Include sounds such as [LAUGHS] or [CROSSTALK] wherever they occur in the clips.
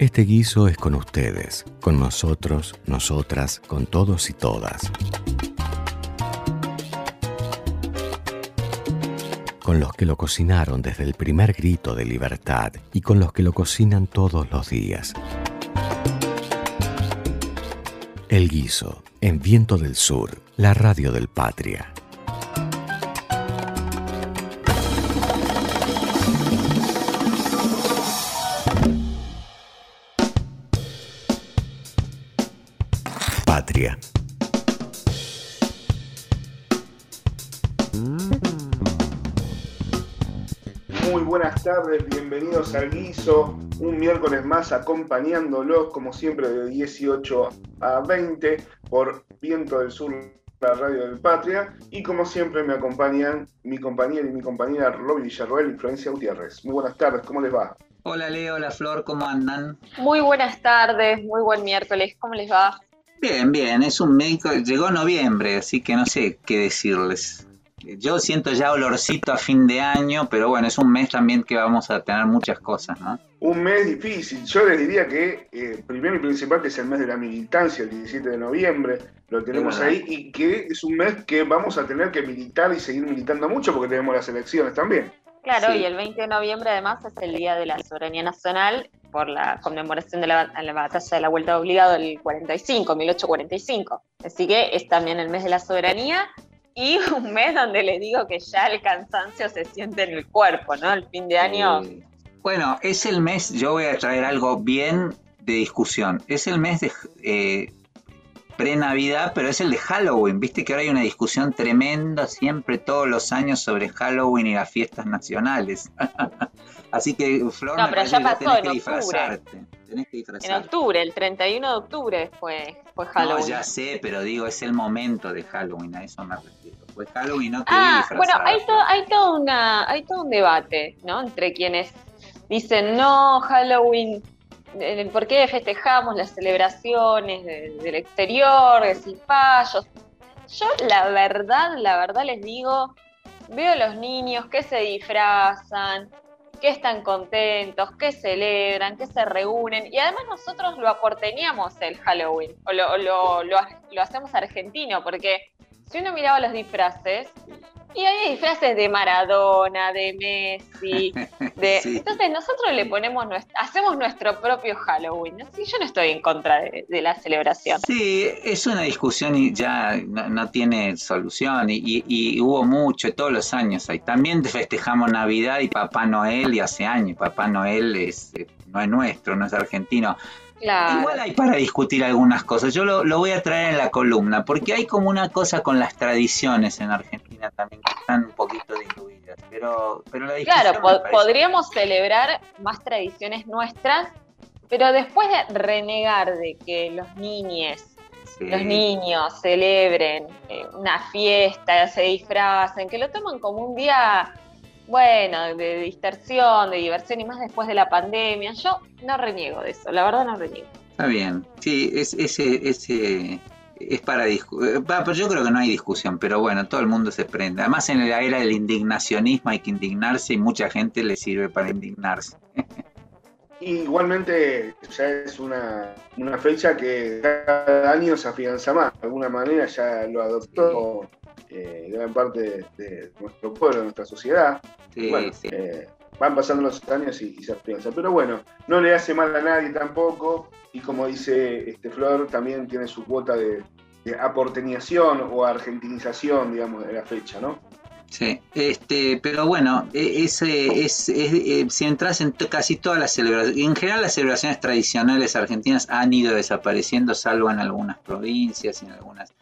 Este guiso es con ustedes, con nosotros, nosotras, con todos y todas. Con los que lo cocinaron desde el primer grito de libertad y con los que lo cocinan todos los días. El guiso, en Viento del Sur, la radio del Patria. Guiso, un miércoles más acompañándolos como siempre de 18 a 20 por Viento del Sur, la radio del Patria, y como siempre me acompañan mi compañera y mi compañera Roby Villarroel y Florencia Gutiérrez. Muy buenas tardes, ¿cómo les va? Hola Leo, hola Flor, ¿cómo andan? Muy buenas tardes, muy buen miércoles, ¿cómo les va? Bien, bien, es un médico, llegó noviembre, así que no sé qué decirles. Yo siento ya olorcito a fin de año, pero bueno, es un mes también que vamos a tener muchas cosas, ¿no? Un mes difícil. Yo les diría que eh, primero y principal que es el mes de la militancia, el 17 de noviembre, lo tenemos ahí, y que es un mes que vamos a tener que militar y seguir militando mucho porque tenemos las elecciones también. Claro, Sí. y el 20 de noviembre además es el Día de la Soberanía Nacional por la conmemoración de la, a la batalla de la Vuelta de Obligado del 45, 1845. Así que es también el mes de la soberanía y un mes donde les digo que ya el cansancio se siente en el cuerpo, ¿no? El fin de año. Eh, bueno, es el mes, yo voy a traer algo bien de discusión. Es el mes de eh, pre-Navidad, pero es el de Halloween. Viste que ahora hay una discusión tremenda siempre, todos los años, sobre Halloween y las fiestas nacionales. [LAUGHS] Así que, Flor, No, me pero ya que pasó tenés en que octubre. disfrazarte. Tenés que En disfrazarte. octubre, el 31 de octubre fue, fue Halloween. No, ya sé, pero digo, es el momento de Halloween, a eso me refiero. Pues Halloween no te Ah, bueno, hay, to- hay, todo una, hay todo un debate, ¿no? Entre quienes dicen, no, Halloween, eh, ¿por qué festejamos las celebraciones de- del exterior, de cipayos? Yo, la verdad, la verdad les digo, veo a los niños que se disfrazan, que están contentos, que celebran, que se reúnen, y además nosotros lo aporteñamos el Halloween, o lo, lo hacemos argentino, porque si uno miraba los disfraces, y hay disfraces de Maradona, de Messi, [LAUGHS] de... Sí. Entonces nosotros le ponemos, nuestra, hacemos nuestro propio Halloween. Así yo no estoy en contra de, de la celebración. Sí, es una discusión y ya no, no tiene solución y, y- y hubo mucho, todos los años hay. También [LAUGHS] festejamos Navidad y Papá Noel y hace años. Papá Noel es, eh, no es nuestro, no es argentino. Claro. Igual hay para discutir algunas cosas. Yo lo, lo voy a traer en la columna, porque hay como una cosa con las tradiciones en Argentina también que están un poquito diluidas. Pero, pero la Claro, po- podríamos celebrar más tradiciones nuestras, pero después de renegar de que los niños, Sí. los niños celebren eh, una fiesta, se disfracen, que lo toman como un día, bueno, de distracción, de diversión y más después de la pandemia. Yo no reniego de eso, la verdad no reniego. Está bien, sí, es, ese, ese es para discutir. Pero yo creo que no hay discusión, pero bueno, todo el mundo se prende. Además, en la era del indignacionismo hay que indignarse y mucha gente le sirve para indignarse. [LAUGHS] Igualmente ya es una, una fecha que cada año se afianza más. De alguna manera ya lo adoptó eh, gran parte de, nuestro pueblo, de nuestra sociedad. Sí, bueno, sí. eh, van pasando los años y, y se afianza. Pero bueno, no le hace mal a nadie tampoco. Y como dice este Flor, también tiene su cuota de, de o argentinización, digamos, de la fecha, ¿no? Sí, este, pero bueno, e- ese es, es- eh, si entras en casi todas las celebraciones, en general las celebraciones tradicionales argentinas han ido desapareciendo, salvo en algunas provincias y en algunas,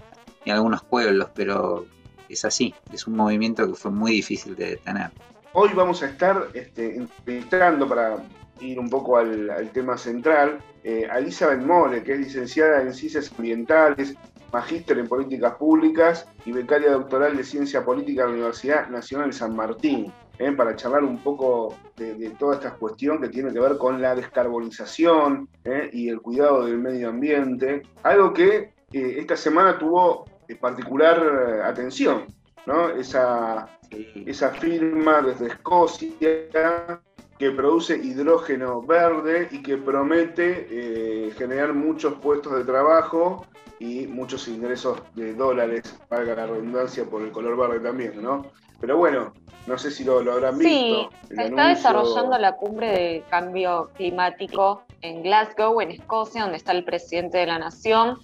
en algunos pueblos, pero es así, es un movimiento que fue muy difícil de detener. Hoy vamos a estar este, entrevistando para ir un poco al, tema central eh, a Elizabeth Mole, que es licenciada en Ciencias Ambientales, magíster en Políticas Públicas y becaria doctoral de Ciencia Política de la Universidad Nacional de San Martín, eh, para charlar un poco de, de toda esta cuestión que tiene que ver con la descarbonización eh, y el cuidado del medio ambiente, algo que eh, esta semana tuvo eh, particular eh, atención, ¿no? Esa, esa firma desde Escocia que produce hidrógeno verde y que promete eh, generar muchos puestos de trabajo y muchos ingresos de dólares, valga la redundancia, por el color verde también, ¿no? Pero bueno, no sé si lo, habrán visto. Sí, se está desarrollando la cumbre de cambio climático en Glasgow, en Escocia, donde está el presidente de la nación,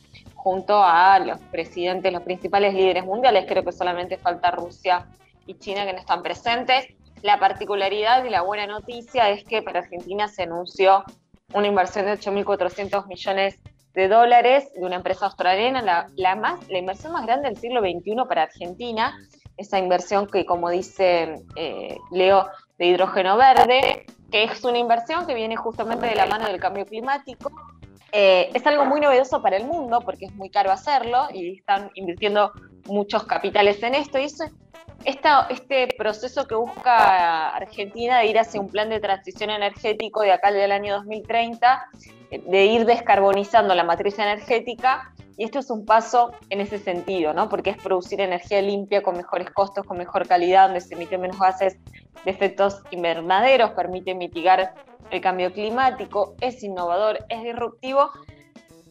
junto a los presidentes, los principales líderes mundiales. Creo que solamente falta Rusia y China que no están presentes. La particularidad y la buena noticia es que para Argentina se anunció una inversión de 8.400 millones de dólares de una empresa australiana, la, más, la inversión más grande del siglo XXI para Argentina, esa inversión que, como dice eh, Leo, de hidrógeno verde, que es una inversión que viene justamente de la mano del cambio climático. Eh, es algo muy novedoso para el mundo porque es muy caro hacerlo y están invirtiendo muchos capitales en esto. Y eso este proceso que busca Argentina de ir hacia un plan de transición energético de acá del año 2030, de ir descarbonizando la matriz energética, y esto es un paso en ese sentido, ¿no? porque es producir energía limpia con mejores costos, con mejor calidad, donde se emiten menos gases de efectos invernaderos, permite mitigar el cambio climático, es innovador, es disruptivo.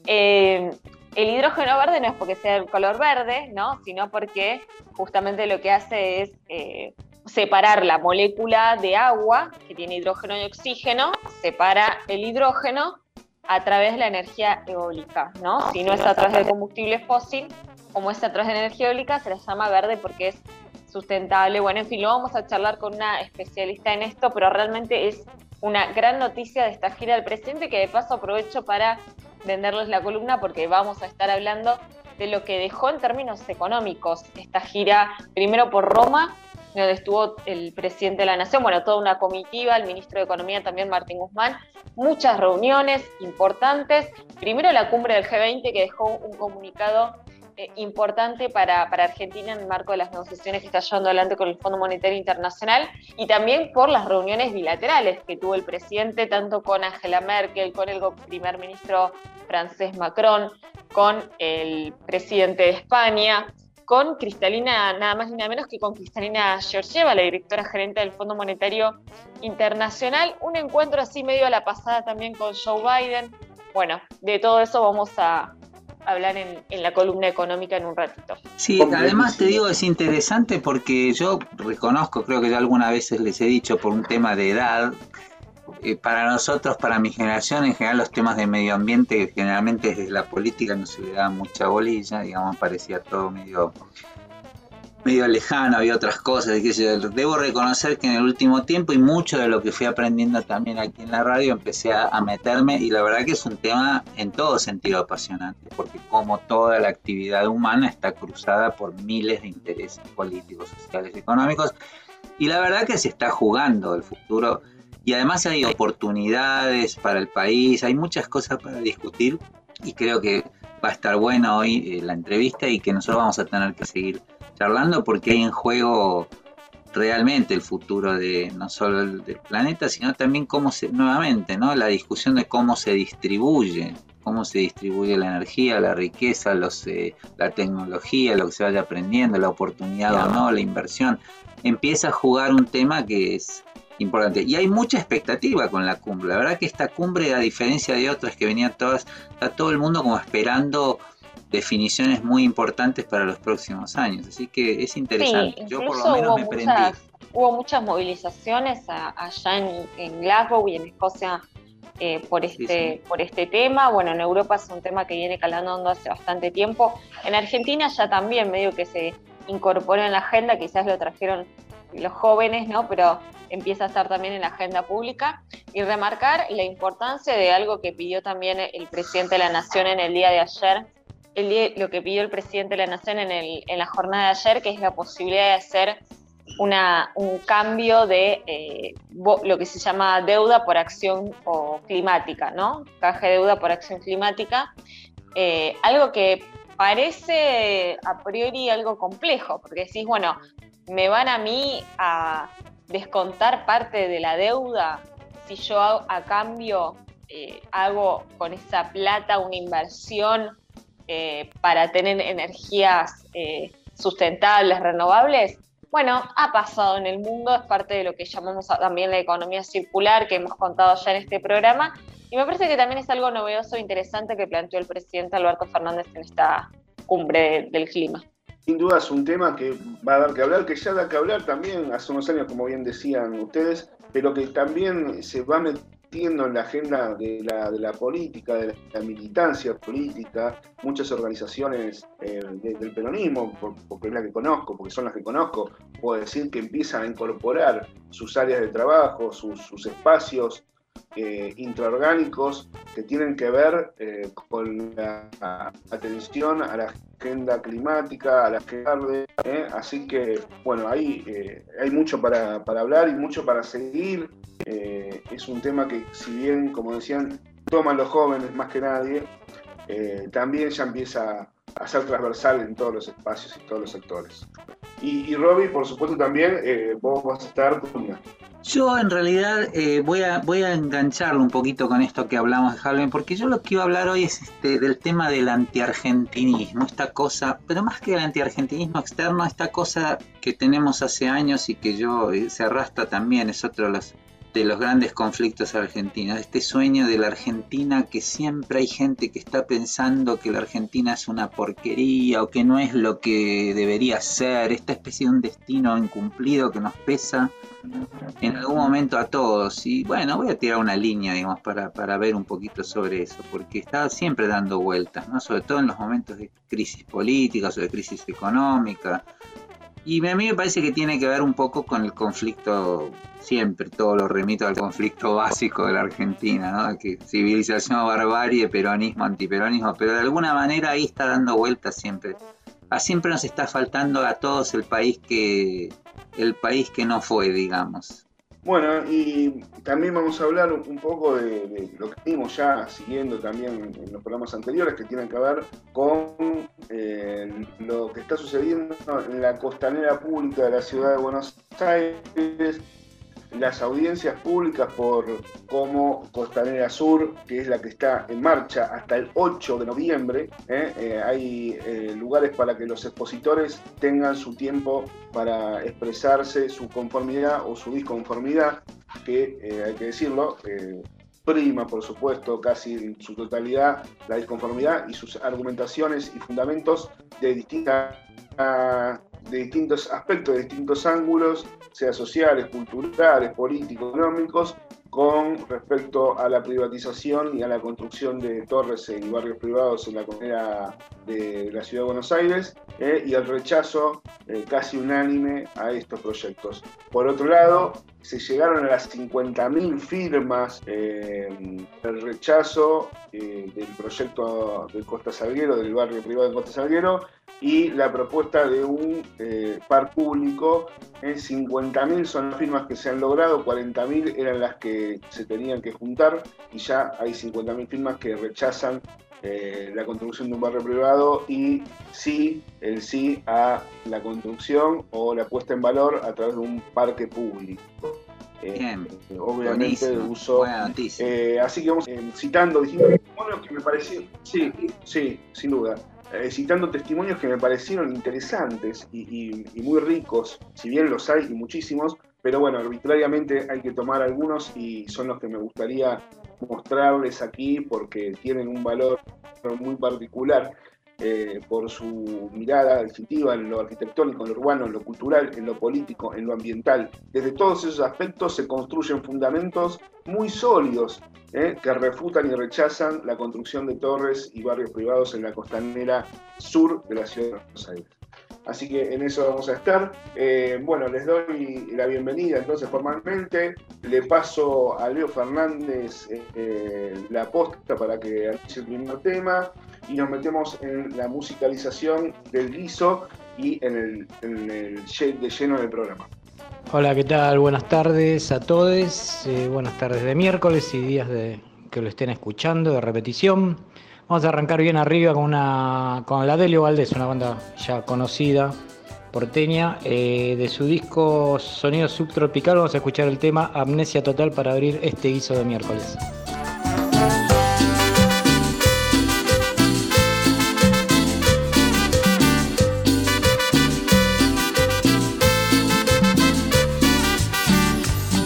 Eh, el hidrógeno verde no es porque sea el color verde, ¿no? sino porque justamente lo que hace es eh, separar la molécula de agua que tiene hidrógeno y oxígeno, separa el hidrógeno a través de la energía eólica, ¿no? Si no es a través de combustible fósil, como es a través de energía eólica, se le llama verde porque es sustentable. Bueno, en fin, lo vamos a charlar con una especialista en esto, pero realmente es una gran noticia de esta gira del presidente que de paso aprovecho para venderles la columna porque vamos a estar hablando de lo que dejó en términos económicos esta gira, primero por Roma, donde estuvo el presidente de la Nación, bueno, toda una comitiva, el ministro de Economía también, Martín Guzmán, muchas reuniones importantes. Primero la cumbre del G20 que dejó un comunicado eh, importante para, Argentina en el marco de las negociaciones que está llevando adelante con el Fondo Monetario Internacional y también por las reuniones bilaterales que tuvo el presidente, tanto con Angela Merkel, con el primer ministro francés Macron, con el presidente de España, con Cristalina, nada más ni nada menos que con Cristalina Georgieva, la directora gerente del Fondo Monetario Internacional. Un encuentro así medio a la pasada también con Joe Biden. Bueno, de todo eso vamos a, hablar en, la columna económica en un ratito. Sí, además te digo, es interesante porque yo reconozco, creo que ya algunas veces les he dicho por un tema de edad, eh, para nosotros, para mi generación, en general los temas de medio ambiente, generalmente desde la política no se le da mucha bolilla, digamos, parecía todo medio medio lejano, había otras cosas. Que debo reconocer que en el último tiempo y mucho de lo que fui aprendiendo también aquí en la radio empecé a, meterme y la verdad que es un tema en todo sentido apasionante, porque como toda la actividad humana está cruzada por miles de intereses políticos, sociales, económicos y la verdad que se está jugando el futuro y además hay oportunidades para el país, hay muchas cosas para discutir y creo que va a estar bueno hoy eh, la entrevista y que nosotros vamos a tener que seguir charlando porque hay en juego realmente el futuro de no solo del planeta, sino también cómo se, nuevamente, ¿no? La discusión de cómo se distribuye, cómo se distribuye la energía, la riqueza, los, eh, la tecnología, lo que se vaya aprendiendo, la oportunidad o no, la inversión. Empieza a jugar un tema que es importante. Y hay mucha expectativa con la cumbre. La verdad que esta cumbre, a diferencia de otras que venían todas, está todo el mundo como esperando definiciones muy importantes para los próximos años. Así que es interesante. Yo por lo menos me prendí. Hubo muchas movilizaciones allá en, Glasgow y en Escocia eh, por, este, por este tema. Bueno, en Europa es un tema que viene calando hace bastante tiempo. En Argentina ya también medio que se incorporó en la agenda, quizás lo trajeron los jóvenes, ¿no? Pero empieza a estar también en la agenda pública y remarcar la importancia de algo que pidió también el presidente de la Nación en el día de ayer, lo que pidió el presidente de la Nación en, el, en la jornada de ayer, que es la posibilidad de hacer una, un cambio de eh, lo que se llama deuda por acción o climática, ¿no? Caja de deuda por acción climática. Eh, algo que parece a priori algo complejo, porque decís, bueno, me van a mí a descontar parte de la deuda si yo a, cambio eh, hago con esa plata una inversión eh, para tener energías eh, sustentables, renovables, bueno, ha pasado en el mundo, es parte de lo que llamamos también la economía circular que hemos contado ya en este programa. Y me parece que también es algo novedoso e interesante que planteó el presidente Alberto Fernández en esta cumbre del clima. Sin duda es un tema que va a dar que hablar, que ya da que hablar también hace unos años, como bien decían ustedes, pero que también se va en la agenda de la, política, de la, militancia política, muchas organizaciones eh, del peronismo, porque es la que conozco, porque son las que conozco, puedo decir que empiezan a incorporar sus áreas de trabajo, sus, sus espacios eh, intraorgánicos que tienen que ver eh, con la atención a la agenda climática, a la agenda verde. Eh. Así que, bueno, ahí hay mucho para, hablar y mucho para seguir. es un tema que, si bien, como decían, toman los jóvenes más que nadie, también ya empieza a ser transversal en todos los espacios y todos los sectores. Y, y por supuesto, también vos vas a estar con yo en realidad eh, voy, a, voy a engancharlo un poquito con esto que hablamos de Halloween, porque yo lo que iba a hablar hoy es este, del tema del antiargentinismo, esta cosa, pero más que el antiargentinismo externo, esta cosa que tenemos hace años y que yo eh, se arrastra también, es otro de los de los grandes conflictos argentinos, este sueño de la Argentina que siempre hay gente que está pensando que la Argentina es una porquería o que no es lo que debería ser, esta especie de un destino incumplido que nos pesa en algún momento a todos. Y bueno, voy a tirar una línea, digamos, para, para ver un poquito sobre eso, porque está siempre dando vueltas, ¿no? sobre todo en los momentos de crisis política o de crisis económica y a mí me parece que tiene que ver un poco con el conflicto, siempre todo lo remito al conflicto básico de la Argentina, ¿no? Que civilización, barbarie, peronismo, antiperonismo, pero de alguna manera ahí está dando vueltas siempre. A siempre nos está faltando a todos el país que el país que no fue, digamos. Bueno, y también vamos a hablar un poco de, lo que vimos ya siguiendo también en los programas anteriores que tienen que ver con eh, lo que está sucediendo en la costanera pública de la ciudad de Buenos Aires, las audiencias públicas por como Costanera Sur, que es la que está en marcha hasta el 8 de noviembre. ¿eh? Eh, hay eh, lugares para que los expositores tengan su tiempo para expresarse su conformidad o su disconformidad, que hay que decirlo, prima, por supuesto, casi en su totalidad, la disconformidad y sus argumentaciones y fundamentos de distintas de distintos aspectos, de distintos ángulos, sea sociales, culturales, políticos, económicos, con respecto a la privatización y a la construcción de torres y barrios privados en la comunidad de la ciudad de Buenos Aires eh, y el rechazo eh, casi unánime a estos proyectos. Por otro lado, se llegaron a las 50.000 firmas eh, el rechazo del proyecto de Costa Salguero, del barrio privado de Costa Salguero, y la propuesta de un eh, par público. en 50.000 son las firmas que se han logrado, 40.000 eran las que se tenían que juntar y ya hay 50.000 firmas que rechazan eh, la construcción de un barrio privado y sí, el sí a la construcción o la puesta en valor a través de un parque público. Eh, obviamente de uso. así que vamos citando distintos testimonios que me parecieron. Sí, sí, sin duda. Eh, citando testimonios que me parecieron interesantes y, muy ricos, si bien los hay y muchísimos, pero bueno, arbitrariamente hay que tomar algunos y son los que me gustaría mostrarles aquí porque tienen un valor muy particular. Eh, por su mirada definitiva en lo arquitectónico, en lo urbano, en lo cultural, en lo político, en lo ambiental. Desde todos esos aspectos se construyen fundamentos muy sólidos ¿eh? que refutan y rechazan la construcción de torres y barrios privados en la costanera sur de la ciudad de Buenos Aires. Así que en eso vamos a estar. Eh, bueno, les doy la bienvenida entonces formalmente. Le paso a Leo Fernández eh, la posta para que anuncie el primer tema y nos metemos en la musicalización del guiso y en el, en de lleno del programa. Hola, ¿qué tal? Buenas tardes a todos. Eh, buenas tardes de miércoles y días de que lo estén escuchando de repetición. Vamos a arrancar bien arriba con una con la Delio Valdés, una banda ya conocida porteña. Eh, de su disco Sonido Subtropical vamos a escuchar el tema Amnesia Total para abrir este guiso de miércoles.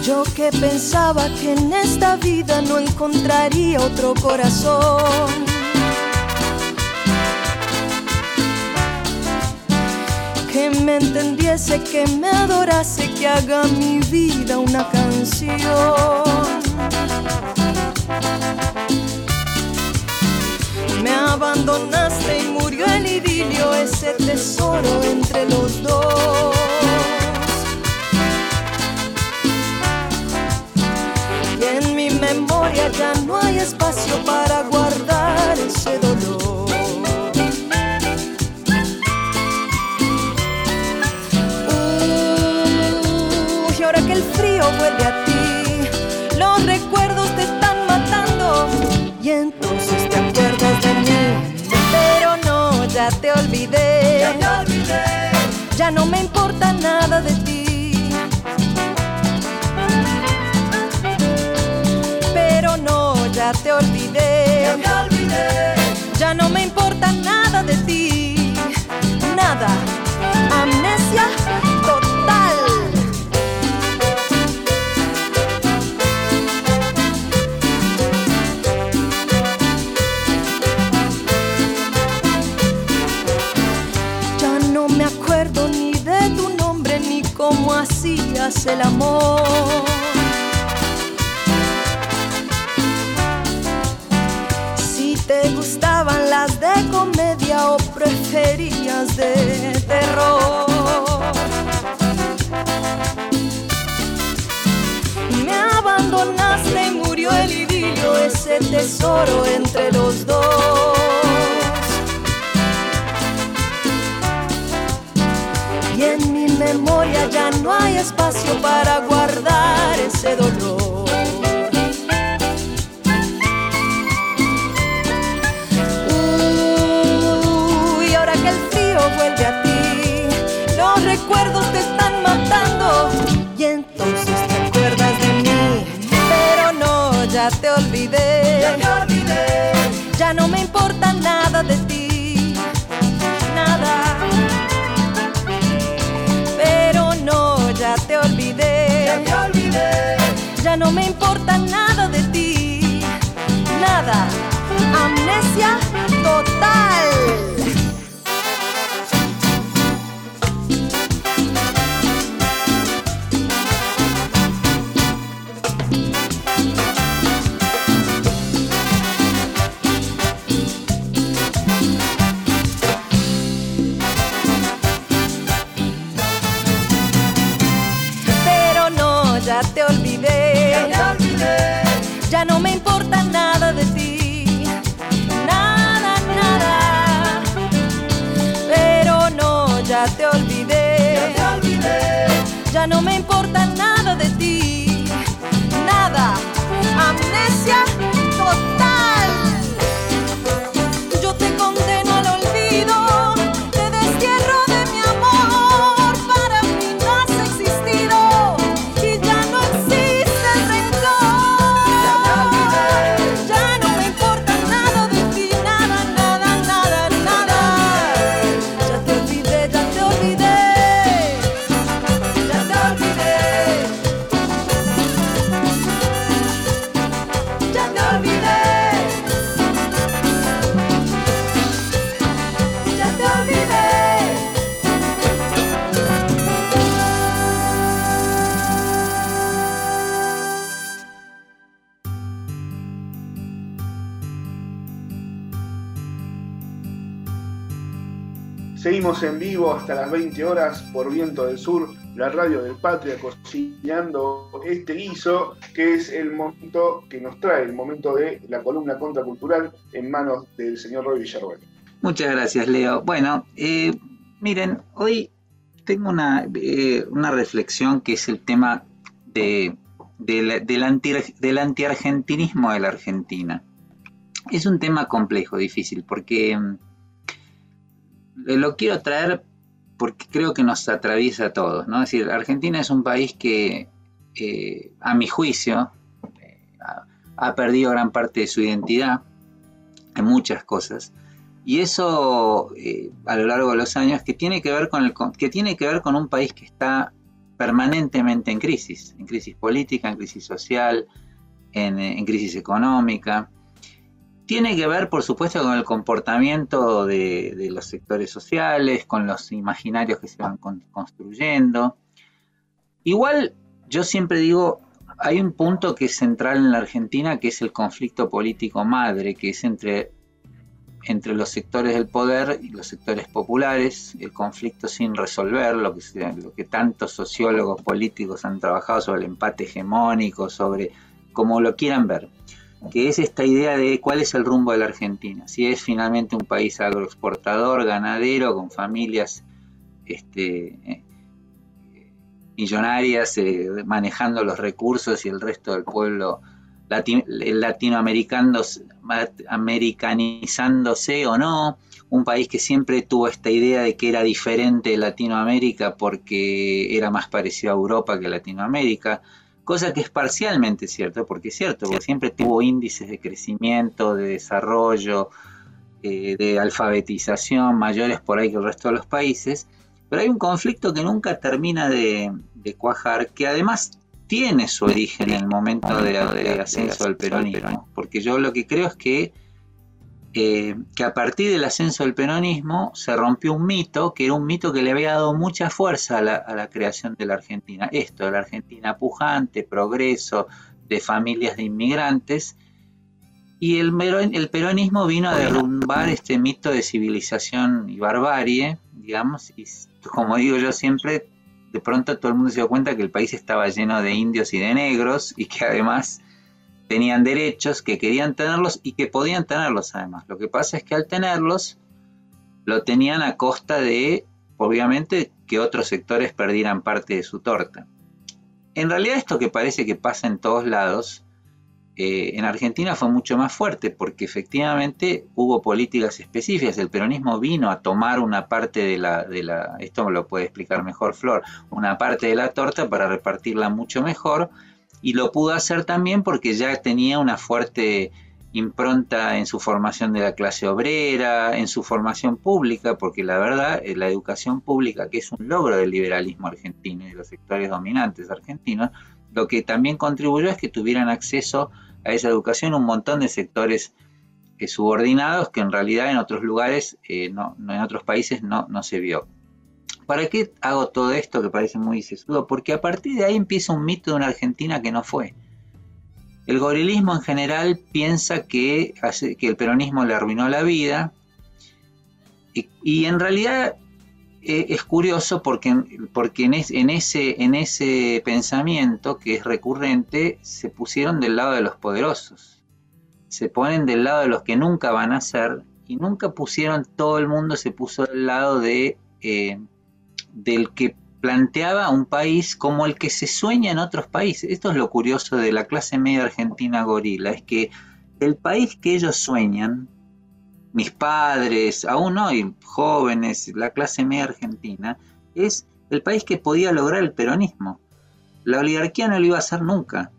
Yo que pensaba que en esta vida no encontraría otro corazón me entendiese, que me adorase, que haga mi vida una canción. Me abandonaste y murió el idilio, ese tesoro entre los dos. Y en mi memoria ya no hay espacio para guardar ese dolor. Vuelve a ti, los recuerdos te están matando y entonces te acuerdas de mí. Pero no, ya te olvidé. El amor. Si te gustaban las de comedia o preferías de terror. Me abandonaste y murió el idilio, ese tesoro entre los dos. Memoria ya no hay espacio para guardar ese dolor. Uy, ahora que el frío vuelve a ti, los recuerdos te están matando. Y entonces te acuerdas de mí, pero no, ya te olvidé. Ya te olvidé. Ya no me importa nada de ti, importa nada de ti, nada. Amnesia total. Hasta las 20 horas por Viento del Sur, la radio del Patria, cocinando este guiso, que es el momento que nos trae, el momento de la columna contracultural en manos del señor Roy Villarruel. Muchas gracias, Leo. Bueno, eh, miren, hoy tengo una, eh, una reflexión que es el tema de, del antiargentinismo de la Argentina. Es un tema complejo, difícil, porque mm, lo quiero traer porque creo que nos atraviesa a todos, ¿no? Es decir, Argentina es un país que, eh, a mi juicio, eh, ha, perdido gran parte de su identidad en muchas cosas. Y eso eh, a lo largo de los años que tiene que ver con el que tiene que ver con un país que está permanentemente en crisis, en crisis política, en crisis social, en, en crisis económica. Tiene que ver, por supuesto, con el comportamiento de, los sectores sociales, con los imaginarios que se van con- construyendo. Igual, yo siempre digo, hay un punto que es central en la Argentina, que es el conflicto político madre, que es entre, entre los sectores del poder y los sectores populares, el conflicto sin resolver, lo que, lo que tantos sociólogos políticos han trabajado sobre el empate hegemónico, sobre como lo quieran ver, que es esta idea de cuál es el rumbo de la Argentina, si es finalmente un país agroexportador, ganadero, con familias este, eh, millonarias eh, manejando los recursos y el resto del pueblo lati- latinoamericanos- americanizándose o no, un país que siempre tuvo esta idea de que era diferente de Latinoamérica porque era más parecido a Europa que Latinoamérica, cosa que es parcialmente cierto, porque es cierto, porque siempre tuvo índices de crecimiento, de desarrollo, eh, de alfabetización mayores por ahí que el resto de los países, pero hay un conflicto que nunca termina de, de cuajar, que además tiene su origen en el momento de, de ascenso del peronismo, porque yo lo que creo es que, eh, que a partir del ascenso del peronismo se rompió un mito, que era un mito que le había dado mucha fuerza a la, a la creación de la Argentina, esto, de la Argentina pujante, progreso, de familias de inmigrantes, y el, el peronismo vino a derrumbar este mito de civilización y barbarie, digamos, y como digo yo siempre, de pronto todo el mundo se dio cuenta que el país estaba lleno de indios y de negros y que además tenían derechos, que querían tenerlos y que podían tenerlos además. Lo que pasa es que al tenerlos, lo tenían a costa de, obviamente, que otros sectores perdieran parte de su torta. En realidad esto que parece que pasa en todos lados, eh, en Argentina fue mucho más fuerte porque efectivamente hubo políticas específicas. El peronismo vino a tomar una parte de la, de la, esto lo puede explicar mejor Flor, una parte de la torta para repartirla mucho mejor y lo pudo hacer también porque ya tenía una fuerte impronta en su formación de la clase obrera, en su formación pública, porque la verdad, eh, la educación pública, que es un logro del liberalismo argentino y de los sectores dominantes argentinos, lo que también contribuyó es que tuvieran acceso a esa educación un montón de sectores eh, subordinados que en realidad en otros lugares, eh, no, no, en otros países no, no se vio. ¿Para qué hago todo esto que parece muy sesudo? Porque a partir de ahí empieza un mito de una Argentina que no fue. El gorilismo en general piensa que, que el peronismo le arruinó la vida y, en realidad eh, es curioso porque, porque en ese, en ese pensamiento que es recurrente se pusieron del lado de los poderosos, se ponen del lado de los que nunca van a ser y nunca pusieron, todo el mundo se puso del lado de, eh, del que planteaba un país como el que se sueña en otros países. Esto es lo curioso de la clase media argentina gorila, es que el país que ellos sueñan, mis padres, aún hoy jóvenes, la clase media argentina, es el país que podía lograr el peronismo. La oligarquía no lo iba a hacer nunca.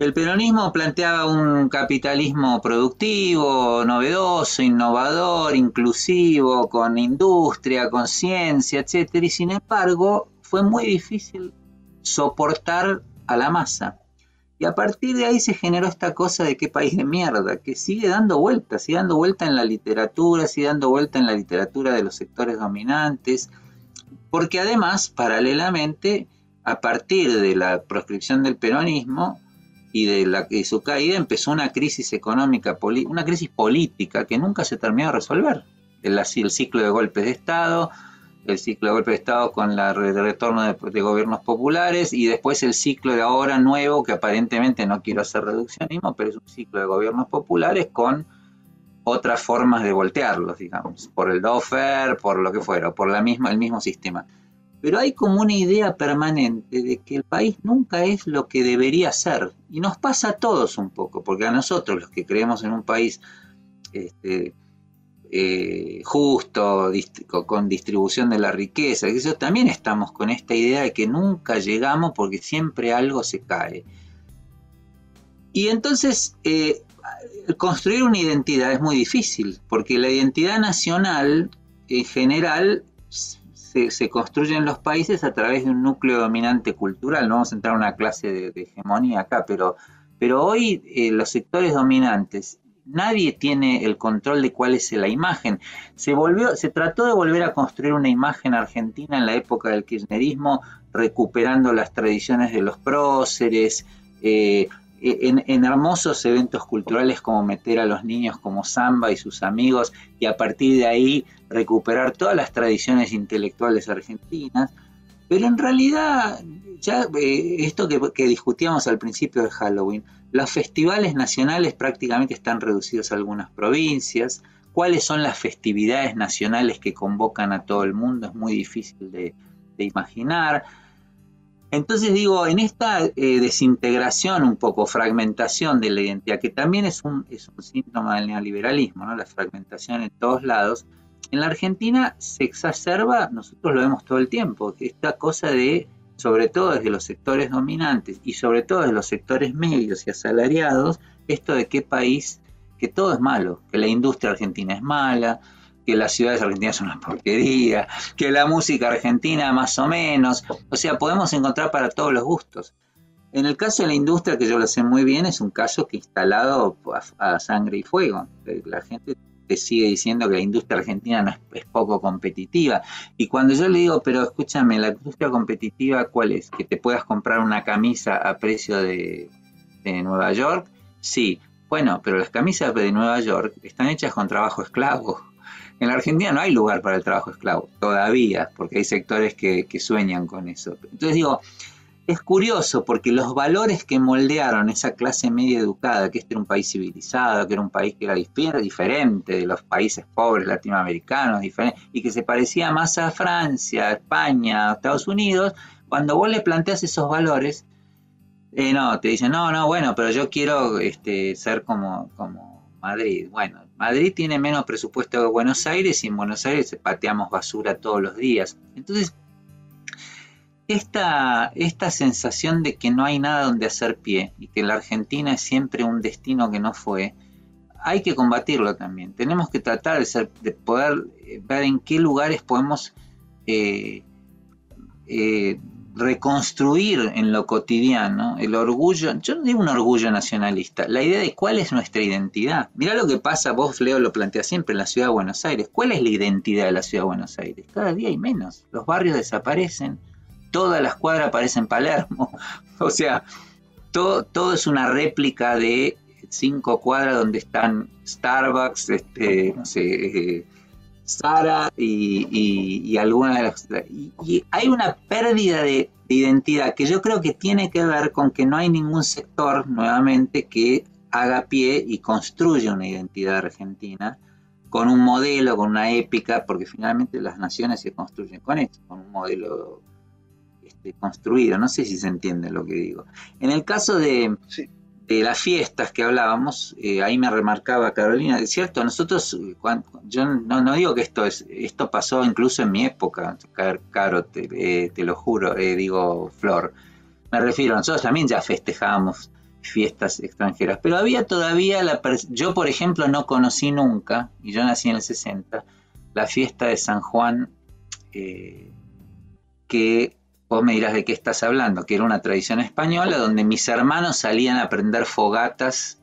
El peronismo planteaba un capitalismo productivo, novedoso, innovador, inclusivo, con industria, con ciencia, etc. Y sin embargo, fue muy difícil soportar a la masa. Y a partir de ahí se generó esta cosa de qué país de mierda, que sigue dando vueltas, sigue dando vuelta en la literatura, sigue dando vuelta en la literatura de los sectores dominantes, porque además, paralelamente, a partir de la proscripción del peronismo y de, la, su caída, empezó una crisis económica, una crisis política que nunca se terminó de resolver. El, el ciclo de golpes de Estado, el ciclo de golpe de Estado con de retorno de, de gobiernos populares y después el ciclo de ahora nuevo, que aparentemente no quiero hacer reduccionismo, pero es un ciclo de gobiernos populares con otras formas de voltearlos, digamos, por el dofer, por lo que fuera, por la misma, el mismo sistema. Pero hay como una idea permanente de que el país nunca es lo que debería ser. Y nos pasa a todos un poco, porque a nosotros, los que creemos en un país este, eh, justo, con distribución de la riqueza, que eso también estamos con esta idea de que nunca llegamos porque siempre algo se cae. Y entonces eh, construir una identidad es muy difícil, porque la identidad nacional en general se, construyen los países a través de un núcleo dominante cultural. No vamos a entrar en una clase de, de hegemonía acá, pero, pero hoy eh, los sectores dominantes, nadie tiene el control de cuál es la imagen. Se, volvió, se trató de volver a construir una imagen argentina en la época del kirchnerismo, recuperando las tradiciones de los próceres, eh, en, hermosos eventos culturales como meter a los niños como Samba y sus amigos y a partir de ahí recuperar todas las tradiciones intelectuales argentinas. Pero en realidad, ya eh, esto que, discutíamos al principio de Halloween, los festivales nacionales prácticamente están reducidos a algunas provincias. ¿Cuáles son las festividades nacionales que convocan a todo el mundo? Es muy difícil de imaginar. Entonces digo, en esta eh, desintegración, un poco fragmentación de la identidad, que también es un, es un síntoma del neoliberalismo, ¿no? la fragmentación en todos lados, en la Argentina se exacerba, nosotros lo vemos todo el tiempo, esta cosa de, sobre todo desde los sectores dominantes y sobre todo desde los sectores medios y asalariados, esto de qué país, que todo es malo, que la industria argentina es mala, que las ciudades argentinas son una porquería, que la música argentina más o menos, o sea, podemos encontrar para todos los gustos. En el caso de la industria, que yo lo sé muy bien, es un caso que instalado a, sangre y fuego. La gente te sigue diciendo que la industria argentina no es, es, poco competitiva. Y cuando yo le digo, pero escúchame, la industria competitiva, ¿cuál es? Que te puedas comprar una camisa a precio de, de Nueva York. Sí, bueno, pero las camisas de Nueva York están hechas con trabajo esclavo. En la Argentina no hay lugar para el trabajo esclavo, todavía, porque hay sectores que, que, sueñan con eso. Entonces digo, es curioso porque los valores que moldearon esa clase media educada, que este era un país civilizado, que era un país que era diferente de los países pobres latinoamericanos, y que se parecía más a Francia, España, Estados Unidos, cuando vos le planteas esos valores, eh, no, te dicen, no, no, bueno, pero yo quiero este, ser como, como Madrid. Bueno, Madrid tiene menos presupuesto que Buenos Aires y en Buenos Aires pateamos basura todos los días. Entonces, esta, esta sensación de que no hay nada donde hacer pie y que la Argentina es siempre un destino que no fue, hay que combatirlo también. Tenemos que tratar de, poder ver en qué lugares podemos eh, eh, reconstruir en lo cotidiano el orgullo, yo no digo un orgullo nacionalista, la idea de cuál es nuestra identidad. Mirá lo que pasa, vos Leo lo plantea siempre en la ciudad de Buenos Aires. ¿Cuál es la identidad de la ciudad de Buenos Aires? Cada día hay menos. Los barrios desaparecen, todas las cuadras parecen Palermo. [LAUGHS] O sea, todo, todo es una réplica de cinco cuadras donde están Starbucks, este, no sé, eh, Sara y, y, algunas de las... Y, y, hay una pérdida de, de, identidad que yo creo que tiene que ver con que no hay ningún sector, nuevamente, que haga pie y construya una identidad argentina con un modelo, con una épica, porque finalmente las naciones se construyen con esto, con un modelo este, construido. No sé si se entiende lo que digo. En el caso de... las fiestas que hablábamos, eh, ahí me remarcaba Carolina, es cierto, nosotros, cuando, yo no, no, digo que esto es, esto pasó incluso en mi época, Caro, te, eh, te lo juro, eh, digo Flor, me refiero, nosotros también ya festejábamos fiestas extranjeras, pero había todavía la, yo por ejemplo no conocí nunca, y yo nací en el 60, la fiesta de San Juan, eh, que Vos me dirás de qué estás hablando, que era una tradición española donde mis hermanos salían a prender fogatas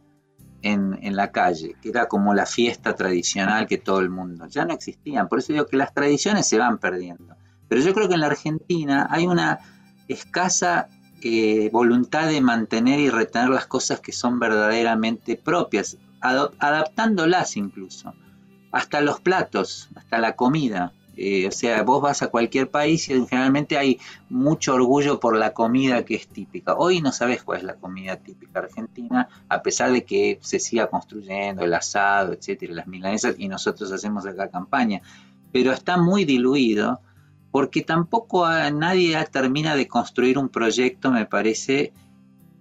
en, en, la calle, que era como la fiesta tradicional que todo el mundo. Ya no existían, por eso digo que las tradiciones se van perdiendo. Pero yo creo que en la Argentina hay una escasa eh, voluntad de mantener y retener las cosas que son verdaderamente propias, adaptándolas incluso, hasta los platos, hasta la comida. Eh, o sea, vos vas a cualquier país y generalmente hay mucho orgullo por la comida que es típica. Hoy no sabes cuál es la comida típica argentina, a pesar de que se siga construyendo el asado, etcétera, las milanesas, y nosotros hacemos acá campaña. Pero está muy diluido porque tampoco a nadie termina de construir un proyecto, me parece,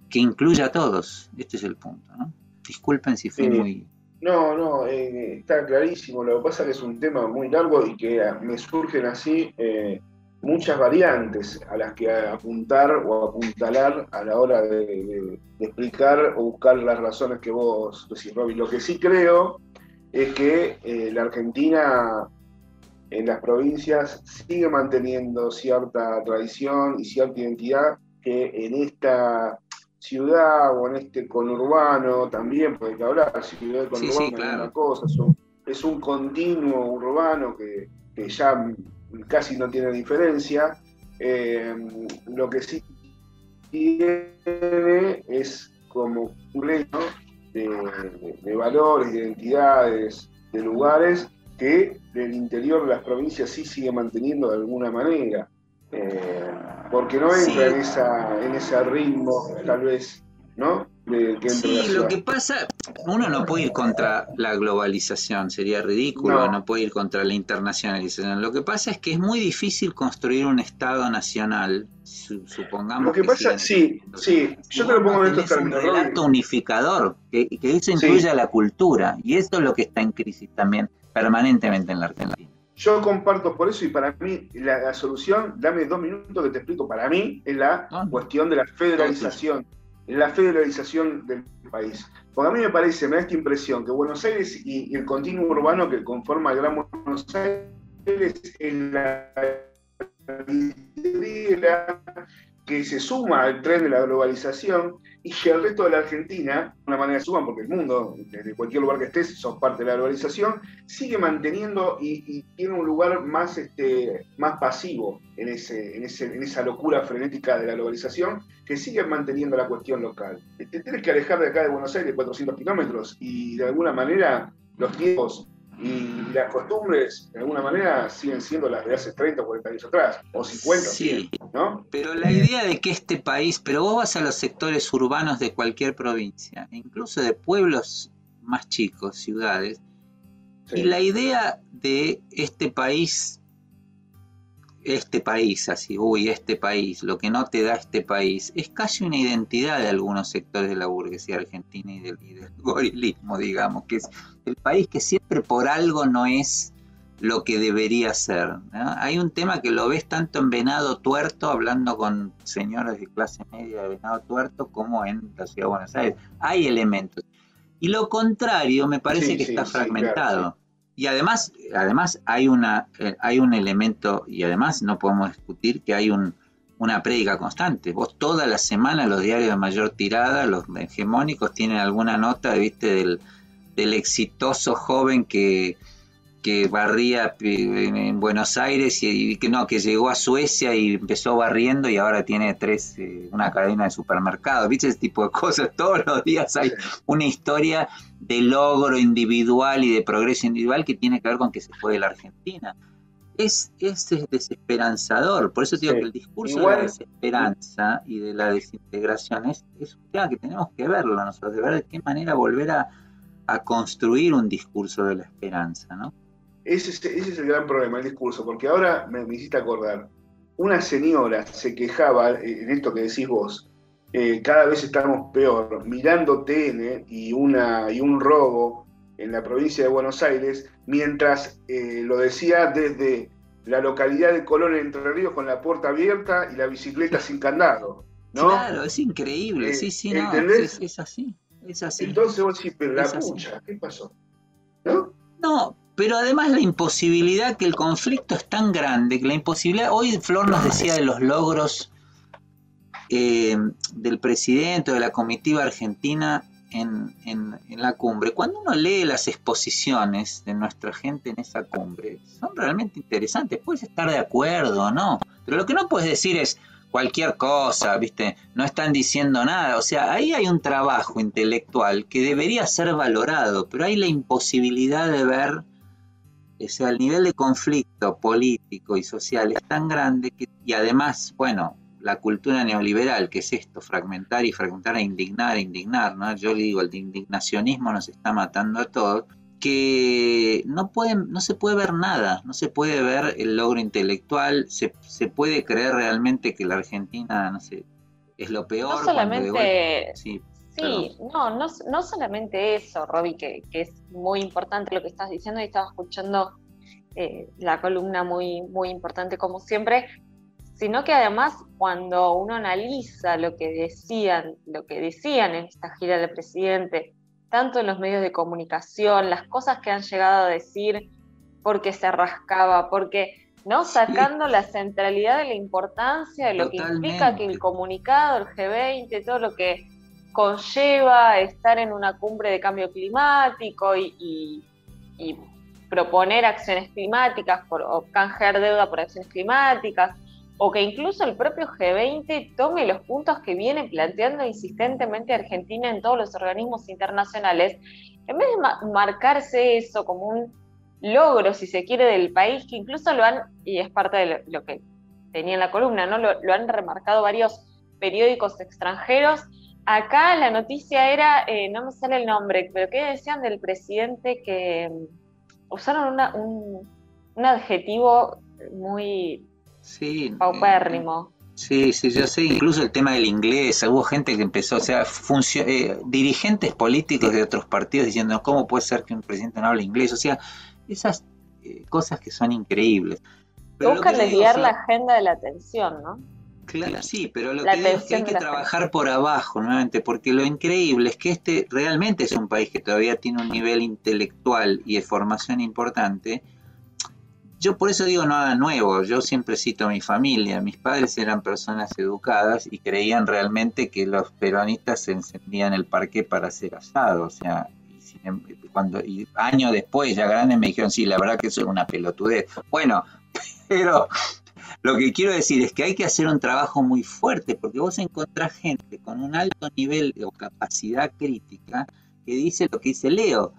que incluya a todos. Este es el punto, ¿no? Disculpen si fui sí. muy no, no, eh, está clarísimo. Lo que pasa es que es un tema muy largo y que me surgen así eh, muchas variantes a las que apuntar o apuntalar a la hora de, explicar o buscar las razones que vos decís, Robbie. Lo que sí creo es que eh, la Argentina en las provincias sigue manteniendo cierta tradición y cierta identidad que en esta ciudad o en este conurbano también, porque hablar, ciudad y conurbano Sí, sí, es una cosa, es un, es un continuo urbano que, que ya casi no tiene diferencia. Eh, lo que sí tiene es como un de, de- de valores, de identidades, de lugares que del interior de las provincias sí sigue manteniendo de alguna manera. Eh, porque no Sí. entra en, esa, en ese ritmo, tal vez, ¿no? De, que Sí, lo que pasa, uno no puede ir contra la globalización, sería ridículo, No. no, puede ir contra la internacionalización. Lo que pasa es que es muy difícil construir un Estado nacional, su- supongamos Lo que pasa, sí, sí, yo te lo pongo en estos un términos. relato unificador, que, que eso Sí. incluye a la cultura, y esto es lo que está en crisis también permanentemente en la Argentina. Yo comparto por eso y para mí la, la solución, dame dos minutos que te explico, para mí es la Ah. cuestión de la federalización, la federalización del país. Porque a mí me parece, me da esta impresión que Buenos Aires y, y el continuo urbano que conforma el Gran Buenos Aires es la que se suma al tren de la globalización y que el resto de la Argentina, de una manera suman porque el mundo, desde cualquier lugar que estés, sos parte de la globalización, sigue manteniendo y, tiene un lugar más, este, más pasivo en, ese, en, ese, en esa locura frenética de la globalización, que sigue manteniendo la cuestión local. Te tienes que alejar de acá de Buenos Aires 400 kilómetros y de alguna manera los tiempos y las costumbres de alguna manera siguen siendo las de hace 30 o 40 años atrás, o 50 o Sí. 100, ¿no? Pero la idea de que este país, pero vos vas a los sectores urbanos de cualquier provincia, e incluso de pueblos más chicos, ciudades, Sí. y la idea de este país, este país, así, uy, este país, lo que no te da este país, es casi una identidad de algunos sectores de la burguesía argentina y del, y del gorilismo, digamos, que es el país que siempre por algo no es lo que debería ser. ¿no? Hay un tema que lo ves tanto en Venado Tuerto, hablando con señores de clase media de Venado Tuerto, como en la ciudad de Buenos Aires. Hay elementos. Y lo contrario me parece Sí, que sí, está sí, fragmentado. claro, Y además, además hay, una, eh, hay un elemento, y además no podemos discutir que hay un, una prédica constante. Vos toda la semana los diarios de mayor tirada, los hegemónicos, tienen alguna nota, viste, del, del exitoso joven que, que barría en, en Buenos Aires y, y que no, que llegó a Suecia y empezó barriendo y ahora tiene tres, eh, una cadena de supermercados, viste ese tipo de cosas, [LAUGHS] todos los días hay una historia de logro individual y de progreso individual que tiene que ver con que se fue de la Argentina. Es, es desesperanzador, por eso digo Sí. que el discurso Igual- de la desesperanza y de la desintegración es, es un tema que tenemos que verlo nosotros, de ver de qué manera volver a, a construir un discurso de la esperanza, ¿no? Ese es, ese es el gran problema, el discurso, porque ahora me, me hiciste acordar. Una señora se quejaba, eh, en esto que decís vos, eh, cada vez estamos peor, mirando TN y, una, y un robo en la provincia de Buenos Aires, mientras eh, lo decía desde la localidad de Colón en Entre Ríos con la puerta abierta y la bicicleta sin candado. ¿no? Claro, es increíble, Eh, sí, sí, no, es así, es así. Entonces vos decís, pero la pucha, ¿qué pasó? ¿No? No, pero además la imposibilidad que el conflicto es tan grande, que la imposibilidad, hoy Flor nos decía de los logros eh, del presidente o de la comitiva argentina en, en- en la cumbre. Cuando uno lee las exposiciones de nuestra gente en esa cumbre, son realmente interesantes. Puedes estar de acuerdo o no, pero lo que no puedes decir es cualquier cosa, ¿viste? No están diciendo nada. O sea, ahí hay un trabajo intelectual que debería ser valorado, pero hay la imposibilidad de ver, o sea, el nivel de conflicto político y social es tan grande que, y además, bueno, la cultura neoliberal, que es esto, fragmentar y fragmentar e indignar, indignar, ¿no? Yo le digo, el indignacionismo nos está matando a todos, que no, pueden, no se puede ver nada, no se puede ver el logro intelectual, se, se puede creer realmente que la Argentina, no sé, es lo peor. No golpe- solamente sí, Sí, no, no, no solamente eso, Robbie, que, que es muy importante lo que estás diciendo y estaba escuchando eh, la columna muy, muy importante como siempre, sino que además cuando uno analiza lo que decían, lo que decían en esta gira del presidente, tanto en los medios de comunicación, las cosas que han llegado a decir porque se rascaba, porque no sacando la centralidad de la importancia de lo que implica que el comunicado, el G20, todo lo que conlleva estar en una cumbre de cambio climático y, y- y proponer acciones climáticas por, o canjear deuda por acciones climáticas, o que incluso el propio G20 tome los puntos que viene planteando insistentemente Argentina en todos los organismos internacionales, en vez de ma- marcarse eso como un logro, si se quiere, del país, que incluso lo han, y es parte de lo, que tenía en la columna, ¿no? Lo, han remarcado varios periódicos extranjeros. Acá la noticia era, eh, no me sale el nombre, pero ¿qué decían del presidente que mm, usaron un, un adjetivo muy Sí. paupérrimo? Sí, sí, yo sé, incluso el tema del inglés, hubo gente que empezó, o sea, funcio- eh, dirigentes políticos de otros partidos diciendo, ¿cómo puede ser que un presidente no hable inglés? O sea, esas eh, cosas que son increíbles. Pero Buscan desviar la agenda de la atención, ¿no? Claro, sí, pero lo La que digo es que hay que trabajar por abajo nuevamente, porque lo increíble es que este realmente es un país que todavía tiene un nivel intelectual y de formación importante. Yo por eso digo nada nuevo, yo siempre cito a mi familia, mis padres eran personas educadas y creían realmente que los peronistas se encendían el parque para hacer asado, o sea, em- cuando y años después ya grandes me dijeron, sí, la verdad que eso es una pelotudez. Bueno, [LAUGHS] pero lo que quiero decir es que hay que hacer un trabajo muy fuerte porque vos encontrás gente con un alto nivel o capacidad crítica que dice lo que dice Leo,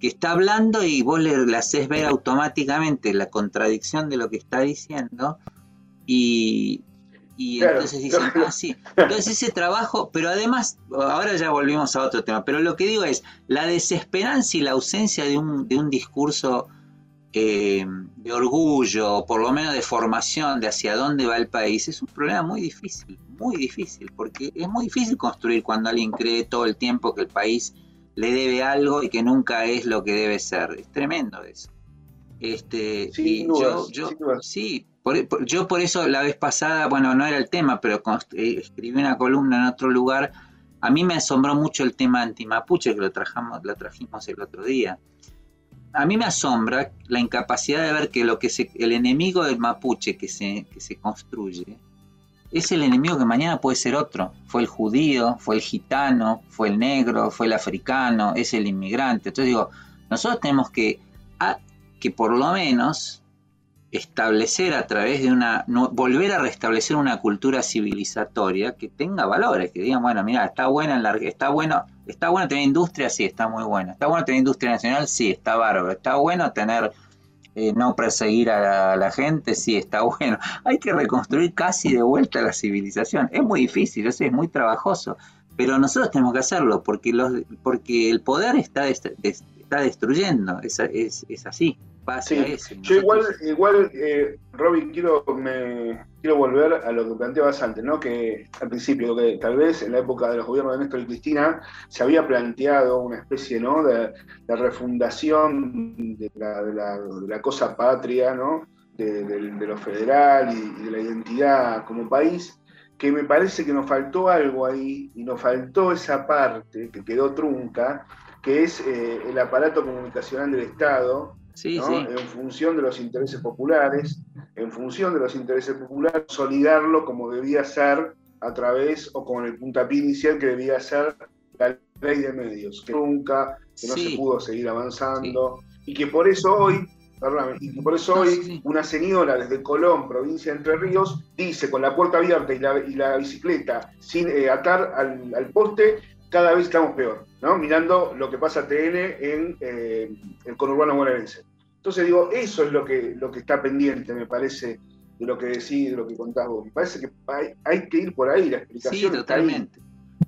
que está hablando y vos le, le haces ver automáticamente la contradicción de lo que está diciendo y, y Claro, entonces dicen, claro. ah, sí. Entonces ese trabajo, pero además, ahora ya volvimos a otro tema, pero lo que digo es, la desesperanza y la ausencia de un, de un discurso eh, de orgullo, o por lo menos de formación de hacia dónde va el país, es un problema muy difícil, muy difícil, porque es muy difícil construir cuando alguien cree todo el tiempo que el país le debe algo y que nunca es lo que debe ser. Es tremendo eso. Este, y dudas, yo, yo sí, por- por- yo por eso la vez pasada, bueno, no era el tema, pero eh, escribí una columna en otro lugar. A mí me asombró mucho el tema antimapuche que lo, trajamos, lo trajimos el otro día. A mí me asombra la incapacidad de ver que lo que se, el enemigo del mapuche que se, que se construye es el enemigo que mañana puede ser otro. Fue el judío, fue el gitano, fue el negro, fue el africano, es el inmigrante. Entonces digo, nosotros tenemos que, que por lo menos establecer a través de una, volver a restablecer una cultura civilizatoria que tenga valores, que digan, bueno, mira, está buena en la, está bueno, está bueno tener industria, sí, está muy bueno, está bueno tener industria nacional, sí, está bárbaro, está bueno tener eh, no perseguir a la, gente, sí, está [LAUGHS] bueno. Hay que reconstruir casi de vuelta la civilización. Es muy difícil, yo es muy trabajoso, pero nosotros tenemos que hacerlo porque los, porque el poder está, está destruyendo, es, es, es así, Sí, Yo igual, igual eh, Robin, quiero, me, quiero volver a lo que planteabas antes, ¿no? Que al principio, que tal vez en la época de los gobiernos de Néstor y Cristina se había planteado una especie, ¿no? De, de refundación de la, de la- de la cosa patria, ¿no? De, de- de lo federal y, y de la identidad como país, que me parece que nos faltó algo ahí y nos faltó esa parte que quedó trunca, que es eh, el aparato comunicacional del Estado, Sí, ¿no? sí. en función de los intereses populares, en función de los intereses populares, solidarlo como debía ser a través o con el puntapié inicial que debía ser la ley de medios, que nunca, que no Sí. se pudo seguir avanzando, y que por eso hoy, perdóname, y que por eso hoy una señora desde Colón, provincia de Entre Ríos, dice con la puerta abierta y la, y la bicicleta sin eh, atar al, al poste, cada vez estamos peor, ¿no? Mirando lo que pasa TN en eh, el conurbano bonaerense. Entonces digo, eso es lo que, lo que está pendiente, me parece, de lo que decís, de lo que contás vos. Me parece que hay, hay que ir por ahí, la Sí, explicación está ahí. totalmente.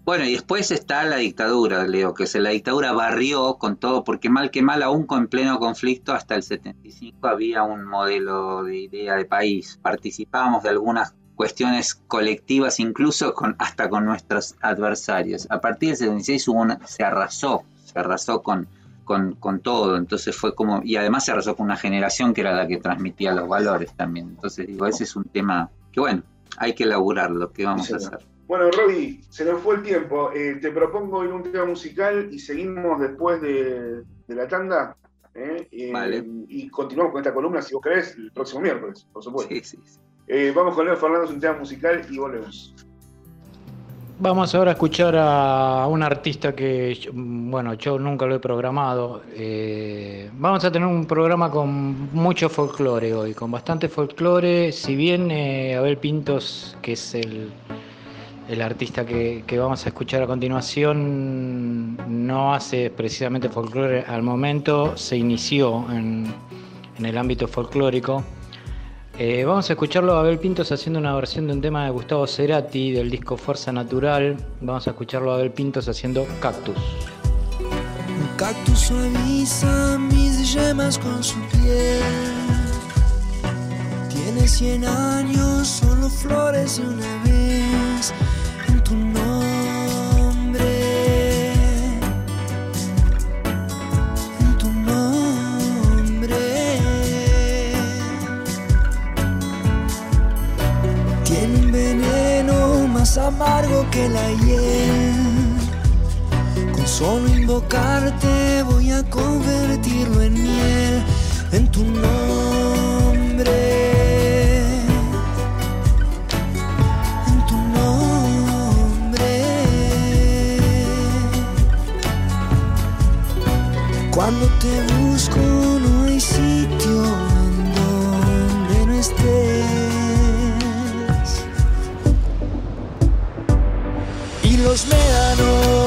Bueno, y después está la dictadura, Leo, que se la dictadura barrió con todo, porque mal que mal, aún con pleno conflicto, hasta el 75 había un modelo de idea de país. Participábamos de algunas cuestiones colectivas, incluso con, hasta con nuestros adversarios. A partir del 76 hubo una- se arrasó, se arrasó con, con, con todo, entonces fue como, y además se arrasó con una generación que era la que transmitía los valores también. Entonces digo, ese es un tema que bueno, hay que elaborarlo, ¿qué vamos Sí, a hacer? Bueno, Roby, se nos fue el tiempo. Eh, te propongo ir un tema musical y seguimos después de, de la tanda. ¿eh? Eh, Vale. Y continuamos con esta columna, si vos querés, el próximo miércoles, por supuesto. Sí, sí, sí. Vamos con Leo Fernández, un tema musical y volvemos. Vamos ahora a escuchar a un artista que, bueno, yo nunca lo he programado. Eh, vamos a tener un programa con mucho folclore hoy, con bastante folclore. Si bien eh, Abel Pintos, que es el, el artista que, que vamos a escuchar a continuación, no hace precisamente folclore al momento, se inició en, en el ámbito folclórico. Eh, vamos a escucharlo a Abel Pintos haciendo una versión de un tema de Gustavo Cerati del disco Fuerza Natural. Vamos a escucharlo a Abel Pintos haciendo Cactus. Un cactus suaviza mis yemas con su piel. Tiene cien años, solo florece una vez en tu nombre. Más amargo que la hiel. Con solo invocarte voy a convertirlo en miel en tu nombre. En tu nombre. Cuando te busco no hay sitio los médanos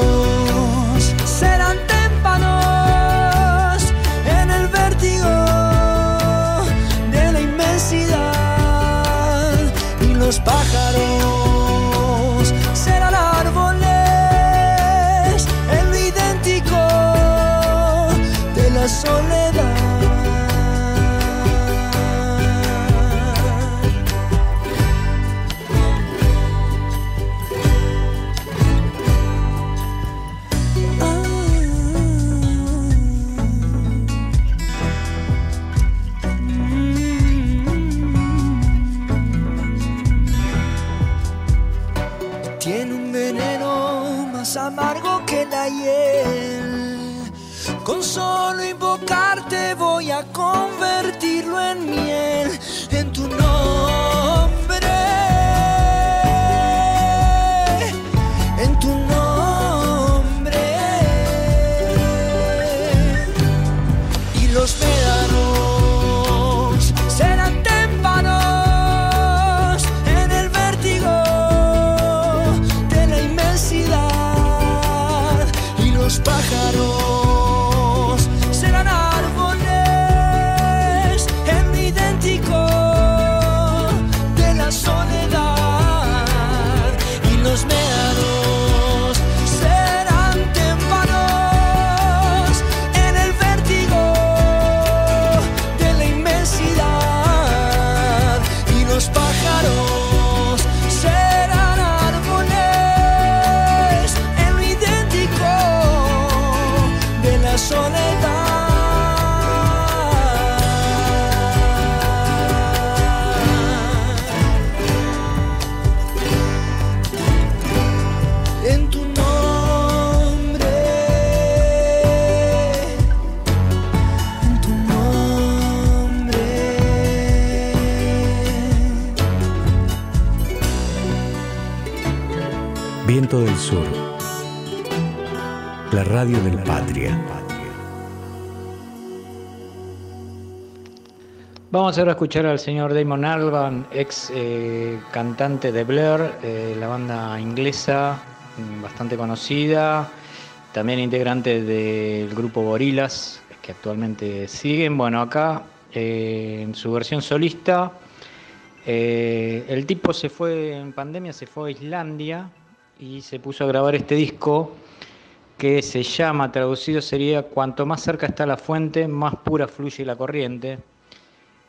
Viento del Sur. La radio del Patria. Vamos ahora a escuchar al señor Damon Albarn, ex eh, cantante de Blur, eh, la banda inglesa mm, bastante conocida, también integrante del grupo Gorilas, que actualmente siguen. Bueno, acá eh, en su versión solista, eh, el tipo se fue en pandemia, se fue a Islandia y se puso a grabar este disco que se llama, traducido sería Cuanto más cerca está la fuente, más pura fluye la corriente.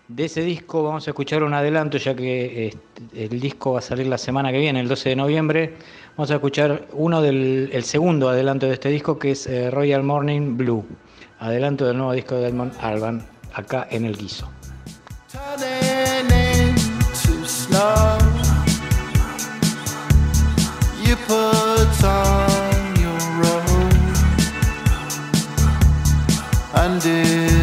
De ese disco vamos a escuchar un adelanto, ya que este, el disco va a salir la semana que viene, el 12 de noviembre. Vamos a escuchar uno del el segundo adelanto de este disco, que es eh, Royal Morning Blue. Adelanto del nuevo disco de Edmond Alban, acá en el guiso. did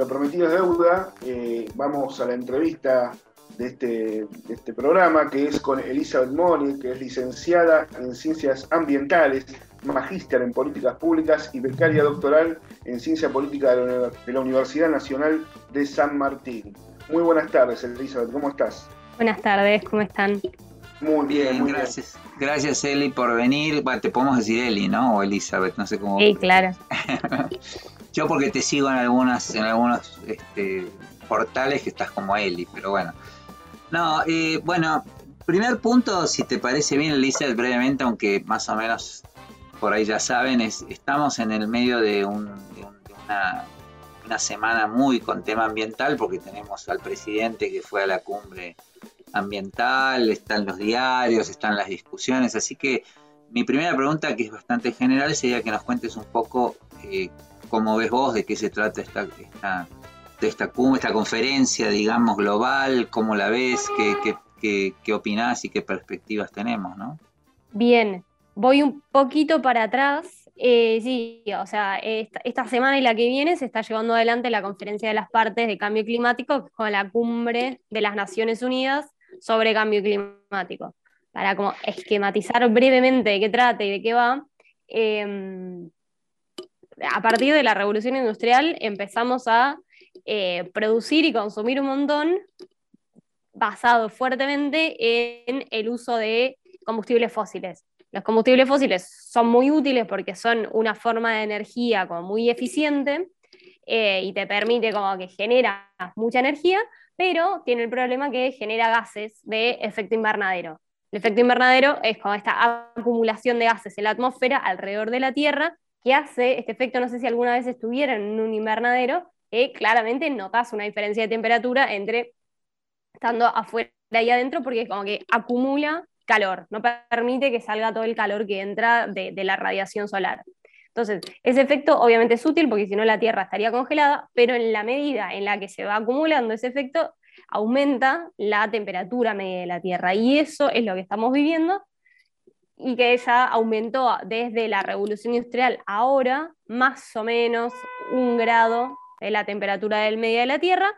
lo prometido es deuda, eh, vamos a la entrevista de este, de este programa que es con Elizabeth Moni, que es licenciada en Ciencias Ambientales, magíster en Políticas Públicas y becaria doctoral en Ciencia Política de la, de la Universidad Nacional de San Martín. Muy buenas tardes, Elizabeth, ¿cómo estás? Buenas tardes, ¿cómo están? Muy bien, Bien, muy gracias. Gracias, Eli, por venir. Bueno, te podemos decir Eli, ¿no? O Elizabeth, no sé cómo. Sí, claro. [LAUGHS] Yo porque te sigo en algunas, en algunos este, portales que estás como Eli, pero bueno. No, eh, bueno, primer punto, si te parece bien, Elizabeth, brevemente, aunque más o menos por ahí ya saben, es estamos en el medio de, un, de, un- de una, una semana muy con tema ambiental, porque tenemos al presidente que fue a la cumbre ambiental, están los diarios, están las discusiones, así que mi primera pregunta, que es bastante general, sería que nos cuentes un poco eh, cómo ves vos, de qué se trata esta, esta, esta esta conferencia, digamos, global, cómo la ves, qué, qué, qué, qué opinás y qué perspectivas tenemos, ¿no? Bien, voy un poquito para atrás. Eh, sí, o sea, esta, semana y la que viene se está llevando adelante la conferencia de las partes de cambio climático con la cumbre de las Naciones Unidas sobre cambio climático. Para como esquematizar brevemente de qué trata y de qué va, eh, a partir de la revolución industrial empezamos a eh, producir y consumir un montón basado fuertemente en el uso de combustibles fósiles. Los combustibles fósiles son muy útiles porque son una forma de energía como muy eficiente eh, y te permite como que genera mucha energía, pero tiene el problema que genera gases de efecto invernadero. El efecto invernadero es como esta acumulación de gases en la atmósfera alrededor de la Tierra que hace este efecto, no sé si alguna vez estuvieron en un invernadero, que claramente notas una diferencia de temperatura entre estando afuera y adentro porque es como que acumula calor, no permite que salga todo el calor que entra de, de la radiación solar. Entonces, ese efecto obviamente es útil porque si no la Tierra estaría congelada, pero en la medida en la que se va acumulando ese efecto, aumenta la temperatura media de la Tierra. Y eso es lo que estamos viviendo y que ya aumentó desde la revolución industrial ahora más o menos un grado de la temperatura del media de la Tierra.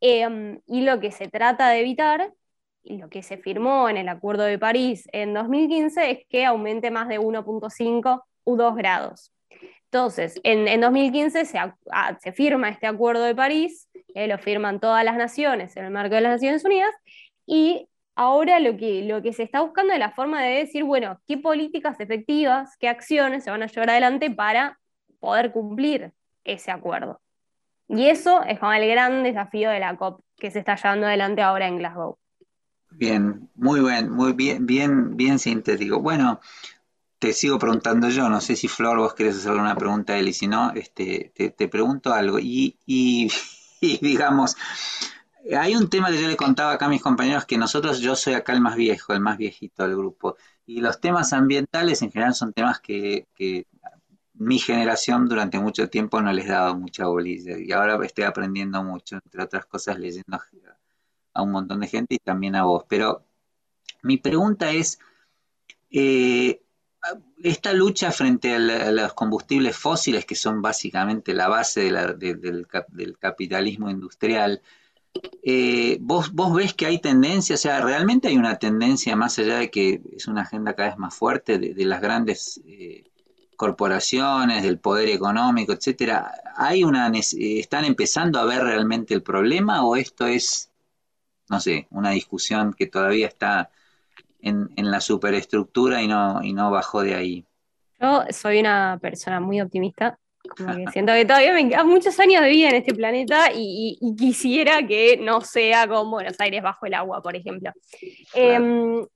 Eh, y lo que se trata de evitar, y lo que se firmó en el Acuerdo de París en 2015, es que aumente más de 1.5 u 2 grados. Entonces, en, en 2015 se, a, se, firma este Acuerdo de París, eh, lo firman todas las naciones en el marco de las Naciones Unidas, y ahora lo que, lo que se está buscando es la forma de decir, bueno, qué políticas efectivas, qué acciones se van a llevar adelante para poder cumplir ese acuerdo. Y eso es como el gran desafío de la COP que se está llevando adelante ahora en Glasgow. Bien, muy bien, muy bien, bien, bien sintético. Bueno, te sigo preguntando yo, no sé si Flor vos querés hacer una pregunta a él y si no, este, te, pregunto algo. Y, y [LAUGHS] digamos, hay un tema que yo le contaba acá a mis compañeros que nosotros, yo soy acá el más viejo, el más viejito del grupo, y los temas ambientales en general son temas que, mi generación durante mucho tiempo no les daba mucha bolilla, y ahora estoy aprendiendo mucho, entre otras cosas leyendo a un montón de gente y también a vos. Pero mi pregunta es, eh, esta lucha frente a, los combustibles fósiles, que son básicamente la base del capitalismo industrial, eh, ¿vos, vos ves que hay tendencia, o sea, realmente hay una tendencia más allá de que es una agenda cada vez más fuerte de, las grandes eh, corporaciones, del poder económico, etcétera? ¿Hay una, eh, están empezando a ver realmente el problema o esto es, no sé, una discusión que todavía está en, en la superestructura y no, y no bajó de ahí? Yo soy una persona muy optimista, como que siento que todavía me quedan muchos años de vida en este planeta y, y- y quisiera que no sea como Buenos Aires bajo el agua, por ejemplo. Em,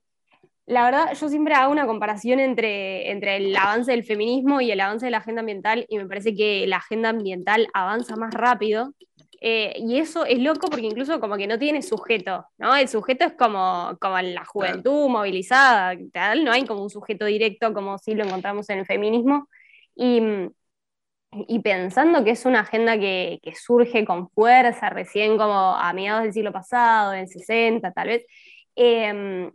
la verdad, yo siempre hago una comparación entre, entre el avance del feminismo y el avance de la agenda ambiental y me parece que la agenda ambiental avanza más rápido. eh, y eso es loco porque incluso como que no tiene sujeto, ¿no? El sujeto es como, como la juventud movilizada, tal, no hay como un sujeto directo como si lo encontramos en el feminismo. Y, y pensando que es una agenda que, que surge con fuerza recién como a mediados del siglo pasado, en el 60 tal vez, eh,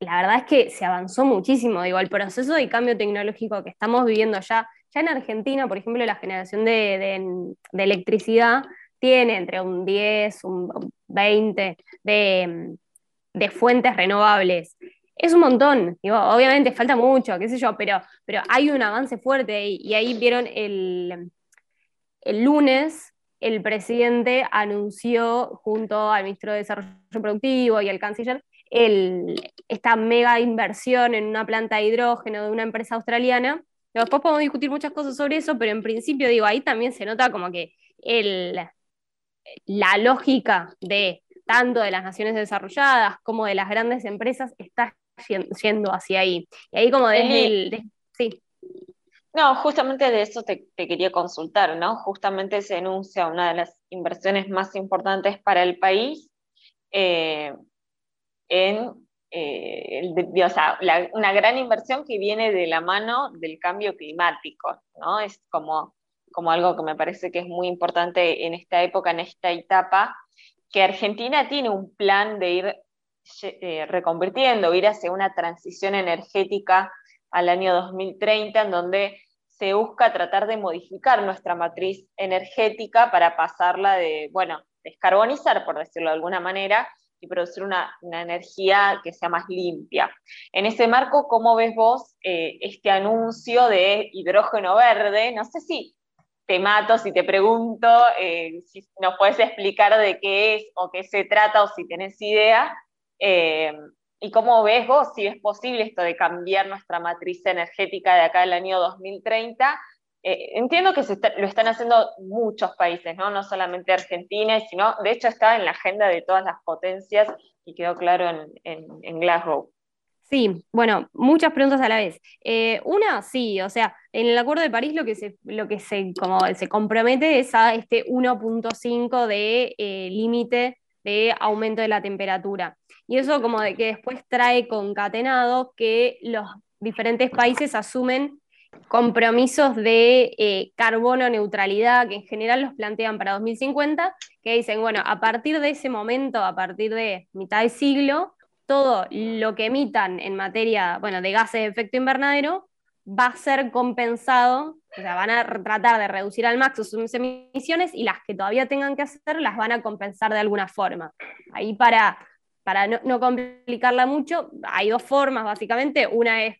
la verdad es que se avanzó muchísimo, digo, el proceso de cambio tecnológico que estamos viviendo ya, ya en Argentina, por ejemplo, la generación de, de- de electricidad tiene entre un 10, un 20 de, de fuentes renovables. Es un montón, obviamente falta mucho, qué sé yo, pero, pero hay un avance fuerte y, y ahí vieron el, el lunes el presidente anunció junto al ministro de Desarrollo Productivo y al canciller el- esta mega inversión en una planta de hidrógeno de una empresa australiana. Después podemos discutir muchas cosas sobre eso, pero en principio, digo, ahí también se nota como que el, la lógica de tanto de las naciones desarrolladas como de las grandes empresas está yendo hacia ahí. Y ahí como desde Eli. el... de- sí. No, justamente de eso te, te quería consultar, ¿no? Justamente se enuncia una de las inversiones más importantes para el país eh, en, eh, el de- o sea, la- una gran inversión que viene de la mano del cambio climático, ¿no? Es como, como algo que me parece que es muy importante en esta época, en esta etapa, que Argentina tiene un plan de ir eh, reconvirtiendo, ir hacia una transición energética al año 2030, en donde se busca tratar de modificar nuestra matriz energética para pasarla de, bueno, descarbonizar, por decirlo de alguna manera, y producir una, energía que sea más limpia. En ese marco, ¿cómo ves vos eh, este anuncio de hidrógeno verde? No sé si te mato si te pregunto, eh, si nos puedes explicar de qué es o qué se trata o si tenés idea. Eh, ¿Y cómo ves vos si es posible esto de cambiar nuestra matriz energética de acá al año 2030? Eh, entiendo que se lo están haciendo muchos países, ¿no? no solamente Argentina, sino, de hecho, está en la agenda de todas las potencias y quedó claro en, en- en Glasgow. Sí, bueno, muchas preguntas a la vez. Eh, una, sí, o sea, en el Acuerdo de París lo que se, lo que se, como se compromete es a este 1.5 de límite de aumento de la temperatura. Y eso como de que después trae concatenado que los diferentes países asumen compromisos de eh, carbono neutralidad, que en general los plantean para 2050, que dicen, bueno, a partir de ese momento, a partir de mitad de siglo, todo lo que emitan en materia, bueno, de gases de efecto invernadero va a ser compensado, o sea, van a tratar de reducir al máximo sus emisiones y las que todavía tengan que hacer las van a compensar de alguna forma. Ahí para, para no, complicarla mucho, hay dos formas básicamente. Una es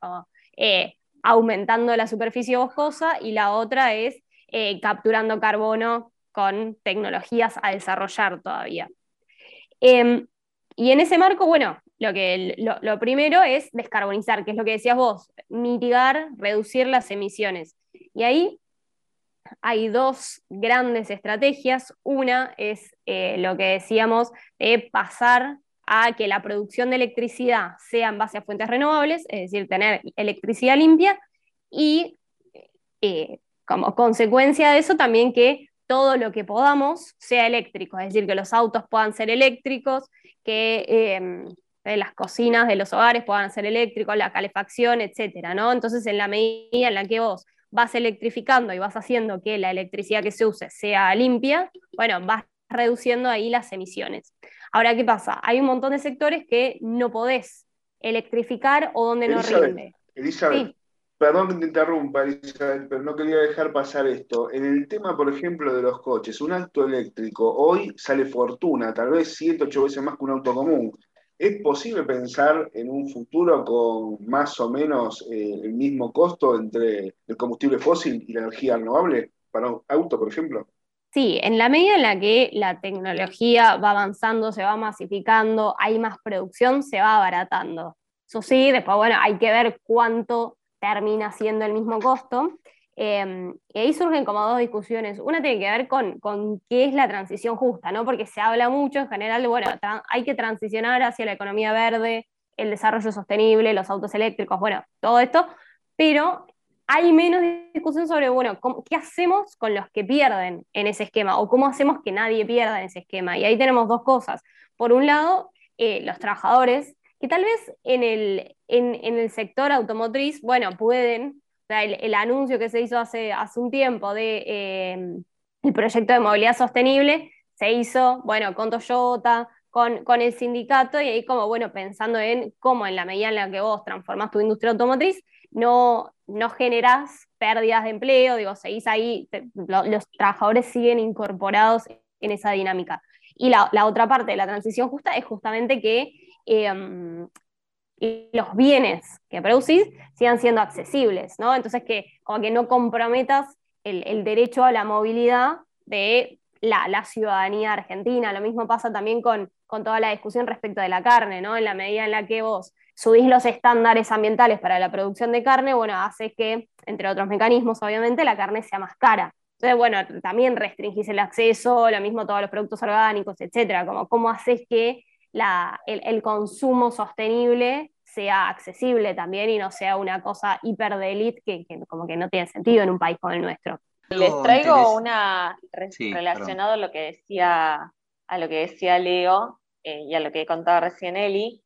eh, aumentando la superficie boscosa y la otra es eh, capturando carbono con tecnologías a desarrollar todavía. Em, y en ese marco, bueno, lo, que, lo primero es descarbonizar, que es lo que decías vos, mitigar, reducir las emisiones. Y ahí hay dos grandes estrategias. Una es eh, lo que decíamos de pasar a que la producción de electricidad sea en base a fuentes renovables, es decir, tener electricidad limpia y eh, como consecuencia de eso también que todo lo que podamos sea eléctrico, es decir, que los autos puedan ser eléctricos, que em, las cocinas de los hogares puedan ser eléctricos, la calefacción, etcétera, ¿no? Entonces, en la medida en la que vos vas electrificando y vas haciendo que la electricidad que se use sea limpia, bueno, vas reduciendo ahí las emisiones. Ahora, ¿qué pasa? Hay un montón de sectores que no podés electrificar o donde no rinde. Elizabeth, perdón que te interrumpa, Elizabeth, pero no quería dejar pasar esto. En el tema, por ejemplo, de los coches, un auto eléctrico hoy sale fortuna, tal vez 7, 8 veces más que un auto común. ¿Es posible pensar en un futuro con más o menos eh, el mismo costo entre el combustible fósil y la energía renovable para un auto, por ejemplo? Sí, en la medida en la que la tecnología va avanzando, se va masificando, hay más producción, se va abaratando. Eso sí, después, bueno, hay que ver cuánto termina siendo el mismo costo. Em, y ahí surgen como dos discusiones. Una tiene que ver con, con, qué es la transición justa, ¿no? Porque se habla mucho en general de, bueno, hay que transicionar hacia la economía verde, el desarrollo sostenible, los autos eléctricos, bueno, todo esto, pero hay menos discusión sobre, bueno, ¿qué hacemos con los que pierden en ese esquema? O cómo hacemos que nadie pierda en ese esquema. Y ahí tenemos dos cosas. Por un lado, eh, los trabajadores, que tal vez en el, en, el sector automotriz, bueno, pueden el, anuncio que se hizo hace, hace un tiempo de eh, proyecto de movilidad sostenible se hizo, bueno, con Toyota, con, con, el sindicato, y ahí como, bueno, pensando en cómo en la medida en la que vos transformás tu industria automotriz, no, no generás pérdidas de empleo, digo, seguís ahí, los trabajadores siguen incorporados en esa dinámica. Y la, la, otra parte de la transición justa es justamente que eh, los bienes que producís sigan siendo accesibles, ¿no? Entonces que como que no comprometas el, derecho a la movilidad de la, ciudadanía argentina. Lo mismo pasa también con, con, toda la discusión respecto de la carne, ¿no? En la medida en la que vos subís los estándares ambientales para la producción de carne, bueno, hace que, entre otros mecanismos, obviamente, la carne sea más cara. Entonces, bueno, también restringís el acceso, lo mismo todos los productos orgánicos, etcétera, como cómo haces que el, consumo sostenible sea accesible también y no sea una cosa hiper de elite que, como que no tiene sentido en un país como el nuestro. Les traigo una relacionado a lo que decía a lo que decía Leo eh, y a lo que contaba recién Eli.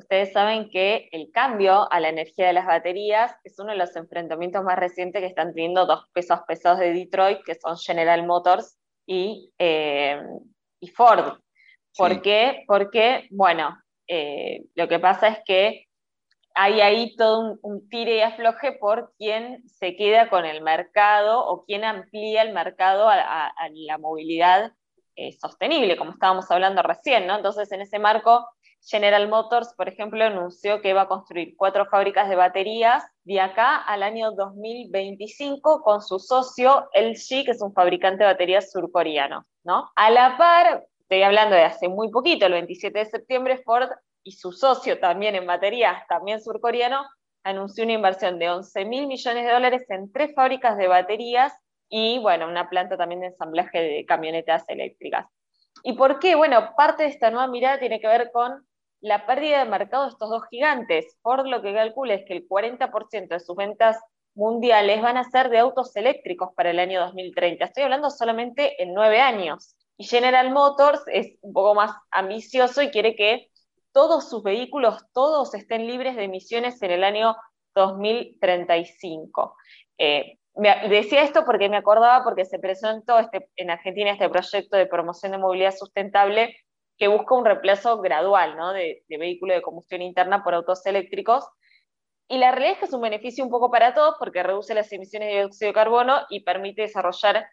Ustedes saben que el cambio a la energía de las baterías es uno de los enfrentamientos más recientes que están teniendo dos pesos pesados de Detroit, que son General Motors y, eh, y Ford. ¿Por qué? Porque, bueno, eh, lo que pasa es que hay ahí todo un, tire y afloje por quién se queda con el mercado o quién amplía el mercado a, la movilidad eh, sostenible, como estábamos hablando recién, ¿no? Entonces, en ese marco, General Motors, por ejemplo, anunció que va a construir cuatro fábricas de baterías de acá al año 2025 con su socio LG, que es un fabricante de baterías surcoreano, ¿no? A la par, estoy hablando de hace muy poquito, el 27 de septiembre, Ford y su socio también en baterías, también surcoreano, anunció una inversión de 11 mil millones de dólares en tres fábricas de baterías y, bueno, una planta también de ensamblaje de camionetas eléctricas. ¿Y por qué? Bueno, parte de esta nueva mirada tiene que ver con la pérdida de mercado de estos dos gigantes. Ford lo que calcula es que el 40% de sus ventas mundiales van a ser de autos eléctricos para el año 2030. Estoy hablando solamente en nueve años. Y General Motors es un poco más ambicioso y quiere que todos sus vehículos, todos estén libres de emisiones en el año 2035. Eh, decía esto porque me acordaba porque se presentó este, en Argentina este proyecto de promoción de movilidad sustentable que busca un reemplazo gradual de, de vehículos de combustión interna por autos eléctricos. Y la realidad es que es un beneficio un poco para todos porque reduce las emisiones de dióxido de carbono y permite desarrollar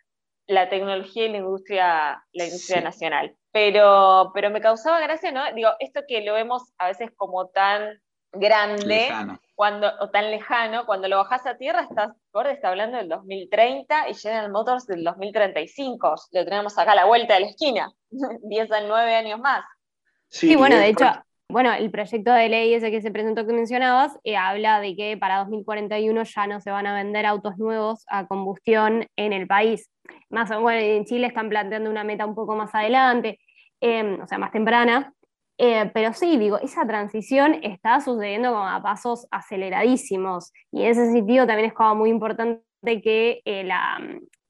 la tecnología y la industria, la industria nacional. Pero, pero me causaba gracia, ¿no? Digo, esto que lo vemos a veces como tan grande cuando, o tan lejano, cuando lo bajas a tierra, estás, Ford está hablando del 2030 y General Motors del 2035. Lo tenemos acá a la vuelta de la esquina, [LAUGHS] 10 a 9 años más. Sí, bueno, de hecho, bueno, el proyecto de ley ese que se presentó que mencionabas eh, habla de que para 2041 ya no se van a vender autos nuevos a combustión en el país. Más o bueno, en Chile están planteando una meta un poco más adelante, eh, o sea, más temprana. Eh, pero sí, digo, esa transición está sucediendo como a pasos aceleradísimos. Y en ese sentido también es como muy importante que, la,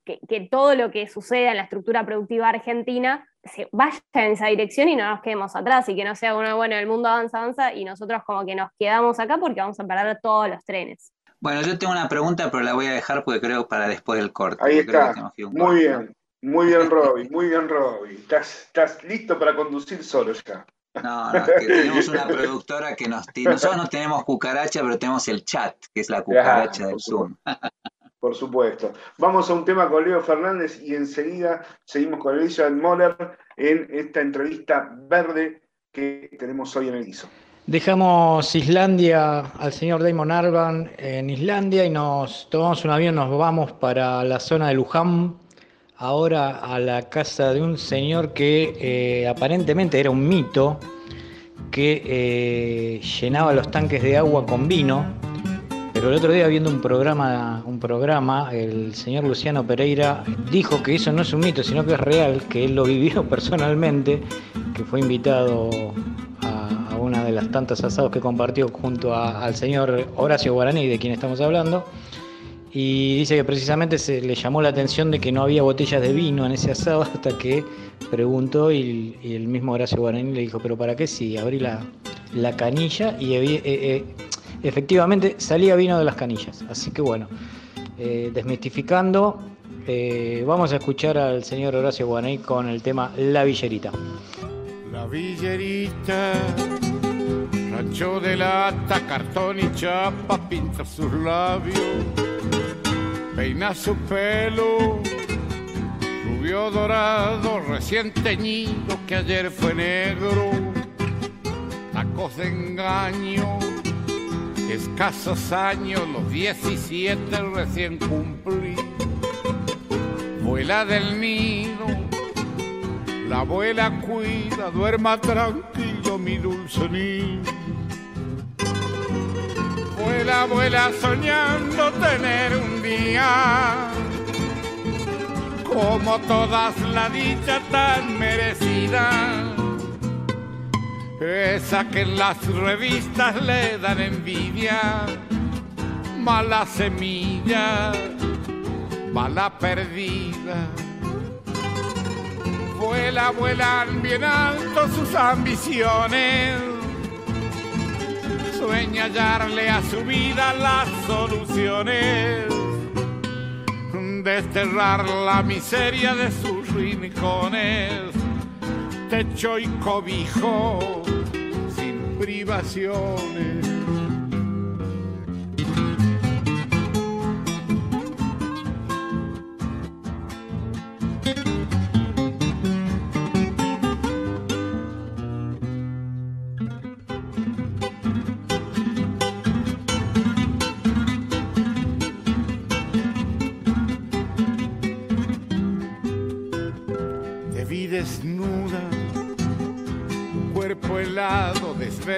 que, que todo lo que suceda en la estructura productiva argentina se vaya en esa dirección y no nos quedemos atrás y que no sea uno, bueno, el mundo avanza, avanza y nosotros como que nos quedamos acá porque vamos a perder todos los trenes. Bueno, yo tengo una pregunta, pero la voy a dejar porque creo para después del corte. Ahí creo está. que Muy bien, muy bien, Robbie, muy bien, Robbie. Estás, estás listo para conducir solo ya. No, no, que tenemos una productora que nos tiene. Nosotros no tenemos cucaracha, pero tenemos el chat, que es la cucaracha del por Zoom. Por supuesto. Vamos a un tema con Leo Fernández y enseguida seguimos con Elizabeth Moller en esta entrevista verde que tenemos hoy en el guiso. Dejamos Islandia al señor Damon Arban en Islandia y nos tomamos un avión, nos vamos para la zona de Luján, ahora a la casa de un señor que eh, aparentemente era un mito, que eh, llenaba los tanques de agua con vino, pero el otro día viendo un programa, un programa, el señor Luciano Pereira dijo que eso no es un mito, sino que es real, que él lo vivió [LAUGHS] personalmente, que fue invitado a, una de las tantas asados que compartió junto a- al señor Horacio Guaraní, de quien estamos hablando, y dice que precisamente se le llamó la atención de que no había botellas de vino en ese asado [LAUGHS] hasta que preguntó y, el mismo Horacio Guaraní le dijo, pero ¿para qué si abrí la, la canilla? Y eh, eh, efectivamente salía vino de las canillas. Así que bueno, eh, desmistificando, vamos a escuchar al señor Horacio Guaraní con el tema La Villerita. La villerita, de lata, cartón y chapa, pinta sus labios, peina su pelo, rubio dorado, recién teñido, que ayer fue negro, tacos de engaño, escasos años, los 17 recién cumplí, vuela del nido la abuela cuida, duerma tranquilo mi dulce niño. Vuela, vuela soñando tener un día como todas la dicha tan merecida. Esa que en las revistas le dan envidia, mala semilla, mala perdida. Vuela, vuelan bien alto sus ambiciones. Sueña hallarle a su vida las soluciones. Desterrar la miseria de sus rincones. Techo y cobijo sin privaciones.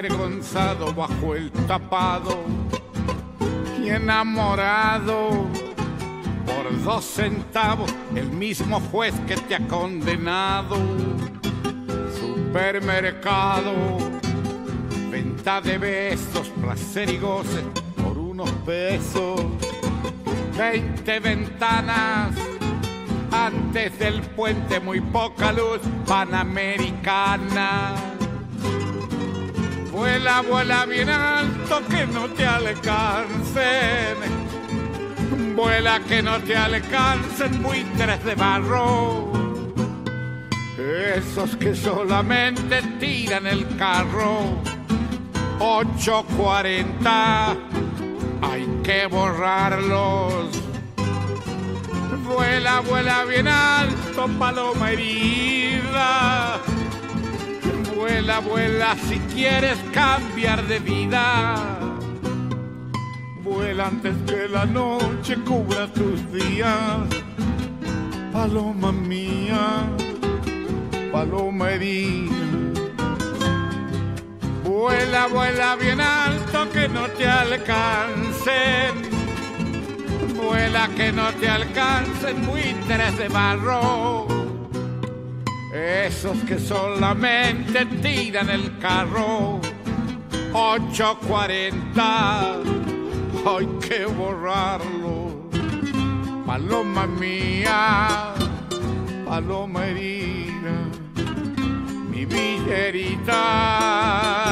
Helado, desvergonzado bajo el tapado y enamorado por dos centavos, el mismo juez que te ha condenado. Supermercado, venta de besos, placer y goce por unos pesos. Veinte ventanas antes del puente muy poca luz panamericana. Vuela, vuela bien alto que no te alcancen. Vuela que no te alcancen buitres de barro. Esos que solamente tiran el carro. 840, hay que borrarlos. Vuela, vuela bien alto, paloma herida. Vuela, vuela si quieres cambiar de vida. Vuela antes que la noche cubra tus días. Paloma mía, paloma herida. Vuela, vuela bien alto que no te alcancen. Vuela que no te alcancen buitres de barro. Esos que solamente tiran el carro. 840, hay que borrarlo. Paloma mía, paloma herida mi villerita,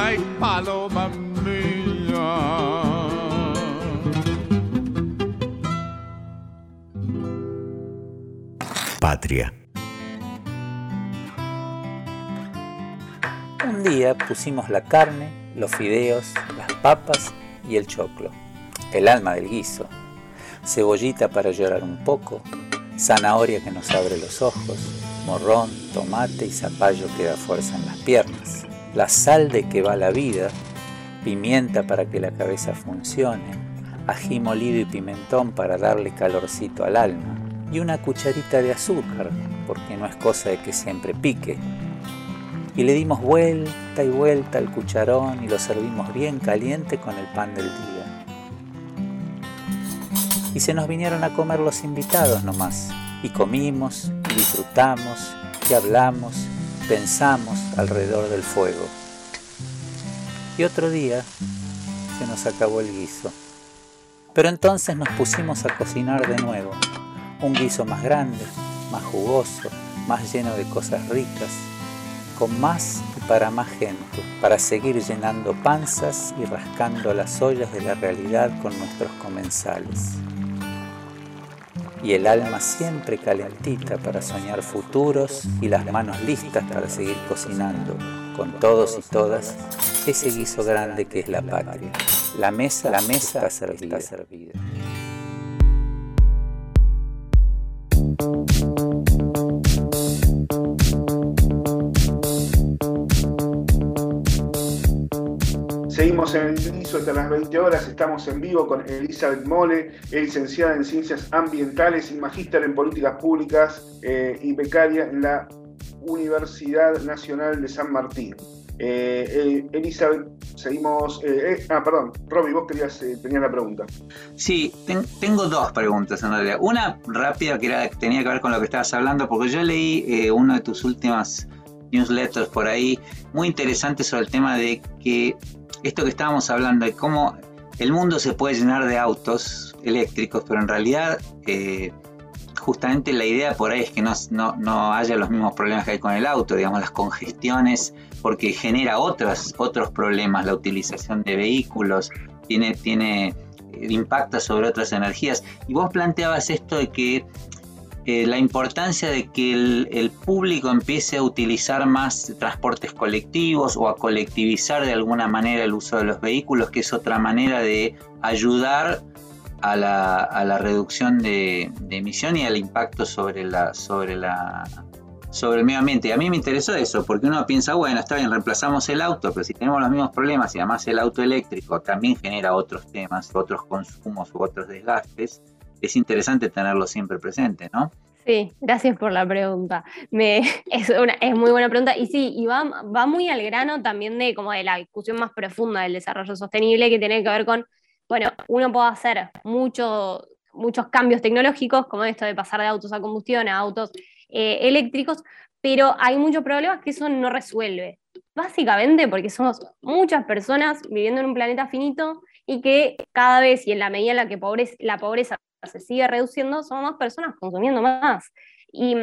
ay, paloma mía. Patria. Un día pusimos la carne, los fideos, las papas y el choclo, el alma del guiso, cebollita para llorar un poco, zanahoria que nos abre los ojos, morrón, tomate y zapallo que da fuerza en las piernas, la sal de que va la vida, pimienta para que la cabeza funcione, ají molido y pimentón para darle calorcito al alma, y una cucharita de azúcar, porque no es cosa de que siempre pique. Y le dimos vuelta y vuelta al cucharón y lo servimos bien caliente con el pan del día. Y se nos vinieron a comer los invitados nomás, y comimos, y disfrutamos, y hablamos, pensamos alrededor del fuego. Y otro día se nos acabó el guiso. Pero entonces nos pusimos a cocinar de nuevo, un guiso más grande, más jugoso, más lleno de cosas ricas, con más y para más gente, para seguir llenando panzas y rascando las ollas de la realidad con nuestros comensales. Y el alma siempre calentita para soñar futuros y las manos listas para seguir cocinando con todos y todas ese guiso grande que es la patria. La mesa, la mesa está servida. servida. Seguimos en el piso hasta las 20 horas, estamos en vivo con Elizabeth Mole, licenciada en Ciencias Ambientales y magíster en Políticas Públicas eh, y becaria en la Universidad Nacional de San Martín. Eh, eh, Elizabeth, seguimos... ah, perdón, Roby, vos querías, tenías la pregunta. Sí, ten- tengo dos preguntas en realidad. Una rápida que tenía que ver con lo que estabas hablando, porque yo leí una de tus últimas newsletters por ahí, muy interesante sobre el tema de que esto que estábamos hablando, de cómo el mundo se puede llenar de autos eléctricos, pero en realidad eh, justamente la idea por ahí es que no, no, no haya los mismos problemas que hay con el auto, digamos, las congestiones, porque genera otras, otros problemas, la utilización de vehículos, tiene, tiene eh, impacta sobre otras energías. Y vos planteabas esto de que la importancia de que el, público empiece a utilizar más transportes colectivos o a colectivizar de alguna manera el uso de los vehículos, que es otra manera de ayudar a la, a la reducción de, de emisión y al impacto sobre la, sobre la sobre el medio ambiente. Y a mí me interesó eso, porque uno piensa, bueno, está bien, reemplazamos el auto, pero si tenemos los mismos problemas y además el auto eléctrico también genera otros temas, otros consumos u otros desgastes, es interesante tenerlo siempre presente, ¿no? Sí, gracias por la pregunta. [LAUGHS] Es, una, es muy buena pregunta. Y sí, y va, va muy al grano también de como de la discusión más profunda del desarrollo sostenible que tiene que ver con, bueno, uno puede hacer mucho, muchos cambios tecnológicos, como esto de pasar de autos a combustión a autos eh, eléctricos, pero hay muchos problemas que eso no resuelve. Básicamente porque somos muchas personas viviendo en un planeta finito y que cada vez y en la medida en la que pobreza, la pobreza se sigue reduciendo, somos más personas consumiendo más. Y,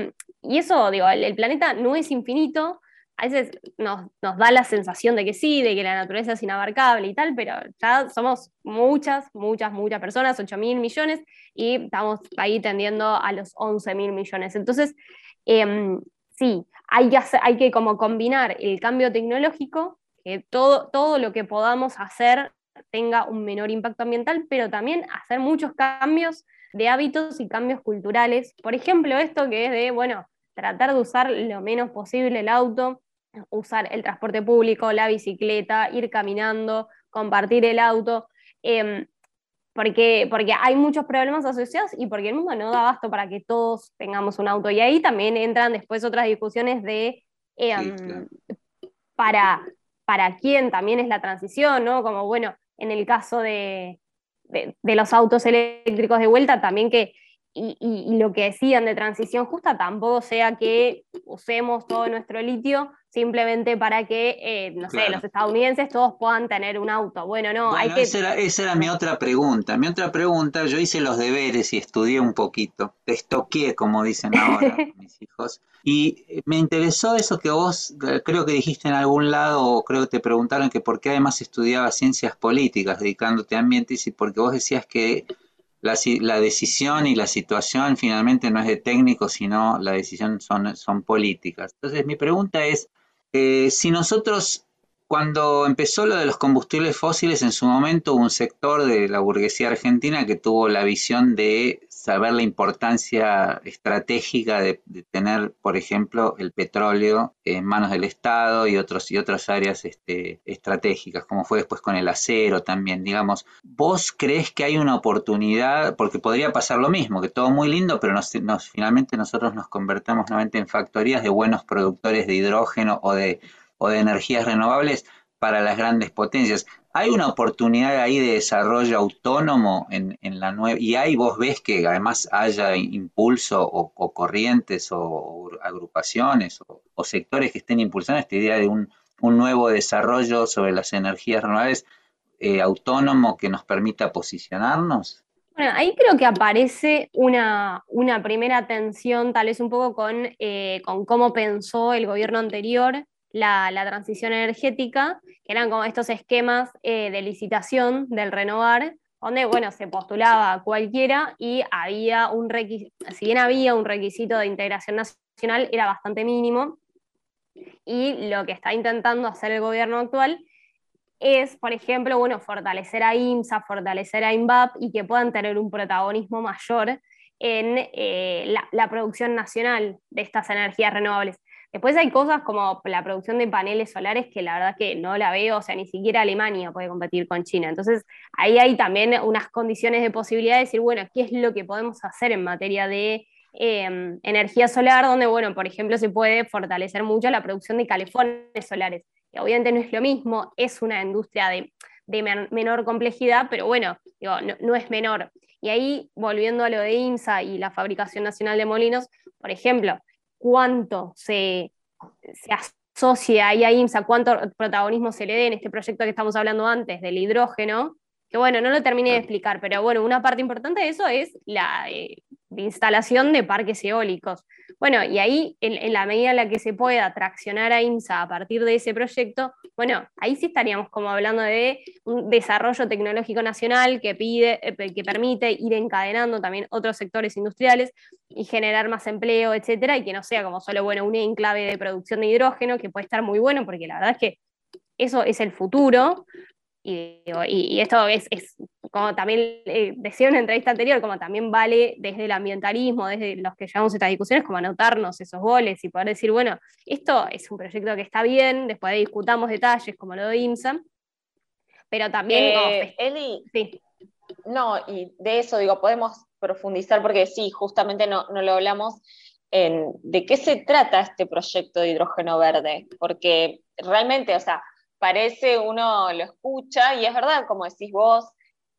y eso, digo, el, planeta no es infinito, a veces nos, nos, da la sensación de que sí, de que la naturaleza es inabarcable y tal, pero ya somos muchas, muchas, muchas personas, 8 mil millones, y estamos ahí tendiendo a los 11 mil millones. Entonces, eh, sí, hay que, hay que como combinar el cambio tecnológico, que todo, todo lo que podamos hacer tenga un menor impacto ambiental, pero también hacer muchos cambios de hábitos y cambios culturales. Por ejemplo, esto que es de, bueno, tratar de usar lo menos posible el auto, usar el transporte público, la bicicleta, ir caminando, compartir el auto, eh, porque, porque hay muchos problemas asociados y porque el mundo no da abasto para que todos tengamos un auto. Y ahí también entran después otras discusiones de, eh, sí, claro. para para quién también es la transición, ¿no? Como bueno, en el caso de, de, los autos eléctricos de vuelta, también que y, y- y lo que decían de transición justa tampoco sea que usemos todo nuestro litio simplemente para que, eh, no sé, los estadounidenses todos puedan tener un auto. Bueno, no, hay Bueno, que... esa era, esa era mi otra pregunta. Mi otra pregunta, yo hice los deberes y estudié un poquito. Estoqué, como dicen ahora [LAUGHS] mis hijos. Y me interesó eso que vos, creo que dijiste en algún lado, o creo que te preguntaron que por qué además estudiabas ciencias políticas, dedicándote a ambientes, y porque vos decías que la, si- la decisión y la situación finalmente no es de técnicos, sino la decisión son, son políticas. Entonces, mi pregunta es, eh, si nosotros cuando empezó lo de los combustibles fósiles, en su momento hubo un sector de la burguesía argentina que tuvo la visión de saber la importancia estratégica de, tener, por ejemplo, el petróleo en manos del Estado y otros y otras áreas este, estratégicas, como fue después con el acero también, digamos. ¿Vos crees que hay una oportunidad? Porque podría pasar lo mismo, que todo muy lindo, pero nos, finalmente nosotros nos convertimos nuevamente en factorías de buenos productores de hidrógeno o de o de energías renovables para las grandes potencias. ¿Hay una oportunidad ahí de desarrollo autónomo en, en la nueva? Y ahí vos ves que además haya impulso o, corrientes o, agrupaciones o, sectores que estén impulsando esta idea de un, un nuevo desarrollo sobre las energías renovables eh, autónomo que nos permita posicionarnos. Bueno, ahí creo que aparece una, una primera tensión, tal vez un poco con, eh, con cómo pensó el gobierno anterior la, la transición energética, eran como estos esquemas eh, de licitación del renovar, donde, bueno, se postulaba cualquiera y había un requisito, si bien había un requisito de integración nacional, era bastante mínimo. Y lo que está intentando hacer el gobierno actual es, por ejemplo, bueno, fortalecer a IMSA, fortalecer a INVAP y que puedan tener un protagonismo mayor en eh, la producción nacional de estas energías renovables. Después hay cosas como la producción de paneles solares que la verdad que no la veo, o sea, ni siquiera Alemania puede competir con China. Entonces, ahí hay también unas condiciones de posibilidad de decir, bueno, ¿qué es lo que podemos hacer en materia de eh, energía solar? Donde, bueno, por ejemplo, se puede fortalecer mucho la producción de calefones solares, que obviamente no es lo mismo, es una industria de, de men menor complejidad, pero bueno, digo, no, no es menor. Y ahí, volviendo a lo de IMSA y la Fabricación Nacional de Molinos, por ejemplo, cuánto se, se asocia ahí a IMSA, cuánto protagonismo se le dé en este proyecto que estamos hablando antes del hidrógeno, que bueno, no lo terminé de explicar, pero bueno, una parte importante de eso es la eh, de instalación de parques eólicos. Bueno, y ahí, en, la medida en la que se pueda traccionar a IMSA a partir de ese proyecto, bueno, ahí sí estaríamos como hablando de un desarrollo tecnológico nacional que pide, eh, que permite ir encadenando también otros sectores industriales y generar más empleo, etcétera, y que no sea como solo, bueno, un enclave de producción de hidrógeno, que puede estar muy bueno, porque la verdad es que eso es el futuro, y, y, y, esto es, es como también eh, decía en una entrevista anterior, como también vale desde el ambientalismo, desde los que llevamos estas discusiones, como anotarnos esos goles y poder decir, bueno, esto es un proyecto que está bien, después de discutamos detalles como lo de IMSA, pero también... Eh, Eli, sí. no, y de eso digo, podemos profundizar porque sí, justamente no, no lo hablamos. En, ¿De qué se trata este proyecto de hidrógeno verde? Porque realmente, o sea, parece, uno lo escucha y es verdad, como decís vos,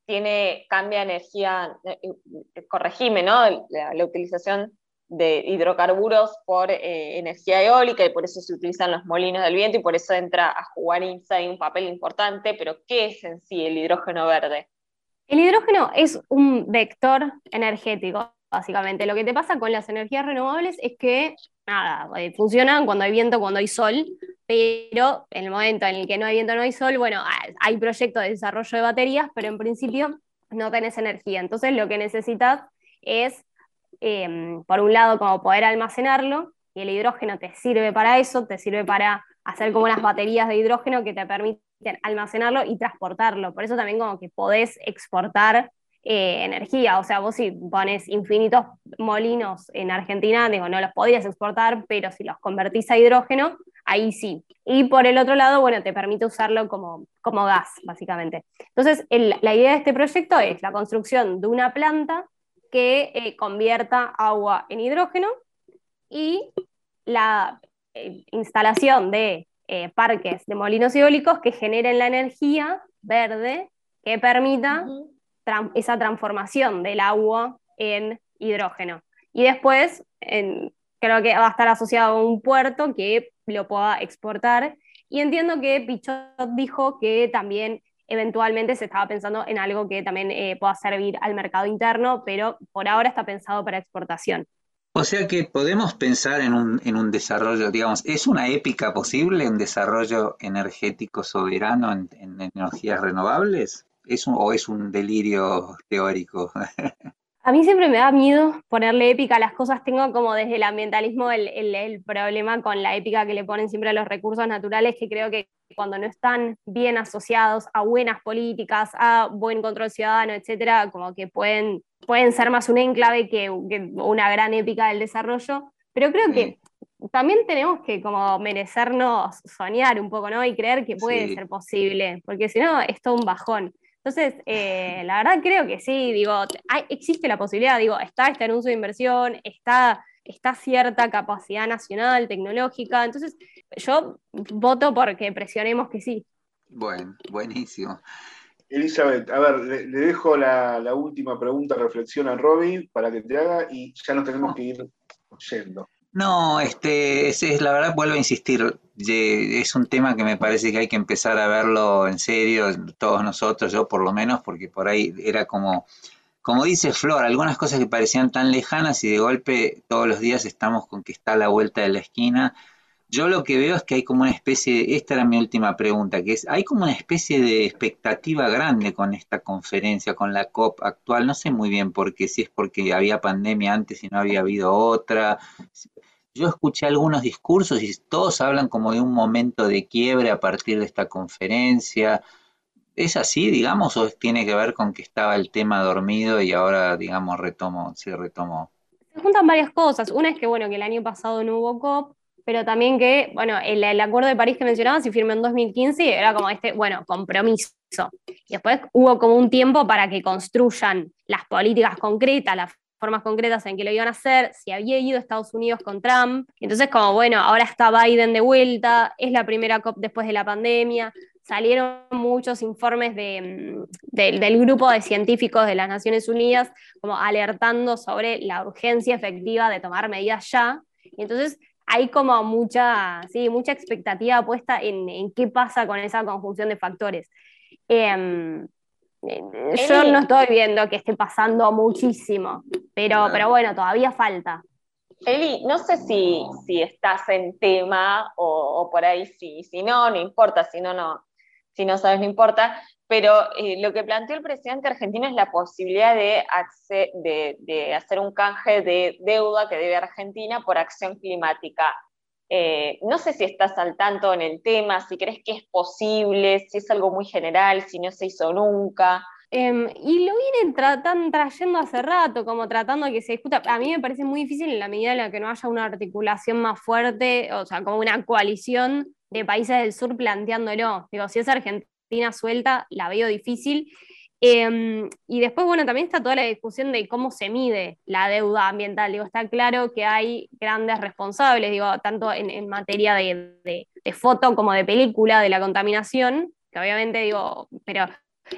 tiene, cambia energía, eh, corregime, ¿no? La, utilización de hidrocarburos por eh, energía eólica y por eso se utilizan los molinos del viento y por eso entra a jugar INSA un papel importante, pero ¿qué es en sí el hidrógeno verde? El hidrógeno es un vector energético, básicamente. Lo que te pasa con las energías renovables es que, nada, funcionan cuando hay viento, cuando hay sol, pero en el momento en el que no hay viento, no hay sol, bueno, hay proyectos de desarrollo de baterías, pero en principio no tenés energía. Entonces lo que necesitas es, eh, por un lado, como poder almacenarlo, y el hidrógeno te sirve para eso, te sirve para hacer como unas baterías de hidrógeno que te permiten almacenarlo y transportarlo. Por eso también como que podés exportar eh, energía. O sea, vos si pones infinitos molinos en Argentina, digo, no los podrías exportar, pero si los convertís a hidrógeno, ahí sí. Y por el otro lado, bueno, te permite usarlo como, como gas, básicamente. Entonces, el, la idea de este proyecto es la construcción de una planta que eh, convierta agua en hidrógeno y la eh, instalación de eh, parques de molinos eólicos que generen la energía verde que permita esa transformación del agua en hidrógeno. Y después, en- creo que va a estar asociado a un puerto que lo pueda exportar. Y entiendo que Pichot dijo que también eventualmente se estaba pensando en algo que también eh, pueda servir al mercado interno, pero por ahora está pensado para exportación. O sea que podemos pensar en un, en un desarrollo, digamos, ¿es una épica posible un desarrollo energético soberano en, en energías renovables? ¿Es ¿O es un delirio teórico? [LAUGHS] A mí siempre me da miedo ponerle épica a las cosas. Tengo como desde el ambientalismo el, el- el problema con la épica que le ponen siempre a los recursos naturales, que creo que cuando no están bien asociados a buenas políticas, a buen control ciudadano, etcétera, como que pueden, pueden ser más un enclave que, que una gran épica del desarrollo. Pero creo que también tenemos que como merecernos soñar un poco, ¿no? Y creer que puede Sí. ser posible, porque si no es todo un bajón. Entonces, eh, la verdad creo que sí, digo, hay- existe la posibilidad, digo, está este anuncio de inversión, está, está cierta capacidad nacional, tecnológica, entonces yo voto porque presionemos que sí. Bueno, buenísimo. Elizabeth, a ver, le, le dejo la, la última pregunta, reflexión a Robbie para que te haga y ya nos tenemos que ir yendo. No, este, es, es- la verdad vuelvo a insistir, es un tema que me parece que hay que empezar a verlo en serio, todos nosotros, yo por lo menos, porque por ahí era como, como dice Flor, algunas cosas que parecían tan lejanas y de golpe todos los días estamos con que está a la vuelta de la esquina. Yo lo que veo es que hay como una especie, esta era mi última pregunta, que es, hay como una especie de expectativa grande con esta conferencia, con la COP actual, no sé muy bien por qué, si es porque había pandemia antes y no había habido otra. Yo escuché algunos discursos y todos hablan como de un momento de quiebre a partir de esta conferencia. ¿Es así, digamos, o tiene que ver con que estaba el tema dormido y ahora, digamos, retomo, se retomó? Se juntan varias cosas. Una es que, bueno, que el año pasado no hubo COP, pero también que, bueno, el, el Acuerdo de París que mencionabas se firmó en 2015 y era como este, bueno, compromiso. Y después hubo como un tiempo para que construyan las políticas concretas, las formas concretas en que lo iban a hacer, si había ido Estados Unidos con Trump. Entonces, como, bueno, ahora está Biden de vuelta, es la primera COP después de la pandemia. Salieron muchos informes de, mm, del- del grupo de científicos de las Naciones Unidas como alertando sobre la urgencia efectiva de tomar medidas ya. Y entonces hay como mucha, sí, mucha expectativa puesta en, en qué pasa con esa conjunción de factores. Em, eh, yo no estoy viendo que esté pasando muchísimo, pero, pero bueno, todavía falta. Eli, no sé si, si estás en tema o, o por ahí sí, si no, no importa, si no, no, si no sabes, no importa, pero eh, lo que planteó el presidente argentino es la posibilidad de, hacer un canje de deuda que debe Argentina por acción climática. Eh, no sé si estás al tanto en el tema, si crees que es posible, si es algo muy general, si no se hizo nunca. Em, y lo vienen tratan, trayendo hace rato, como tratando de que se discuta. A mí me parece muy difícil en la medida en la que no haya una articulación más fuerte, o sea, como una coalición de países del sur planteándolo. Digo, si es Argentina suelta, la veo difícil. Em, y después, bueno, también está toda la discusión de cómo se mide la deuda ambiental. Digo, está claro que hay grandes responsables, digo, tanto en, en materia de, de- de foto como de película, de la contaminación, que obviamente digo, pero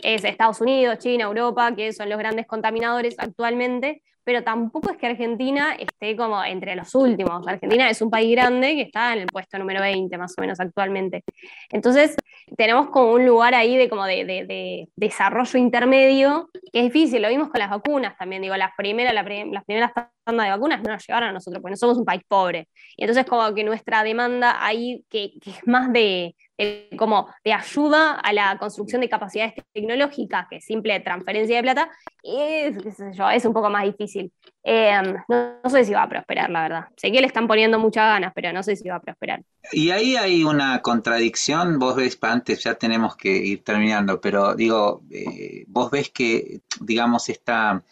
es Estados Unidos, China, Europa, que son los grandes contaminadores actualmente, pero tampoco es que Argentina esté como entre los últimos. Argentina es un país grande que está en el puesto número 20 más o menos actualmente. Entonces, tenemos como un lugar ahí de como de, de- de desarrollo intermedio, que es difícil, lo vimos con las vacunas también, digo, las primeras, la las primeras tandas de vacunas no nos llegaron a nosotros, porque no somos un país pobre. Y entonces como que nuestra demanda ahí, que, que es más de, de como de ayuda a la construcción de capacidades tecnológicas que simple transferencia de plata, es, qué yo, es un poco más difícil. Eh, no, sé si va a prosperar, la verdad. Sé que le están poniendo muchas ganas, pero no sé si va a prosperar. Y ahí hay una contradicción, vos ves, antes ya tenemos que ir terminando, pero digo, eh, vos ves que, digamos, esta,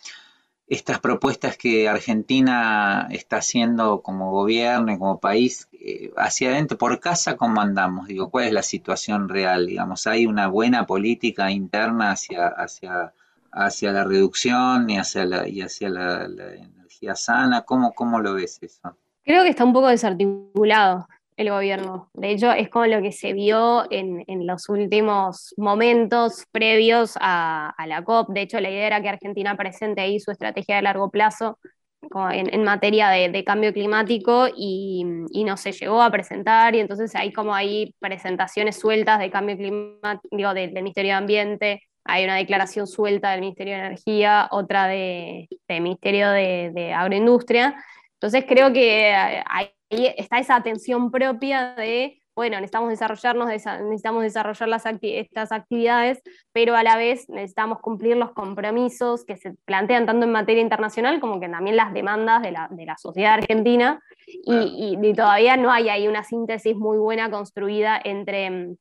estas propuestas que Argentina está haciendo como gobierno y como país, eh, hacia adentro, por casa, ¿cómo andamos? Digo, ¿cuál es la situación real? Digamos, ¿hay una buena política interna hacia, hacia, hacia la reducción y hacia la, y hacia la, energía sana? ¿Cómo, cómo lo ves eso? Creo que está un poco desarticulado. el gobierno. De hecho, es como lo que se vio en, en los últimos momentos previos a, a, la COP. De hecho, la idea era que Argentina presente ahí su estrategia de largo plazo en, materia de, cambio climático y, no se llegó a presentar. Y entonces hay como hay presentaciones sueltas de cambio climático, digo, del Ministerio de Ambiente. Hay una declaración suelta del Ministerio de Energía, otra de Ministerio de, de Agroindustria. Entonces creo que hay ahí está esa atención propia de, bueno, necesitamos desarrollarnos, necesitamos desarrollar las estas actividades, pero a la vez necesitamos cumplir los compromisos que se plantean tanto en materia internacional como que también las demandas de la, de la sociedad argentina, y, y, y, todavía no hay ahí una síntesis muy buena construida entre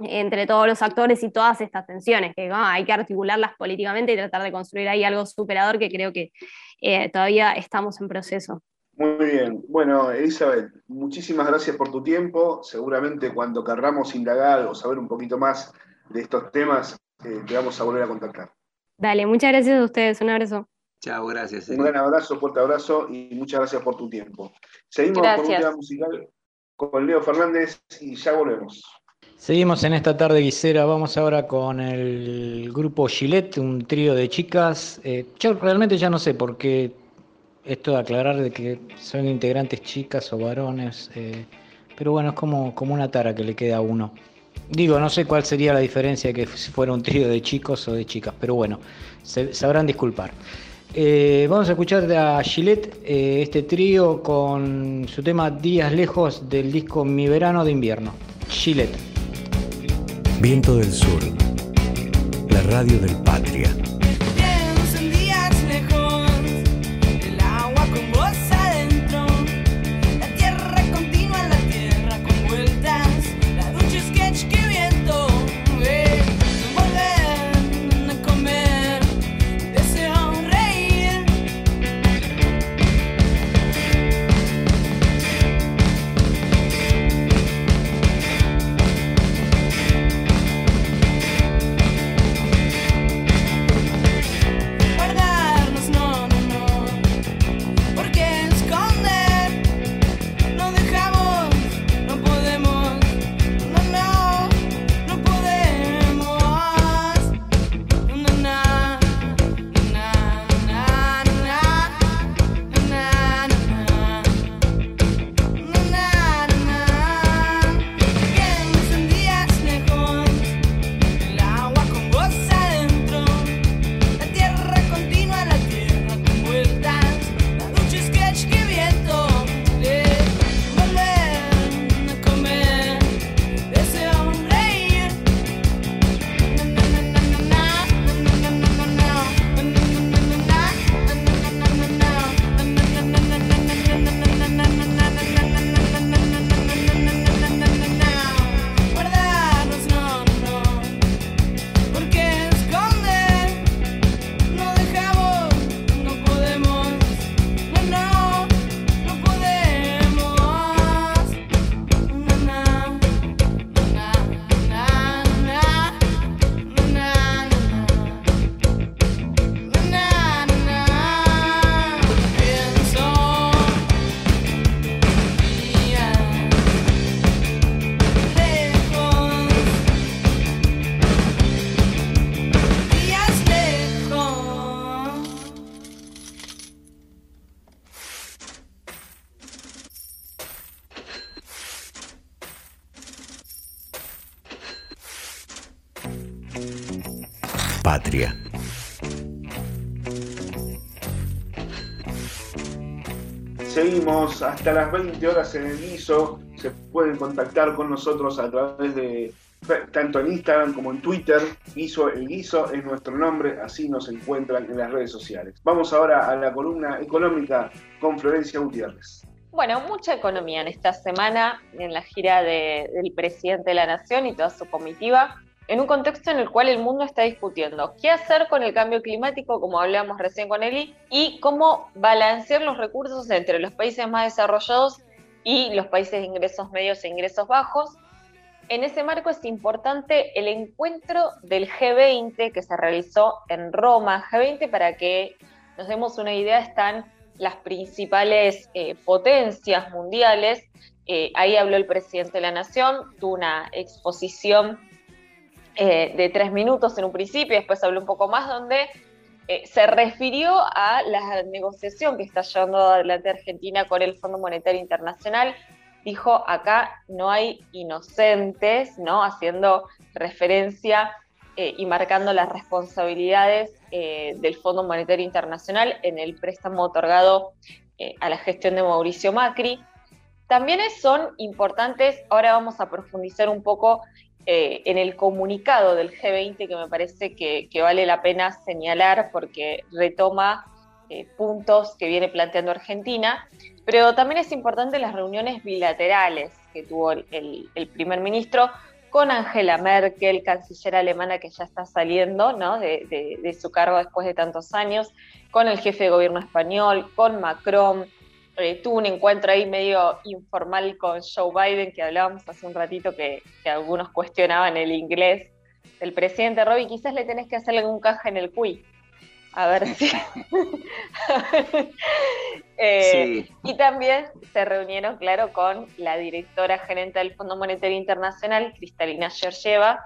entre todos los actores y todas estas tensiones, que ¿no? hay que articularlas políticamente y tratar de construir ahí algo superador que creo que eh, todavía estamos en proceso. Muy bien. Bueno, Elizabeth, muchísimas gracias por tu tiempo. Seguramente cuando querramos indagar o saber un poquito más de estos temas, eh, te vamos a volver a contactar. Dale, muchas gracias a ustedes. Un abrazo. Chao, gracias. Un gran abrazo, fuerte abrazo y muchas gracias por tu tiempo. Seguimos gracias. con un tema musical con Leo Fernández y ya volvemos. Seguimos en esta tarde guisera, vamos ahora con el grupo Gillette, un trío de chicas. Eh, yo realmente ya no sé por qué esto de aclarar de que son integrantes chicas o varones, eh, pero bueno, es como, como una tara que le queda a uno. Digo, no sé cuál sería la diferencia que fuera un trío de chicos o de chicas, pero bueno, sabrán disculpar. Eh, vamos a escuchar a Gillette, eh, este trío con su tema Días Lejos del disco Mi Verano de Invierno. Gillette. Viento del Sur, la radio del. Patria. Hasta las 20 horas en el guiso. Se pueden contactar con nosotros a través de tanto en Instagram como en Twitter. Guiso, el guiso es nuestro nombre, así nos encuentran en las redes sociales. Vamos ahora a la columna económica con Florencia Gutiérrez. Bueno, mucha economía en esta semana en la gira de, del presidente de la Nación y toda su comitiva en un contexto en el cual el mundo está discutiendo qué hacer con el cambio climático, como hablábamos recién con Eli, y cómo balancear los recursos entre los países más desarrollados y los países de ingresos medios e ingresos bajos. En ese marco es importante el encuentro del G20 que se realizó en Roma. G20, para que nos demos una idea, están las principales eh, potencias mundiales. Eh, ahí habló el presidente de la Nación, tuvo una exposición eh, de tres minutos en un principio, después habló un poco más, donde se refirió a la negociación que está llevando adelante Argentina con el Fondo Monetario Internacional. Dijo, acá no hay inocentes, ¿no? Haciendo referencia y marcando las responsabilidades eh, del Fondo Monetario Internacional en el préstamo otorgado eh, a la gestión de Mauricio Macri. También son importantes, ahora vamos a profundizar un poco eh, en el comunicado del G20 que me parece que, vale la pena señalar porque retoma puntos que viene planteando Argentina, pero también es importante las reuniones bilaterales que tuvo el primer ministro con Angela Merkel, canciller alemana que ya está saliendo ¿no? de, su cargo después de tantos años, con el jefe de gobierno español, con Macron. Eh, tuvo un encuentro ahí medio informal con Joe Biden, que hablábamos hace un ratito que, algunos cuestionaban el inglés del presidente. Robbie, quizás le tenés que hacerle algún caja en el CUI. A ver si. [LAUGHS] Eh, y también se reunieron, claro, con la directora gerente del Fondo Monetario Internacional, Cristalina Georgieva.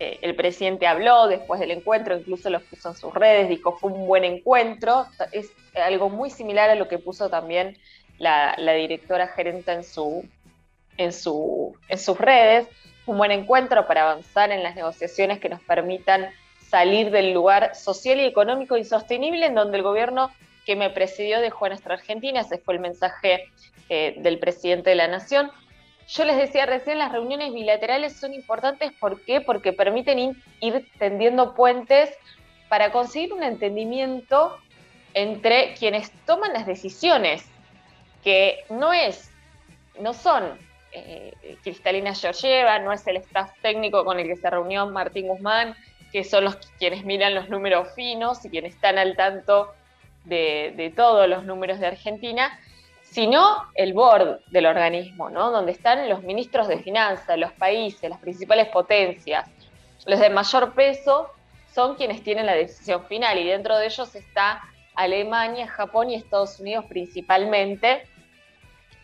Eh, el presidente habló después del encuentro, incluso lo puso en sus redes, dijo fue un buen encuentro. Es algo muy similar a lo que puso también la, directora gerente en, su, en, su, en sus redes. Un buen encuentro para avanzar en las negociaciones que nos permitan salir del lugar social y económico insostenible en donde el gobierno que me presidió dejó a nuestra Argentina, ese fue el mensaje eh, del presidente de la Nación. Yo les decía recién, las reuniones bilaterales son importantes, ¿por qué? Porque permiten ir tendiendo puentes para conseguir un entendimiento entre quienes toman las decisiones, que no es, no son eh, Cristalina Georgieva, no es el staff técnico con el que se reunió Martín Guzmán, que son los quienes miran los números finos y quienes están al tanto de, todos los números de Argentina, sino el board del organismo, ¿no? donde están los ministros de finanzas, los países, las principales potencias. Los de mayor peso son quienes tienen la decisión final y dentro de ellos está Alemania, Japón y Estados Unidos principalmente.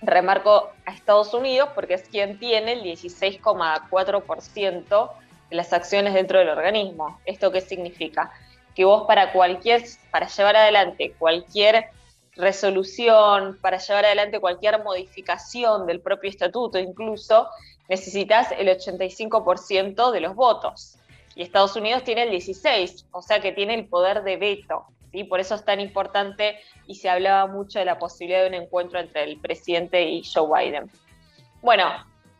Remarco a Estados Unidos porque es quien tiene el 16,4% de las acciones dentro del organismo. ¿Esto qué significa? Que vos para cualquier, para llevar adelante cualquier resolución, para llevar adelante cualquier modificación del propio estatuto incluso, necesitas el 85% de los votos. Y Estados Unidos tiene el 16, o sea que tiene el poder de veto. ¿sí? Por eso es tan importante y se hablaba mucho de la posibilidad de un encuentro entre el presidente y Joe Biden. Bueno,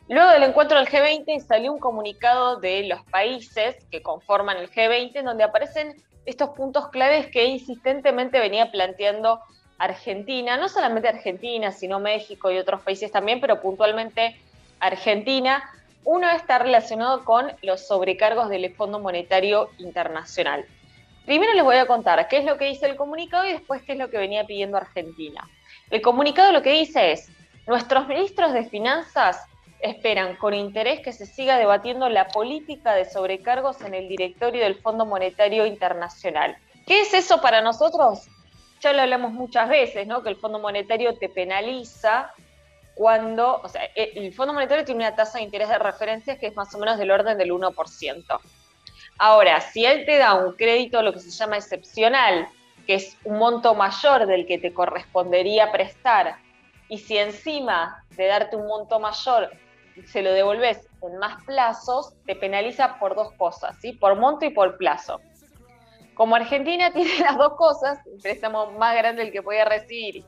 Luego del encuentro del G20 salió un comunicado de los países que conforman el G20 en donde aparecen estos puntos claves que insistentemente venía planteando Argentina, no solamente Argentina, sino México y otros países también, pero puntualmente Argentina. Uno está relacionado con los sobrecargos del Fondo Monetario Internacional. Primero les voy a contar qué es lo que dice el comunicado y después qué es lo que venía pidiendo Argentina. El comunicado lo que dice es, nuestros ministros de finanzas esperan con interés que se siga debatiendo la política de sobrecargos en el directorio del Fondo Monetario Internacional. ¿Qué es eso para nosotros? Ya lo hablamos muchas veces, ¿no? Que el Fondo Monetario te penaliza cuando, o sea, e, el Fondo Monetario tiene una tasa de interés de referencia que es más o menos del orden del 1%. Ahora, si él te da un crédito, lo que se llama excepcional, que es un monto mayor del que te correspondería prestar, y si encima de darte un monto mayor se lo devolves en más plazos, te penaliza por dos cosas, ¿sí? Por monto y por plazo. Como Argentina [LAUGHS] tiene las dos cosas, el préstamo más grande el que puede recibir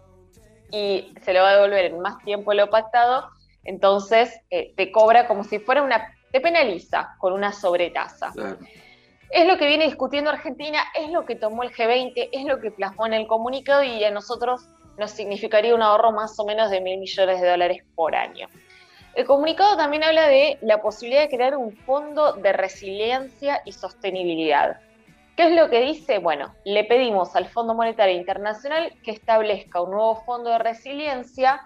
y se lo va a devolver en más tiempo lo pactado, entonces eh, te cobra como si fuera una, te penaliza con una sobretasa. Es lo que viene discutiendo Argentina, es lo que tomó el G20, es lo que plasmó en el comunicado y a nosotros nos significaría un ahorro más o menos de mil millones de dólares por año. El comunicado también habla de la posibilidad de crear un fondo de resiliencia y sostenibilidad. ¿Qué es lo que dice? Bueno, le pedimos al Fondo Monetario Internacional que establezca un nuevo fondo de resiliencia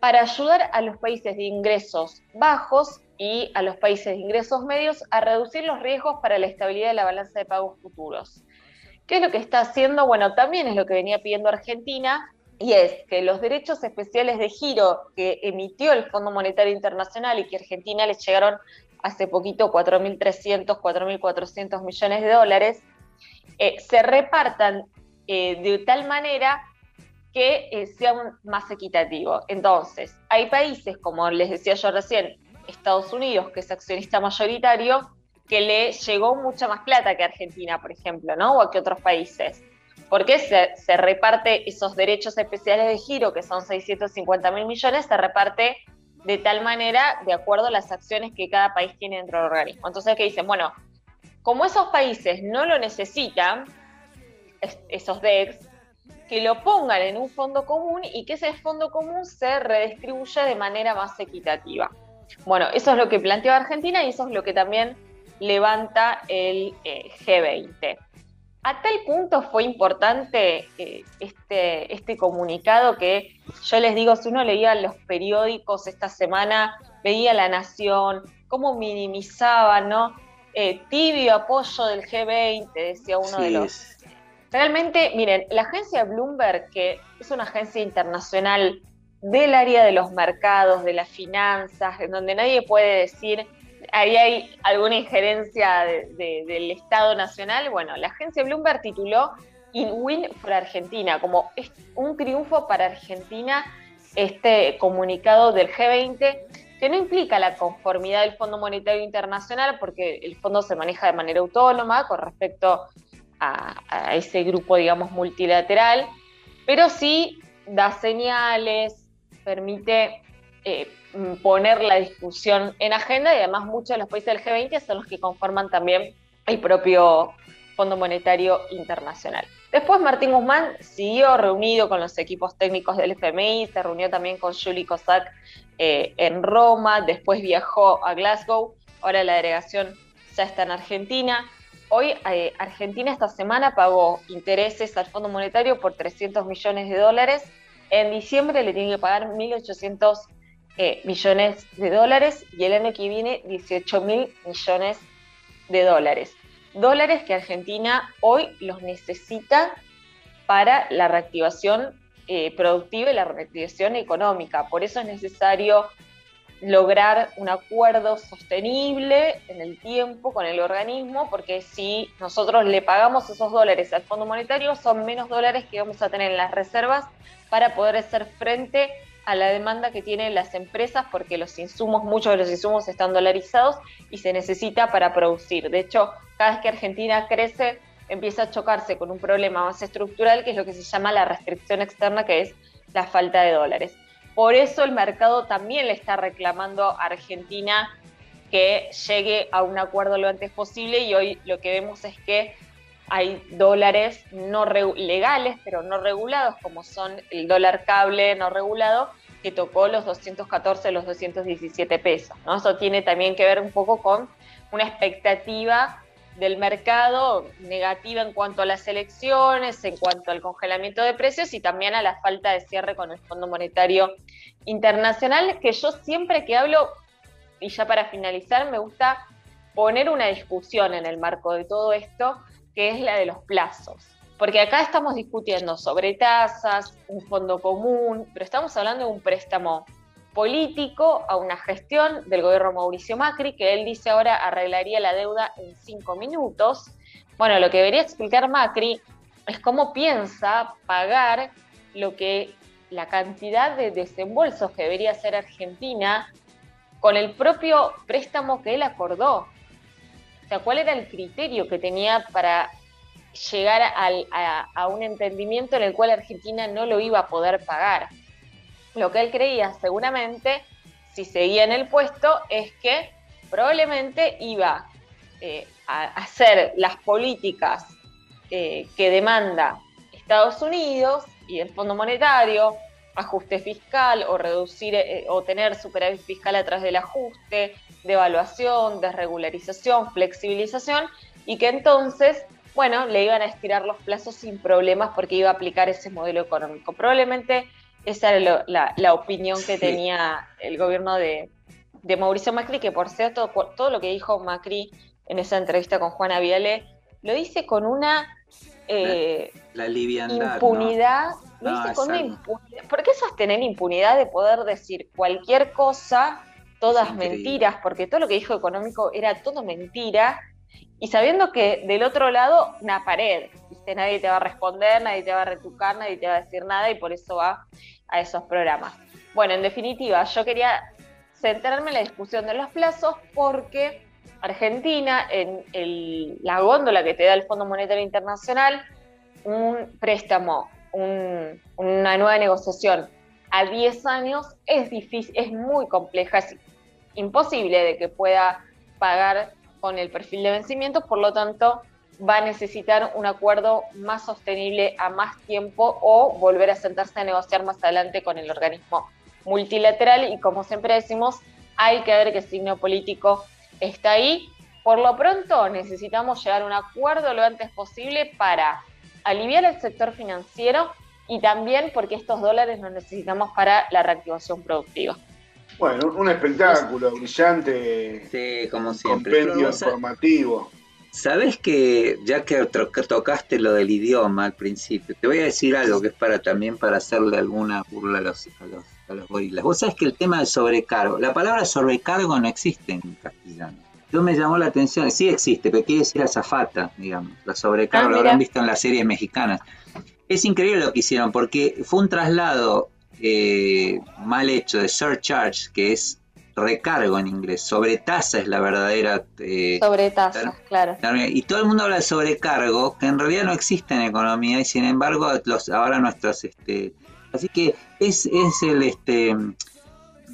para ayudar a los países de ingresos bajos y a los países de ingresos medios a reducir los riesgos para la estabilidad de la balanza de pagos futuros. ¿Qué es lo que está haciendo? Bueno, también es lo que venía pidiendo Argentina y es que los derechos especiales de giro que emitió el Fondo Monetario Internacional y que Argentina le llegaron hace poquito 4.300, 4.400 millones de dólares, eh, se repartan eh, de tal manera que eh, sea más equitativo. Entonces, hay países, como les decía yo recién, Estados Unidos, que es accionista mayoritario, que le llegó mucha más plata que Argentina, por ejemplo, ¿no? O que otros países. Porque se, se reparte esos derechos especiales de giro, que son 650 mil millones, se reparte de tal manera de acuerdo a las acciones que cada país tiene dentro del organismo. Entonces, ¿qué dicen? Bueno, como esos países no lo necesitan, esos DEX, que lo pongan en un fondo común y que ese fondo común se redistribuya de manera más equitativa. Bueno, eso es lo que planteó Argentina y eso es lo que también levanta el eh, G20. A tal punto fue importante eh, este, este comunicado que yo les digo, si uno leía los periódicos esta semana, veía La Nación, cómo minimizaban, ¿no? Eh, tibio apoyo del G20, decía uno de los Realmente, miren, la agencia Bloomberg, que es una agencia internacional del área de los mercados, de las finanzas, en donde nadie puede decir, ahí hay alguna injerencia del Estado Nacional, bueno, la agencia Bloomberg tituló In Win for Argentina, como un triunfo para Argentina este comunicado del G20, que no implica la conformidad del Fondo Monetario Internacional, porque el fondo se maneja de manera autónoma con respecto a, ese grupo, digamos, multilateral, pero sí da señales, permite eh, poner la discusión en agenda y además muchos de los países del G20 son los que conforman también el propio Fondo Monetario Internacional. Después Martín Guzmán siguió reunido con los equipos técnicos del FMI, se reunió también con Julie Cossack eh, en Roma, después viajó a Glasgow, ahora la delegación ya está en Argentina. Hoy eh, Argentina esta semana pagó intereses al Fondo Monetario por 300 millones de dólares. En diciembre le tiene que pagar 1.800 eh, millones de dólares y el año que viene 18 mil millones de dólares. Dólares que Argentina hoy los necesita para la reactivación eh, productiva y la reactivación económica. Por eso es necesario lograr un acuerdo sostenible en el tiempo con el organismo, porque si nosotros le pagamos esos dólares al Fondo Monetario, son menos dólares que vamos a tener en las reservas para poder hacer frente a la demanda que tienen las empresas, porque los insumos, muchos de los insumos están dolarizados y se necesita para producir. De hecho, cada vez que Argentina crece, empieza a chocarse con un problema más estructural, que es lo que se llama la restricción externa, que es la falta de dólares. Por eso el mercado también le está reclamando a Argentina que llegue a un acuerdo lo antes posible y hoy lo que vemos es que hay dólares no legales, pero no regulados, como son el dólar cable no regulado, que tocó los 214, los 217 pesos. ¿no? Eso tiene también que ver un poco con una expectativa del mercado negativa en cuanto a las elecciones, en cuanto al congelamiento de precios y también a la falta de cierre con el Fondo Monetario Internacional, que yo siempre que hablo, y ya para finalizar, me gusta poner una discusión en el marco de todo esto, que es la de los plazos. Porque acá estamos discutiendo sobre tasas, un fondo común, pero estamos hablando de un préstamo político a una gestión del gobierno Mauricio Macri, que él dice ahora arreglaría la deuda en cinco minutos. Bueno, lo que debería explicar Macri es cómo piensa pagar lo que la cantidad de desembolsos que debería hacer Argentina con el propio préstamo que él acordó. O sea, ¿cuál era el criterio que tenía para llegar a, a un entendimiento en el cual Argentina no lo iba a poder pagar? Lo que él creía seguramente, si seguía en el puesto, es que probablemente iba eh, a hacer las políticas eh, que demanda Estados Unidos y el Fondo Monetario, ajuste fiscal o reducir eh, o tener superávit fiscal a través del ajuste, devaluación, desregularización, flexibilización, y que entonces, bueno, le iban a estirar los plazos sin problemas porque iba a aplicar ese modelo económico. Probablemente esa era la, opinión que tenía el gobierno de, Mauricio Macri, que por cierto, todo lo que dijo Macri en esa entrevista con Juana Viale, lo dice con una eh, La liviandad. ¿no? impunidad, lo No, hice con una impunidad. Porque eso es tener impunidad de poder decir cualquier cosa, todas mentiras, porque todo lo que dijo económico era todo mentira, y sabiendo que del otro lado, una pared, nadie te va a responder, nadie te va a retucar, nadie te va a decir nada, y por eso va a esos programas. Bueno, en definitiva, yo quería centrarme en la discusión de los plazos porque Argentina, en la góndola que te da el Fondo Monetario Internacional, un préstamo, un- una nueva negociación a 10 años es difícil, es muy compleja, es imposible de que pueda pagar con el perfil de vencimiento, por lo tanto va a necesitar un acuerdo más sostenible a más tiempo o volver a sentarse a negociar más adelante con el organismo multilateral y como siempre decimos, hay que ver qué signo político está ahí. Por lo pronto necesitamos llegar a un acuerdo lo antes posible para aliviar el sector financiero y también porque estos dólares los necesitamos para la reactivación productiva. Bueno, un espectáculo brillante, Sí, como siempre. Pero compendio informativo. Sabes que ya que tocaste lo del idioma al principio, te voy a decir algo que es para también para hacerle alguna burla a los, a los, a los gorilas. Vos sabés que el tema del sobrecargo, la palabra sobrecargo no existe en castellano. Yo me llamó la atención, sí existe, pero quiere decir azafata, digamos. La sobrecargo Ah, lo habrán visto en las series mexicanas. Es increíble lo que hicieron, porque fue un traslado eh, mal hecho de surcharge, que es recargo en inglés. Sobretasa es la verdadera eh, Sobre tasas, claro. y todo el mundo habla de sobrecargo, que en realidad no existe en economía, y sin embargo, los, ahora nuestros, este, así que es, es el, este,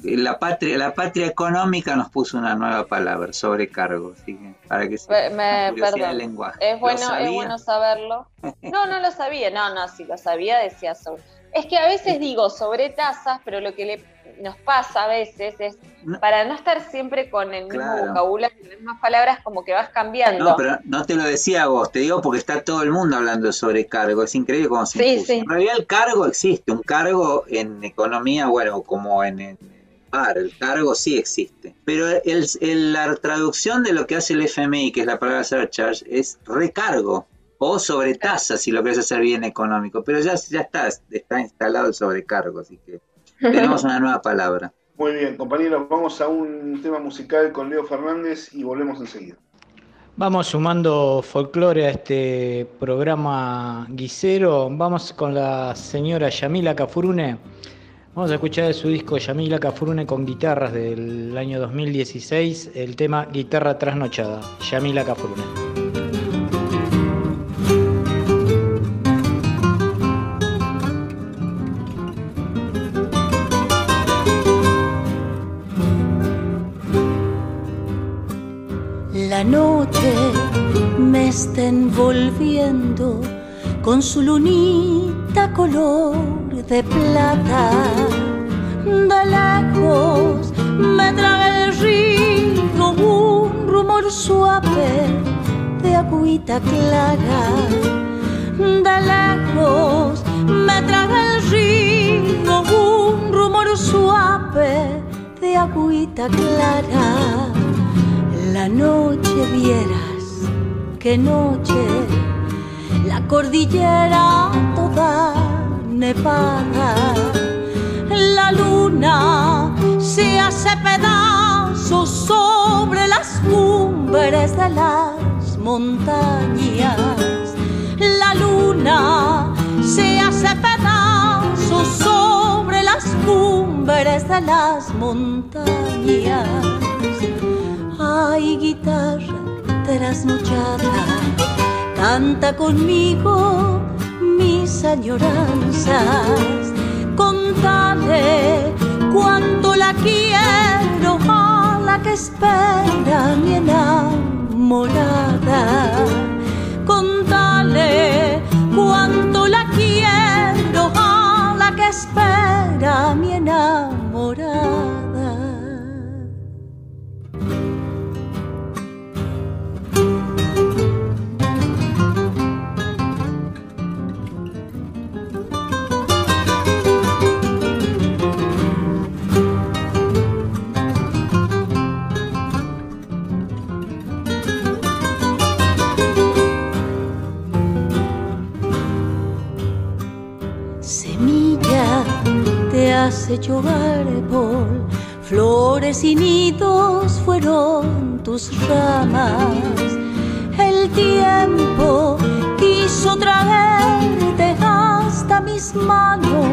la patria, la patria económica nos puso una nueva palabra, sobrecargo, así que para que se Me- perdón. del lenguaje. Es ¿Lo bueno, es bueno saberlo. [LAUGHS] No, no lo sabía. No, no, si lo sabía decía sobre. Es que a veces digo sobre tasas, pero lo que le, nos pasa a veces es, para no estar siempre con el mismo Claro. vocabulario, las mismas palabras, como que vas cambiando. No, pero no te lo decía vos, te digo porque está todo el mundo hablando de sobrecargo, es increíble cómo se Sí, sí. En realidad el cargo existe, un cargo en economía, bueno, como en el par, el cargo sí existe. Pero el, el- la traducción de lo que hace el FMI, que es la palabra surcharge, es recargo o sobretasa, si lo querés hacer bien económico. Pero ya, ya está, está instalado el sobrecargo, así que [LAUGHS] tenemos una nueva palabra. Muy bien, compañeros, vamos a un tema musical con Leo Fernández y volvemos enseguida. Vamos sumando folclore a este programa guisero. Vamos con la señora Yamila Cafurune. Vamos a escuchar de su disco Yamila Cafurune con guitarras del año 2016, el tema Guitarra Trasnochada. Yamila Cafurune. Noche me está envolviendo con su lunita color de plata. De lejos me trae el río un rumor suave de agüita clara. De lejos me trae el río un rumor suave de agüita clara. La noche vieras, qué noche, la cordillera toda nevada. La luna se hace pedazos sobre las cumbres de las montañas. La luna se hace pedazos sobre las cumbres de las montañas. Ay, guitarra trasnochada, canta conmigo mis añoranzas. Contale cuánto la quiero a la que espera mi enamorada. Contale cuánto la quiero a la que espera mi enamorada. Hecho árbol, flores y nidos fueron tus ramas. El tiempo quiso traerte hasta mis manos,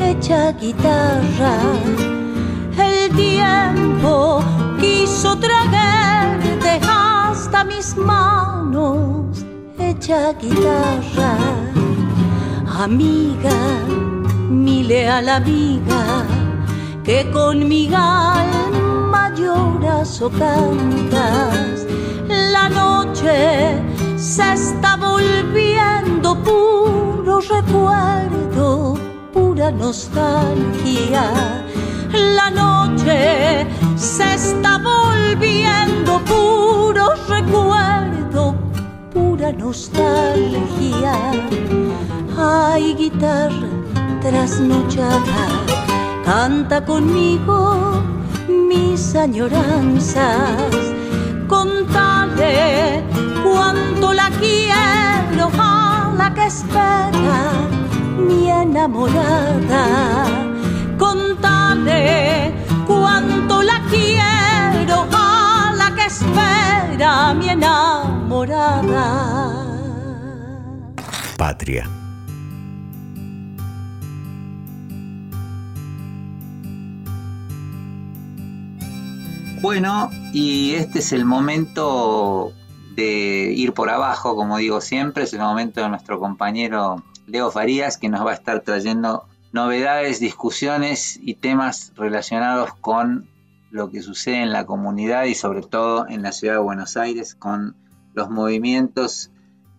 hecha guitarra. El tiempo quiso traerte hasta mis manos, hecha guitarra. Amiga, mi leal amiga, que con mi alma lloras o cantas. La noche se está volviendo puro recuerdo, pura nostalgia. La noche se está volviendo puro recuerdo, pura nostalgia. Ay, guitarra trasnochada, canta conmigo mis añoranzas. Contale cuánto la quiero a la que espera mi enamorada. Contale cuánto la quiero a la que espera mi enamorada. Patria. Bueno, y este es el momento de ir por abajo, como digo siempre, es el momento de nuestro compañero Leo Farías, que nos va a estar trayendo novedades, discusiones y temas relacionados con lo que sucede en la comunidad y sobre todo en la ciudad de Buenos Aires, con los movimientos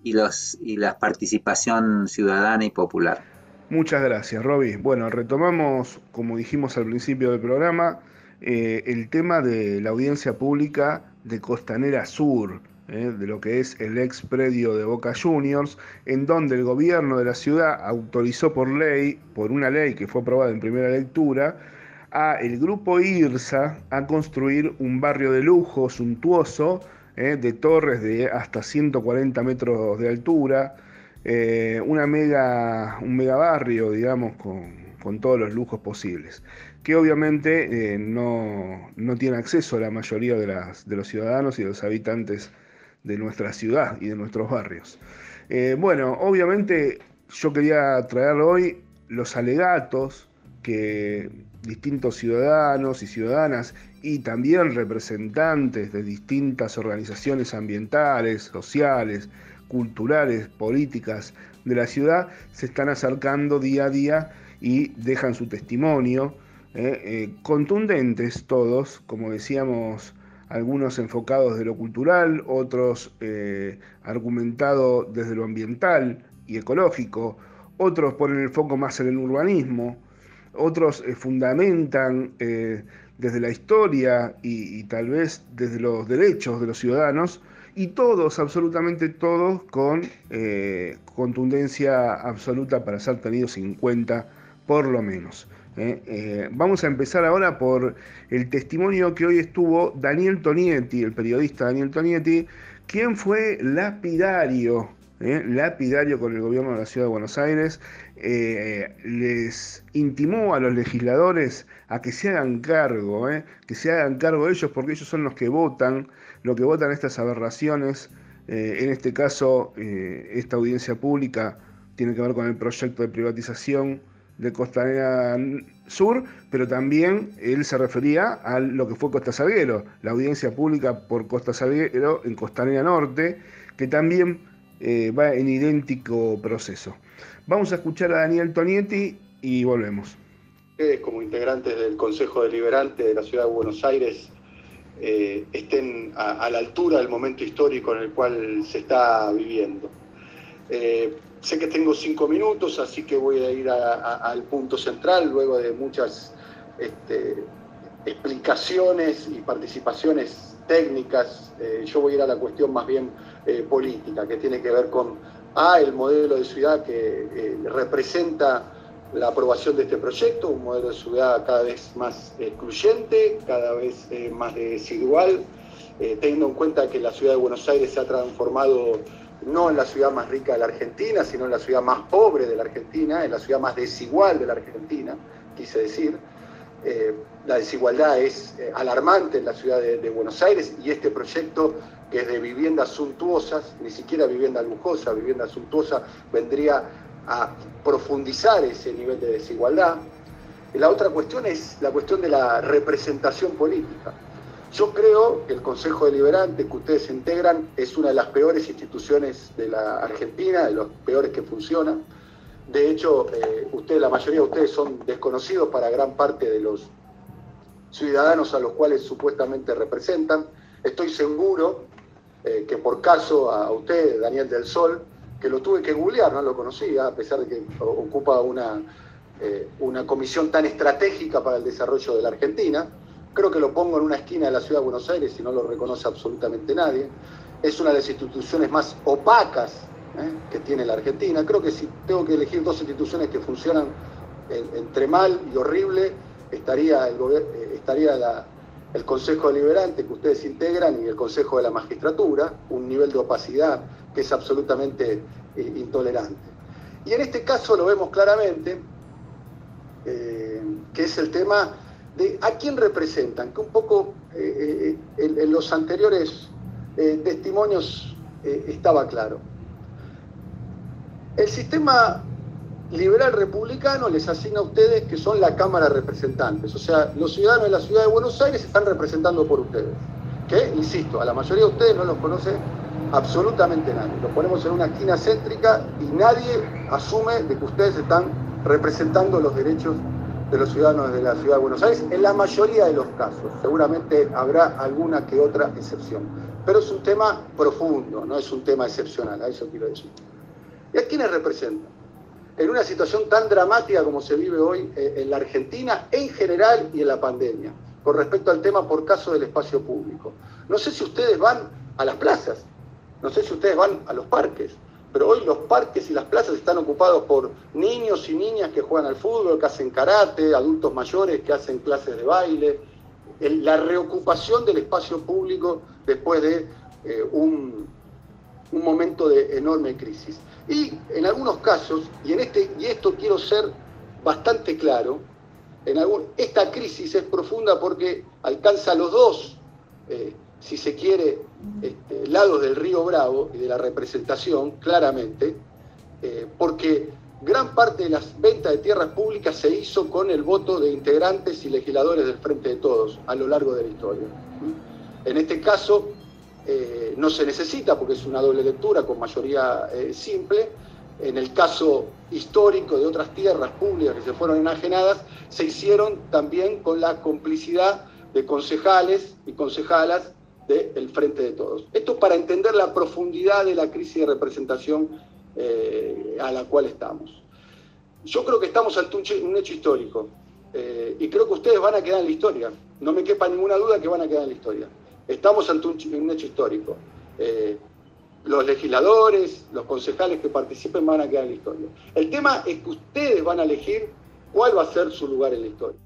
y, los, y la participación ciudadana y popular. Muchas gracias, Roby. Bueno, retomamos, como dijimos al principio del programa, eh, el tema de la audiencia pública de Costanera Sur, eh, de lo que es el ex predio de Boca Juniors, en donde el gobierno de la ciudad autorizó por ley, por una ley que fue aprobada en primera lectura, a el grupo IRSA a construir un barrio de lujo suntuoso, eh, de torres de hasta 140 metros de altura, una mega, un mega barrio, digamos, con, con todos los lujos posibles que obviamente eh, no, no, tiene acceso a la mayoría de, las, de, los ciudadanos y de los habitantes de nuestra ciudad y de nuestros barrios. Eh, bueno, obviamente yo quería traer hoy los alegatos que distintos ciudadanos y ciudadanas y también representantes de distintas organizaciones ambientales, sociales, culturales, políticas de la ciudad se están acercando día a día y dejan su testimonio eh, eh, contundentes todos, como decíamos, algunos enfocados de lo cultural, otros eh, argumentados desde lo ambiental y ecológico, otros ponen el foco más en el urbanismo, otros fundamentan desde la historia y, tal vez desde los derechos de los ciudadanos, y todos, absolutamente todos, con contundencia absoluta para ser tenidos en cuenta, por lo menos. ¿Eh? Eh, vamos a empezar ahora por el testimonio que hoy estuvo Daniel Tonietti, el periodista Daniel Tonietti, quien fue lapidario, ¿eh? lapidario con el gobierno de la ciudad de Buenos Aires, les intimó a los legisladores a que se hagan cargo, que se hagan cargo ellos porque ellos son los que votan, lo que votan estas aberraciones, en este caso esta audiencia pública tiene que ver con el proyecto de privatización de Costanera Sur, pero también él se refería a lo que fue Costa Salguero, la audiencia pública por Costa Salguero en Costanera Norte, que también eh, va en idéntico proceso. Vamos a escuchar a Daniel Tonietti y volvemos. Como integrantes del Consejo Deliberante de la Ciudad de Buenos Aires eh, estén a, la altura del momento histórico en el cual se está viviendo. Eh, Sé que tengo cinco minutos, así que voy a ir al punto central luego de muchas este, explicaciones y participaciones técnicas. Eh, yo voy a ir a la cuestión más bien eh, política, que tiene que ver con A, el modelo de ciudad que eh, representa la aprobación de este proyecto, un modelo de ciudad cada vez más excluyente, cada vez más desigual, teniendo en cuenta que la ciudad de Buenos Aires se ha transformado no en la ciudad más rica de la Argentina, sino en la ciudad más pobre de la Argentina, en la ciudad más desigual de la Argentina, quise decir. Eh, la desigualdad es eh, alarmante en la ciudad de, Buenos Aires y este proyecto que es de viviendas suntuosas, ni siquiera vivienda lujosa, vivienda suntuosa, vendría a profundizar ese nivel de desigualdad. Y la otra cuestión es la cuestión de la representación política. Yo creo que el Consejo Deliberante que ustedes integran es una de las peores instituciones de la Argentina, de los peores que funcionan. De hecho, eh, ustedes, la mayoría de ustedes son desconocidos para gran parte de los ciudadanos a los cuales supuestamente representan. Estoy seguro eh, que por caso a usted, Daniel del Sol, que lo tuve que googlear, no lo conocía, a pesar de que ocupa una, eh, una comisión tan estratégica para el desarrollo de la Argentina, Creo que lo pongo en una esquina de la ciudad de Buenos Aires y no lo reconoce absolutamente nadie. Es una de las instituciones más opacas ¿eh? que tiene la Argentina. Creo que si tengo que elegir dos instituciones que funcionan entre mal y horrible, estaría el, eh, estaría el Consejo Deliberante que ustedes integran y el Consejo de la Magistratura, un nivel de opacidad que es absolutamente eh, intolerante. Y en este caso lo vemos claramente, que es el tema a quién representan, que un poco eh, eh, en, los anteriores eh, testimonios estaba claro. El sistema liberal republicano les asigna a ustedes que son la Cámara de Representantes, o sea, los ciudadanos de la ciudad de Buenos Aires están representando por ustedes, que, insisto, a la mayoría de ustedes no los conoce absolutamente nadie. Los ponemos en una esquina céntrica y nadie asume de que ustedes están representando los derechos de los ciudadanos de la ciudad de Buenos Aires, en la mayoría de los casos. Seguramente habrá alguna que otra excepción. Pero es un tema profundo, no es un tema excepcional, a eso quiero decir. ¿Y a quiénes representan? En una situación tan dramática como se vive hoy eh, en la Argentina en general y en la pandemia, con respecto al tema por caso del espacio público. No sé si ustedes van a las plazas, no sé si ustedes van a los parques, pero hoy los parques y las plazas están ocupados por niños y niñas que juegan al fútbol, que hacen karate, adultos mayores que hacen clases de baile, la reocupación del espacio público después de eh, un, momento de enorme crisis. Y en algunos casos, y, en este, y esto quiero ser bastante claro, en algún, esta crisis es profunda porque alcanza los dos eh, si se quiere, este, lados del río Bravo y de la representación, claramente, eh, porque gran parte de las ventas de tierras públicas se hizo con el voto de integrantes y legisladores del Frente de Todos a lo largo de la historia. En este caso, eh, no se necesita porque es una doble lectura con mayoría eh, simple. En el caso histórico de otras tierras públicas que se fueron enajenadas, se hicieron también con la complicidad de concejales y concejalas del Frente de Todos. Esto para entender la profundidad de la crisis de representación eh, a la cual estamos. Yo creo que estamos ante un, hecho histórico eh, y creo que ustedes van a quedar en la historia. No me quepa ninguna duda que van a quedar en la historia. Estamos ante un, hecho histórico. Eh, los legisladores, los concejales que participen van a quedar en la historia. El tema es que ustedes van a elegir cuál va a ser su lugar en la historia.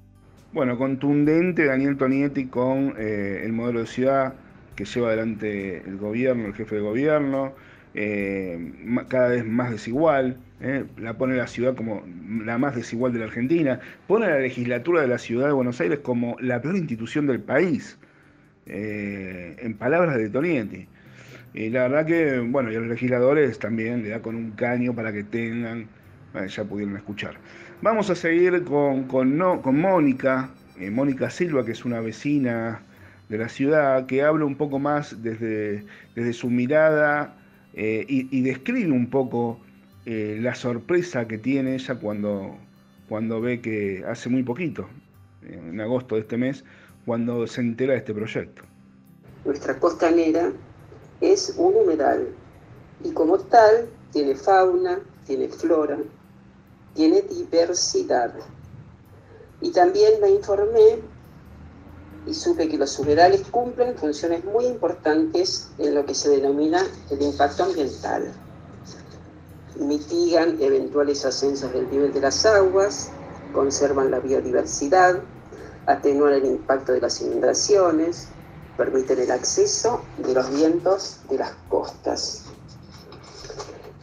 Bueno, contundente Daniel Tonietti con el modelo de ciudad, que lleva adelante el gobierno, el jefe de gobierno, eh, cada vez más desigual, eh, la pone la ciudad como la más desigual de la Argentina, pone la legislatura de la ciudad de Buenos Aires como la peor institución del país, eh, en palabras de Tonietti. Y la verdad que, bueno, y a los legisladores también le da con un caño para que tengan, ya pudieron escuchar. Vamos a seguir con, con, no, con Mónica, Mónica Silva, que es una vecina de la ciudad, que habla un poco más desde, desde su mirada eh, y, describe un poco eh, la sorpresa que tiene ella cuando, cuando ve que hace muy poquito, en agosto de este mes, cuando se entera de este proyecto. Nuestra costanera es un humedal y como tal tiene fauna, tiene flora, tiene diversidad. Y también me informé y supe que los humedales cumplen funciones muy importantes en lo que se denomina el impacto ambiental. Mitigan eventuales ascensos del nivel de las aguas, conservan la biodiversidad, atenúan el impacto de las inundaciones, permiten el acceso de los vientos de las costas.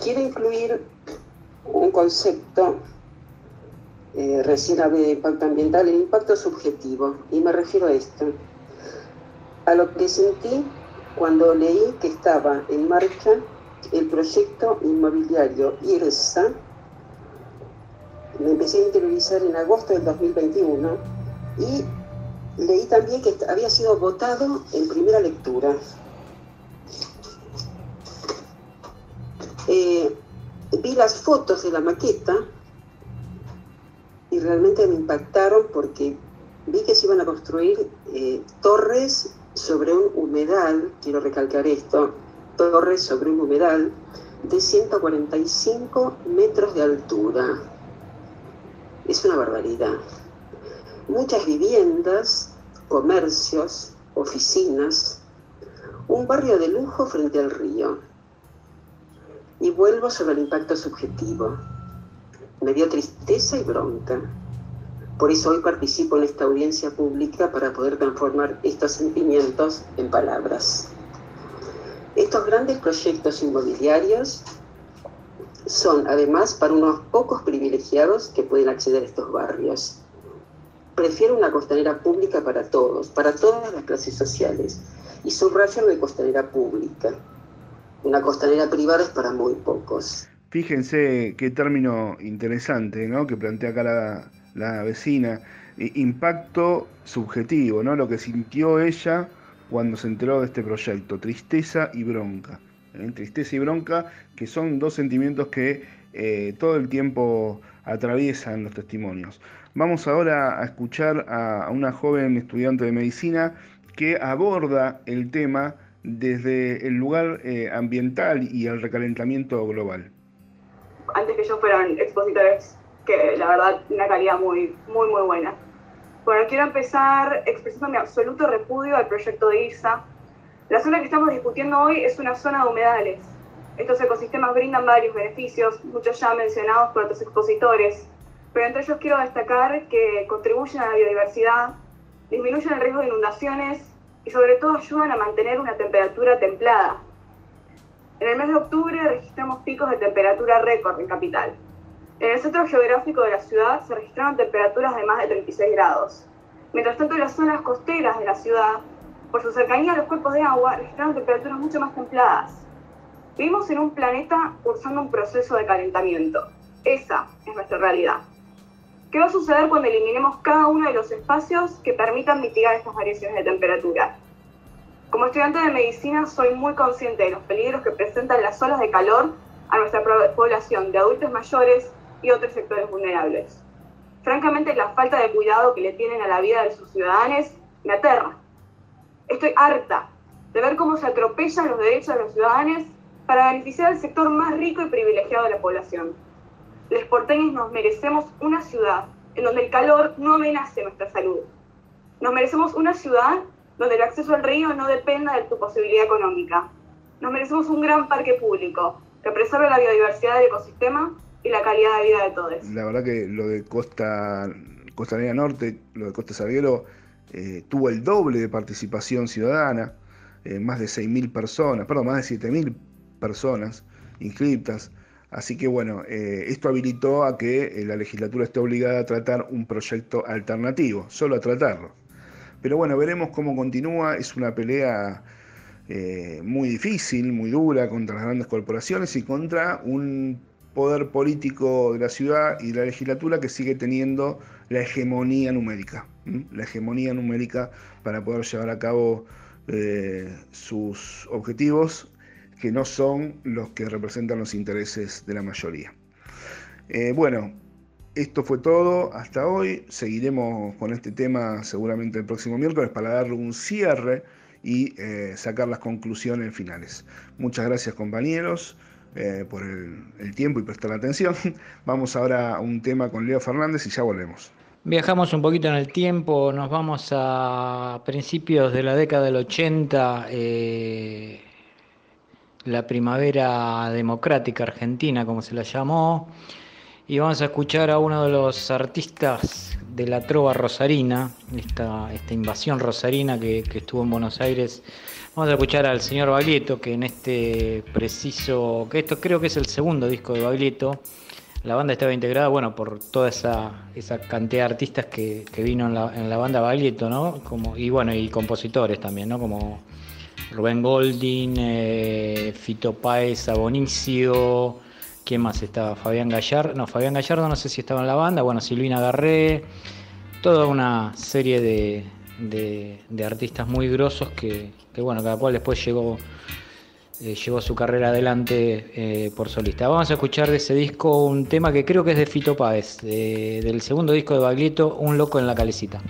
Quiero incluir un concepto eh, recién hablé de impacto ambiental, el impacto subjetivo, y me refiero a esto, a lo que sentí cuando leí que estaba en marcha el proyecto inmobiliario IRSA, me empecé a interiorizar en agosto del 2021 y leí también que había sido votado en primera lectura. Eh, vi las fotos de la maqueta y realmente me impactaron porque vi que se iban a construir eh, torres sobre un humedal, quiero recalcar esto, torres sobre un humedal de 145 metros de altura. Es una barbaridad. Muchas viviendas, comercios, oficinas, un barrio de lujo frente al río. Y vuelvo sobre el impacto subjetivo. Me dio tristeza y bronca. Por eso hoy participo en esta audiencia pública para poder transformar estos sentimientos en palabras. Estos grandes proyectos inmobiliarios son además para unos pocos privilegiados que pueden acceder a estos barrios. Prefiero una costanera pública para todos, para todas las clases sociales, y subrayo de costanera pública. Una costanera privada es para muy pocos. Fíjense qué término interesante ¿no? que plantea acá la, vecina. Impacto subjetivo, ¿no? lo que sintió ella cuando se enteró de este proyecto, tristeza y bronca. ¿eh? Tristeza y bronca, que son dos sentimientos que eh, todo el tiempo atraviesan los testimonios. Vamos ahora a escuchar a, una joven estudiante de medicina que aborda el tema desde el lugar eh, ambiental y el recalentamiento global. Antes que yo fueran expositores que la verdad una calidad muy, muy, muy buena. Bueno, quiero empezar expresando mi absoluto repudio al proyecto de ISA. La zona que estamos discutiendo hoy es una zona de humedales. Estos ecosistemas brindan varios beneficios, muchos ya mencionados por otros expositores, pero entre ellos quiero destacar que contribuyen a la biodiversidad, disminuyen el riesgo de inundaciones y sobre todo ayudan a mantener una temperatura templada. En el mes de octubre registramos picos de temperatura récord en capital. En el centro geográfico de la ciudad se registraron temperaturas de más de 36 grados. Mientras tanto, en las zonas costeras de la ciudad, por su cercanía a los cuerpos de agua, registraron temperaturas mucho más templadas. Vivimos en un planeta cursando un proceso de calentamiento. Esa es nuestra realidad. ¿Qué va a suceder cuando eliminemos cada uno de los espacios que permitan mitigar estas variaciones de temperatura? Como estudiante de medicina soy muy consciente de los peligros que presentan las olas de calor a nuestra población de adultos mayores, y otros sectores vulnerables. Francamente, la falta de cuidado que le tienen a la vida de sus ciudadanos me aterra. Estoy harta de ver cómo se atropellan los derechos de los ciudadanos para beneficiar al sector más rico y privilegiado de la población. Los porteños nos merecemos una ciudad en donde el calor no amenace nuestra salud. Nos merecemos una ciudad donde el acceso al río no dependa de tu posibilidad económica. Nos merecemos un gran parque público que preserve la biodiversidad del ecosistema y la calidad de vida de todos. La verdad que lo de Costa Norte, lo de Costa Salguero, eh, tuvo el doble de participación ciudadana, eh, más de 6.000 personas, perdón, más de 7.000 personas inscritas. Así que bueno, eh, esto habilitó a que la legislatura esté obligada a tratar un proyecto alternativo, solo a tratarlo. Pero bueno, veremos cómo continúa. Es una pelea muy difícil, muy dura contra las grandes corporaciones y contra un poder político de la ciudad y de la legislatura que sigue teniendo la hegemonía numérica, la hegemonía numérica para poder llevar a cabo eh, sus objetivos que no son los que representan los intereses de la mayoría. Eh, bueno, esto fue todo hasta hoy. Seguiremos con este tema seguramente el próximo miércoles para darle un cierre y eh, sacar las conclusiones finales. Muchas gracias compañeros. Eh, por el, tiempo y prestar atención. [LAUGHS] Vamos ahora a un tema con Leo Fernández y ya volvemos. Viajamos un poquito en el tiempo, nos vamos a principios de la década del 80, eh, la primavera democrática argentina, como se la llamó, y vamos a escuchar a uno de los artistas de la trova rosarina, esta, esta invasión rosarina que, que estuvo en Buenos Aires Vamos a escuchar al señor Baglietto, que en este preciso, que esto creo que es el segundo disco de Baglietto, La banda estaba integrada, bueno, por toda esa, esa cantidad de artistas que, que vino en la, en la banda Baglietto, ¿no? Como, y bueno, y compositores también, ¿no? Como Rubén Golding, eh, Fito Páez, Abonicio, ¿quién más estaba? Fabián Gallardo, no, Fabián Gallardo no sé si estaba en la banda, bueno, Silvina Garré, toda una serie de, artistas muy grosos que, bueno, cada cual después llegó, eh, llevó su carrera adelante eh, por solista. Vamos a escuchar de ese disco un tema que creo que es de Fito Páez, de- del segundo disco de Baglietto, Un loco en la calecita.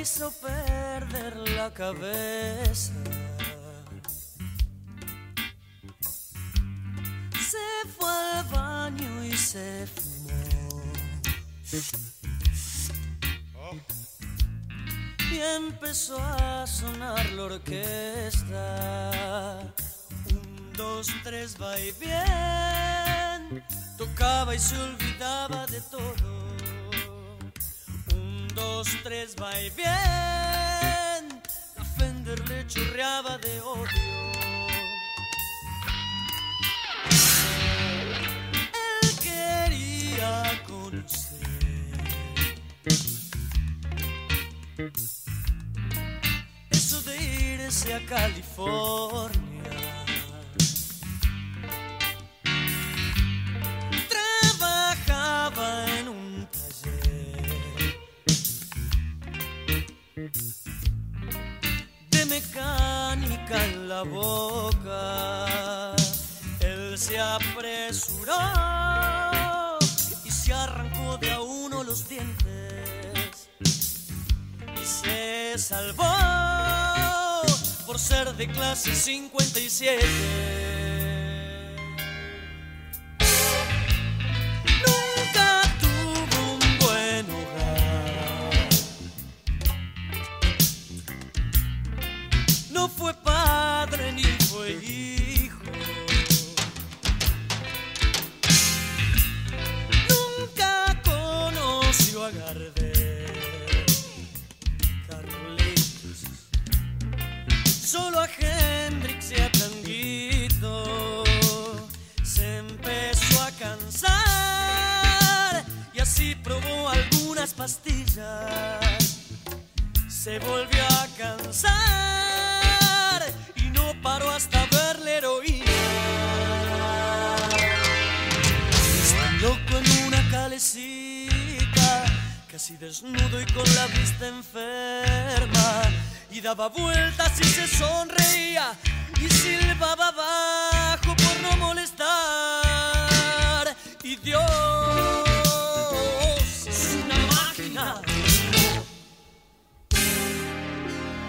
Hizo perder la cabeza. Se fue al baño y se fumó. Y empezó a sonar la orquesta. Un, dos, tres, va y bien. Tocaba y se olvidaba de todo. Dos, tres, va y bien. La chorreaba de odio. Él quería conocer eso de irse a California. De mecánica en la boca. Él se apresuró y se arrancó de a uno los dientes y se salvó por ser de clase 57. No fue padre ni fue hijo. Nunca conoció a Gardel. Carlitos. Solo a Hendrix y a Tanguito se empezó a cansar y así probó algunas pastillas. Se volvió a cansar paró hasta ver la heroína. Está loco en una calecita, casi desnudo y con la vista enferma. Y daba vueltas y se sonreía y silbaba bajo por no molestar. Y Dios es una máquina.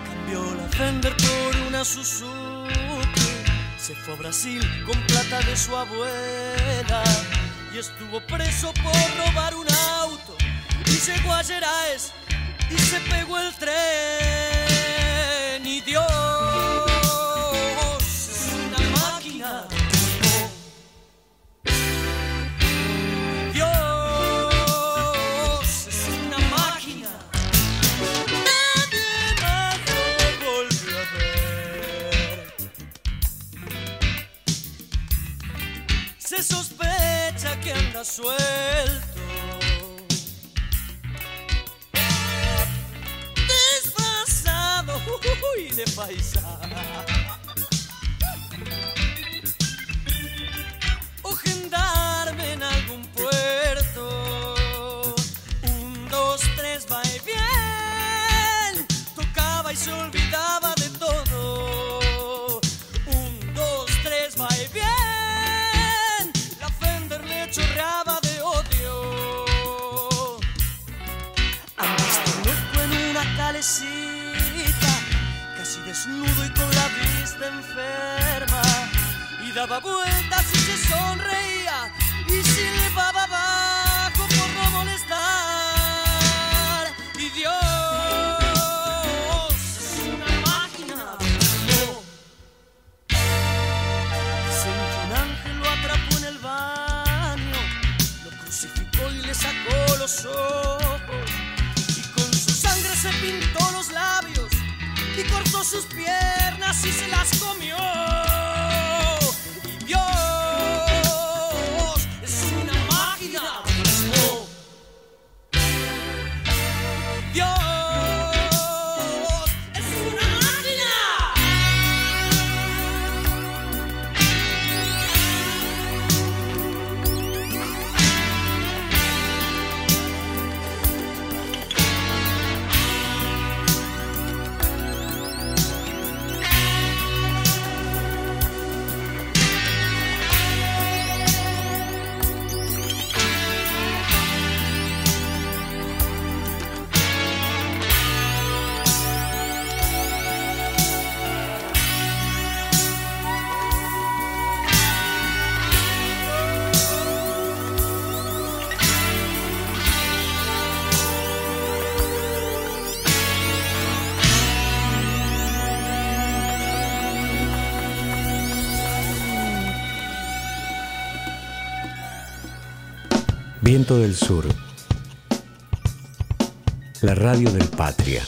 Cambió la Fender por una Suzuki. Se fue a Brasil con plata de su abuela. Y estuvo preso por robar un auto. Y llegó a Gerais y se pegó el tren. Se sospecha que anda suelto. Disfrazado uy, de paisano. O gendarme en algún puerto. Un, dos, tres, va y bien. Tocaba y se olvidaba casi desnudo y con la vista enferma. Y daba vueltas y se sonreía y silbaba abajo por no molestar. Y Dios es una máquina. No. Un ángel lo atrapó en el baño, lo crucificó y le sacó los ojos. Pintó los labios y cortó sus piernas y se las comió. Viento del Sur. La radio del Patria.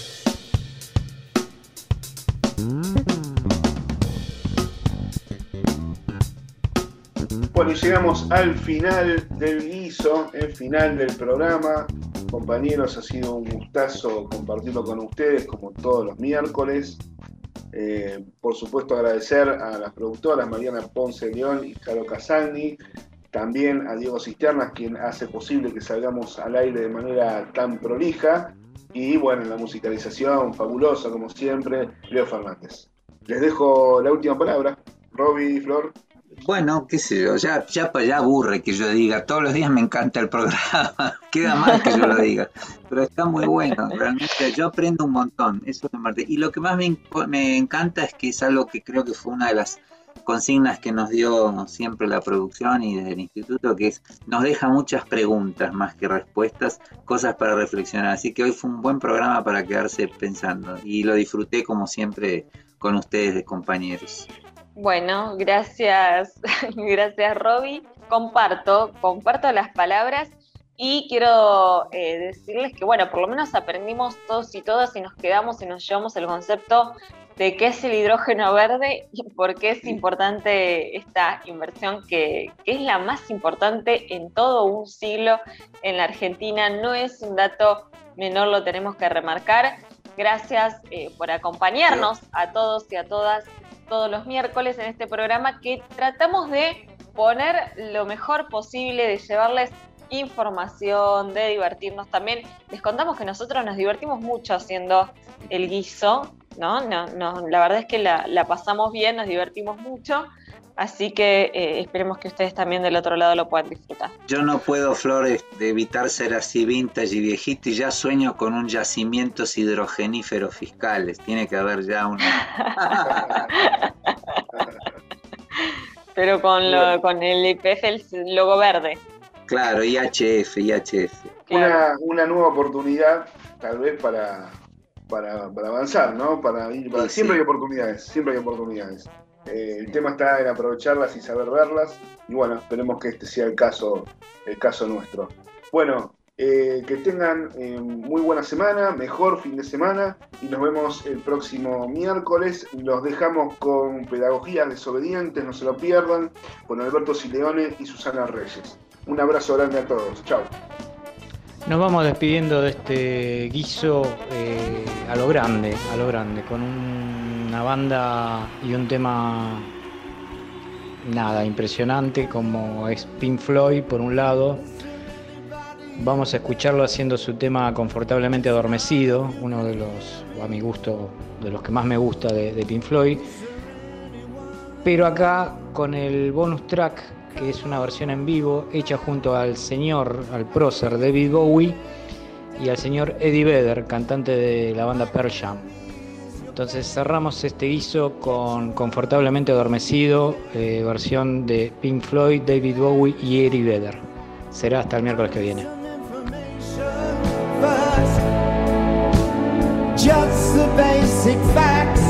Bueno, llegamos al final del guiso, el final del programa. Compañeros, ha sido un gustazo compartirlo con ustedes como todos los miércoles. Eh, por supuesto, agradecer a las productoras Mariana Ponce León y Caro Casagni, también a Diego Cisternas, quien hace posible que salgamos al aire de manera tan prolija. Y bueno, en la musicalización fabulosa, como siempre, Leo Fernández. Les dejo la última palabra. Roby, Flor. Bueno, qué sé yo, ya, ya, ya aburre que yo diga, todos los días me encanta el programa, [LAUGHS] queda mal que yo lo diga, pero está muy bueno, realmente yo aprendo un montón, eso es. Y lo que más me, me encanta es que es algo que creo que fue una de las consignas que nos dio siempre la producción y desde el instituto, que es nos deja muchas preguntas más que respuestas, cosas para reflexionar. Así que hoy fue un buen programa para quedarse pensando y lo disfruté como siempre con ustedes de compañeros. Bueno, gracias, [LAUGHS] gracias Roby. Comparto, comparto las palabras y quiero eh, decirles que, bueno, por lo menos aprendimos todos y todas y nos quedamos y nos llevamos el concepto de qué es el hidrógeno verde y por qué es importante esta inversión que, es la más importante en todo un siglo en la Argentina. No es un dato menor, lo tenemos que remarcar. Gracias eh, por acompañarnos a todos y a todas todos los miércoles en este programa que tratamos de poner lo mejor posible, de llevarles información, de divertirnos también. Les contamos que nosotros nos divertimos mucho haciendo el guiso, ¿no? no, no la verdad es que la, la, pasamos bien, nos divertimos mucho. Así que eh, esperemos que ustedes también del otro lado lo puedan disfrutar. Yo no puedo, Flores, de evitar ser así vintage y viejito y ya sueño con un yacimientos hidrogeníferos fiscales. Tiene que haber ya una... [LAUGHS] Pero con, lo, con el IPF, el logo verde. Claro, IHF, IHF. Una, una nueva oportunidad, tal vez, para, para, para avanzar, ¿no? Para ir, para, sí, siempre sí. hay oportunidades, siempre hay oportunidades. Eh, el tema está en aprovecharlas y saber verlas. Y bueno, esperemos que este sea el caso, el caso nuestro. Bueno, eh, que tengan eh, muy buena semana, mejor fin de semana y nos vemos el próximo miércoles. Los dejamos con Pedagogías Desobedientes, no se lo pierdan, con Alberto Sileone y Susana Reyes. Un abrazo grande a todos. Chao. Nos vamos despidiendo de este guiso eh, a lo grande, a lo grande, con un, una banda y un tema nada impresionante como es Pink Floyd por un lado. Vamos a escucharlo haciendo su tema confortablemente adormecido, uno de los, a mi gusto, de los que más me gusta de, de Pink Floyd. Pero acá con el bonus track que es una versión en vivo hecha junto al señor, al prócer David Bowie y al señor Eddie Vedder, cantante de la banda Pearl Jam. Entonces cerramos este guiso con Confortablemente Adormecido, eh, versión de Pink Floyd, David Bowie y Eddie Vedder. Será hasta el miércoles que viene. Just the basic facts.